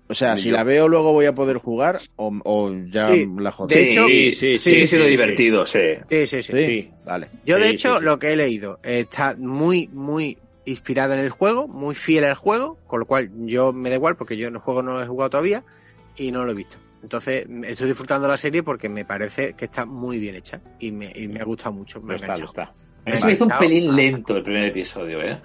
[SPEAKER 5] O sea,
[SPEAKER 2] Ni
[SPEAKER 5] si
[SPEAKER 2] yo.
[SPEAKER 5] la veo luego voy a poder jugar o, o ya
[SPEAKER 3] Sí.
[SPEAKER 5] la jodo.
[SPEAKER 3] De hecho-
[SPEAKER 6] sí, sí,
[SPEAKER 3] sí, sí,
[SPEAKER 6] siendo
[SPEAKER 3] sí,
[SPEAKER 6] divertido, sí.
[SPEAKER 3] Sí, sí, sí.
[SPEAKER 5] Sí,
[SPEAKER 4] Sí.
[SPEAKER 5] vale.
[SPEAKER 3] Yo, de
[SPEAKER 4] Sí,
[SPEAKER 3] hecho,
[SPEAKER 4] sí, sí.
[SPEAKER 3] lo que he leído está muy, muy inspirada en el juego, muy fiel al juego, con lo cual yo me da igual porque yo en el juego no lo he jugado todavía y no lo he visto. Entonces, estoy disfrutando la serie porque me parece que está muy bien hecha y me, y me ha gustado mucho. Me
[SPEAKER 4] está, está.
[SPEAKER 6] Mí me hizo un pelín lento el primer episodio, ¿eh?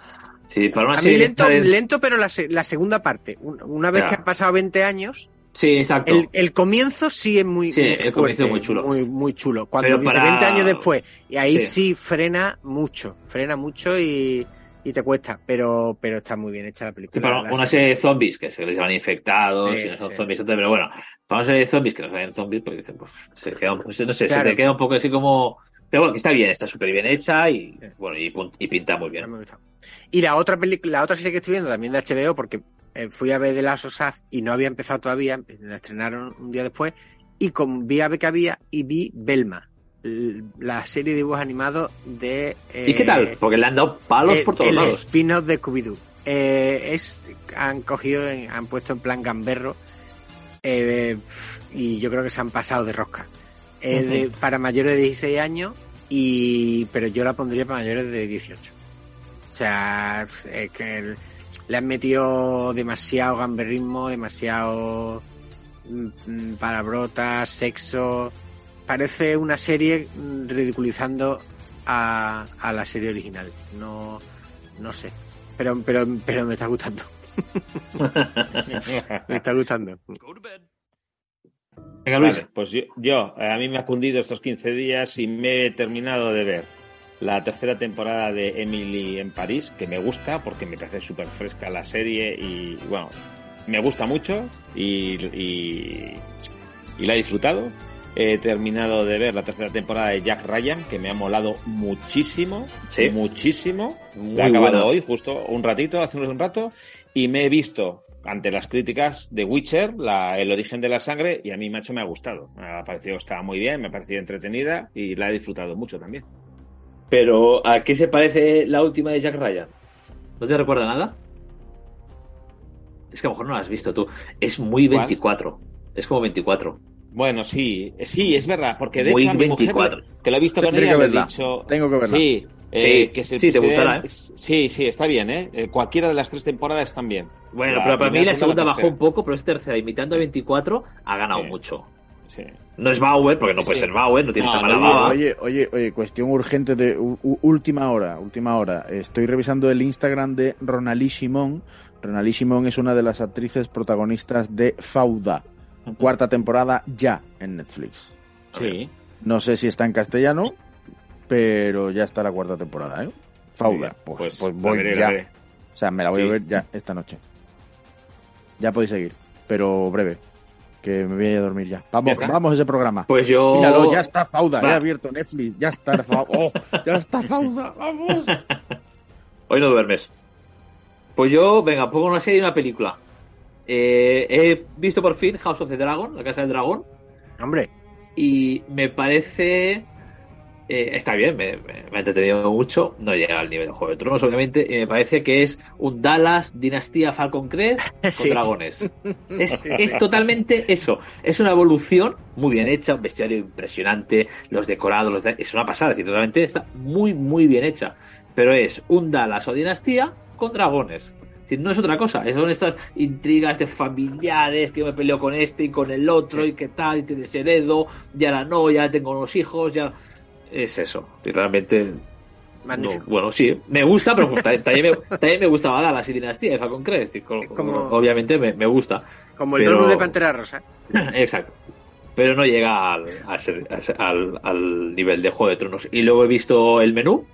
[SPEAKER 6] Sí, para una
[SPEAKER 3] A mí
[SPEAKER 6] serie
[SPEAKER 3] lento,
[SPEAKER 6] de-
[SPEAKER 3] lento pero la, se- la segunda parte. Un- Una vez
[SPEAKER 6] Ya.
[SPEAKER 3] que han pasado 20 años,
[SPEAKER 6] Sí, exacto.
[SPEAKER 3] el, el comienzo sí es muy,
[SPEAKER 6] Sí,
[SPEAKER 3] muy
[SPEAKER 6] el comienzo es muy chulo.
[SPEAKER 3] Muy, muy chulo. Cuando
[SPEAKER 6] Pero
[SPEAKER 3] dice
[SPEAKER 6] para-
[SPEAKER 3] 20 años después, y ahí
[SPEAKER 6] Sí.
[SPEAKER 3] sí. frena mucho, frena mucho y, y te cuesta, pero, pero está muy bien hecha la película.
[SPEAKER 6] para
[SPEAKER 3] la
[SPEAKER 6] una
[SPEAKER 3] serie.
[SPEAKER 6] de zombies que se les van infectados
[SPEAKER 3] Sí,
[SPEAKER 6] y no son
[SPEAKER 3] sí.
[SPEAKER 6] zombies, pero bueno, para una serie de zombies que no sean zombies, pues dicen, pues se queda, un- no sé, se te queda un poco así como. Pero bueno, está bien, está súper bien hecha y bueno, y, y pinta muy bien.
[SPEAKER 3] Y la otra película, la otra serie que estoy viendo también de HBO, porque eh, fui a ver The Last of Us y no había empezado todavía, la estrenaron un día después, y con, vi a ver que había y vi Belma, la serie de dibujos animados de...
[SPEAKER 6] ¿Y qué tal?
[SPEAKER 3] eh,
[SPEAKER 6] Porque le han dado palos
[SPEAKER 3] el,
[SPEAKER 6] por todos
[SPEAKER 3] el
[SPEAKER 6] lados.
[SPEAKER 3] spin-off de Scooby-Doo. Eh, es, han cogido, en- han puesto en plan gamberro eh, y yo creo que se han pasado de rosca. Eh, de- para mayores de 16 años, y pero yo la pondría para mayores de 18. O sea, es que el- le han metido demasiado gamberrismo, demasiado mm, mm, palabrotas, sexo. Parece una serie mm, ridiculizando a, a la serie original. No, no sé. Pero, pero, pero me está gustando. me está gustando.
[SPEAKER 6] Venga, Luis.
[SPEAKER 4] Vale, pues yo, yo, eh, a mí me ha cundido estos 15 días y me he terminado de ver la tercera temporada de Emily en París, que me gusta porque me parece súper fresca la serie y, bueno, me gusta mucho y, y, y la he disfrutado. He terminado de ver la tercera temporada de Jack Ryan, que me ha molado muchísimo,
[SPEAKER 6] Sí.
[SPEAKER 4] muchísimo.
[SPEAKER 6] Muy
[SPEAKER 4] La he acabado
[SPEAKER 6] buena.
[SPEAKER 4] hoy, justo un ratito, hace un rato, y me he visto ante las críticas de Witcher, la, el origen de la sangre, y a mí, macho, me ha gustado. Me ha parecido estaba muy bien, me ha parecido entretenida y la he disfrutado mucho también.
[SPEAKER 6] Pero, ¿a qué se parece la última de Jack Ryan? ¿No te recuerda nada? Es que a lo mejor no la has visto tú. Es muy
[SPEAKER 4] ¿Cuál?
[SPEAKER 6] 24. Es como 24.
[SPEAKER 4] Bueno, sí, eh, sí, es verdad, porque de hecho a mi mujer,
[SPEAKER 6] 24.
[SPEAKER 4] que lo he visto con
[SPEAKER 5] Tendré
[SPEAKER 4] ella,
[SPEAKER 5] que
[SPEAKER 4] le he dicho...
[SPEAKER 5] Tengo que verla.
[SPEAKER 4] Sí, eh,
[SPEAKER 6] Sí,
[SPEAKER 4] que es el
[SPEAKER 6] sí, te
[SPEAKER 4] presidente-
[SPEAKER 6] gustará, ¿eh?
[SPEAKER 4] Sí, sí, está bien, ¿eh? Eh, Cualquiera de las tres temporadas están bien.
[SPEAKER 6] Bueno,
[SPEAKER 4] La
[SPEAKER 6] pero para mí la segunda bajó un poco, pero es tercera. Imitando a 24, ha ganado
[SPEAKER 4] Sí.
[SPEAKER 6] mucho.
[SPEAKER 4] Sí.
[SPEAKER 6] No es Bauer, porque no
[SPEAKER 4] Sí,
[SPEAKER 6] puede
[SPEAKER 4] sí.
[SPEAKER 6] ser Bauer, no tiene
[SPEAKER 4] No,
[SPEAKER 6] esa mala
[SPEAKER 4] no.
[SPEAKER 5] Oye, oye, oye, cuestión urgente de última hora, última hora. Estoy revisando el Instagram de Ronalí Simón. Ronalí Simón es una de las actrices protagonistas de Fauda, cuarta temporada ya en Netflix.
[SPEAKER 4] Sí.
[SPEAKER 5] No sé si está en castellano, pero ya está la cuarta temporada, ¿eh? Fauda.
[SPEAKER 4] bien.
[SPEAKER 5] Pues,
[SPEAKER 4] Pues
[SPEAKER 5] pues voy
[SPEAKER 4] veré,
[SPEAKER 5] ya.
[SPEAKER 4] veré.
[SPEAKER 5] O sea, me la voy
[SPEAKER 4] Sí.
[SPEAKER 5] a ver ya esta noche. Ya podéis seguir, pero breve. Que me voy a ir a dormir ya. Vamos, vamos a ese programa.
[SPEAKER 6] Pues yo.
[SPEAKER 5] Míralo, ya está Fauda,
[SPEAKER 6] Va.
[SPEAKER 5] he abierto Netflix, ya está Fauda. Oh, ya está Fauda, vamos.
[SPEAKER 6] Hoy no duermes. Pues yo, venga, pongo una serie y una película. Eh, he visto por fin House of the Dragon, la Casa del Dragón,
[SPEAKER 3] Hombre,
[SPEAKER 6] y me parece. eh, está bien, me, me- me ha entretenido mucho. No llega al nivel de Juego de Tronos, obviamente, y me parece que es un Dallas Dinastía Falcon Crest con
[SPEAKER 3] Sí.
[SPEAKER 6] dragones. Es, es totalmente eso. Es una evolución muy bien hecha, un bestiario impresionante, los decorados, los de- es una pasada. Es decir, realmente está muy, muy bien hecha. Pero es un Dallas o Dinastía con dragones. Decir, no es otra cosa. Son estas intrigas de familiares que yo me peleo con este y con el otro y qué tal, y te desheredo, y ahora no, ya tengo unos hijos, ya. Es eso. Y realmente
[SPEAKER 3] Magnífico.
[SPEAKER 6] No, bueno, sí, me gusta, pero pues, ta- también, me, también me gustaba Dallas y Dinastía de Falcon Crest. y co-
[SPEAKER 3] Como-
[SPEAKER 6] Obviamente me, me gusta.
[SPEAKER 3] Como el
[SPEAKER 6] pero-
[SPEAKER 3] trono de Pantera Rosa.
[SPEAKER 6] Exacto. Pero no llega al, a ser- a ser- al, al nivel de Juego de Tronos. Y luego he visto el menú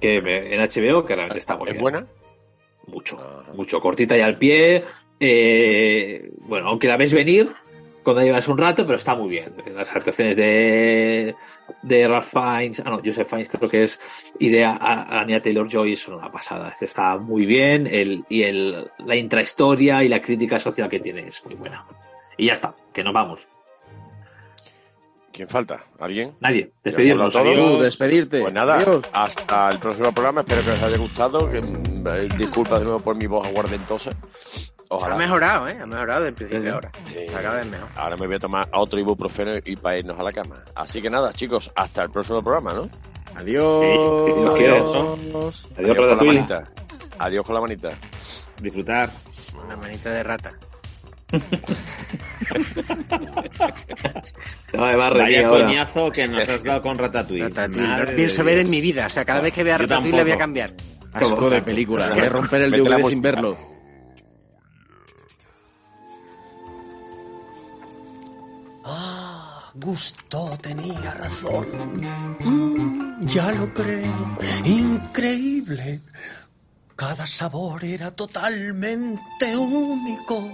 [SPEAKER 6] que me- en HBO, que realmente está muy
[SPEAKER 2] ¿Es
[SPEAKER 6] bien.
[SPEAKER 2] buena?
[SPEAKER 6] Mucho, mucho. Cortita y al pie. eh, bueno, aunque la ves venir cuando llevas un rato, pero está muy bien. Las actuaciones de, de Ralph Fiennes, ah no, Joseph Fiennes creo que es, y de A- Anya Taylor-Joy son una pasada. Este está muy bien el, y el, la intrahistoria y la crítica social que tiene es muy buena. Y ya está, que nos vamos.
[SPEAKER 2] ¿Quién falta? ¿Alguien?
[SPEAKER 6] Nadie. Despedirnos. Adiós.
[SPEAKER 5] despedirte.
[SPEAKER 2] Pues nada,
[SPEAKER 5] Adiós.
[SPEAKER 2] hasta el próximo programa. Espero que os haya gustado. Que, eh, disculpa de nuevo por mi voz aguardentosa. Ojalá.
[SPEAKER 3] Ha mejorado, ¿eh? Ha mejorado del principio
[SPEAKER 2] Sí, sí.
[SPEAKER 3] ahora.
[SPEAKER 2] Sí.
[SPEAKER 3] Cada vez mejor.
[SPEAKER 2] Ahora me voy a tomar otro ibuprofeno y para irnos a la cama. Así que nada, chicos, hasta el próximo programa, ¿no?
[SPEAKER 5] Adiós.
[SPEAKER 6] Sí.
[SPEAKER 2] Adiós,
[SPEAKER 6] Adiós,
[SPEAKER 2] con la manita. Adiós con la manita.
[SPEAKER 4] Disfrutar.
[SPEAKER 3] Una manita de rata.
[SPEAKER 6] No, me va a reír
[SPEAKER 4] Vaya
[SPEAKER 6] ahora.
[SPEAKER 4] coñazo que nos has dado con Ratatouille.
[SPEAKER 3] Ratatouille.
[SPEAKER 4] Madre
[SPEAKER 3] No pienso ver en mi vida. O sea, cada vez que vea Ratatouille le voy a cambiar.
[SPEAKER 5] Asco de película. De romper el DVD sin verlo.
[SPEAKER 10] Ah, Gusto tenía razón. Mm, ya lo creo. Increíble. Cada sabor era totalmente único.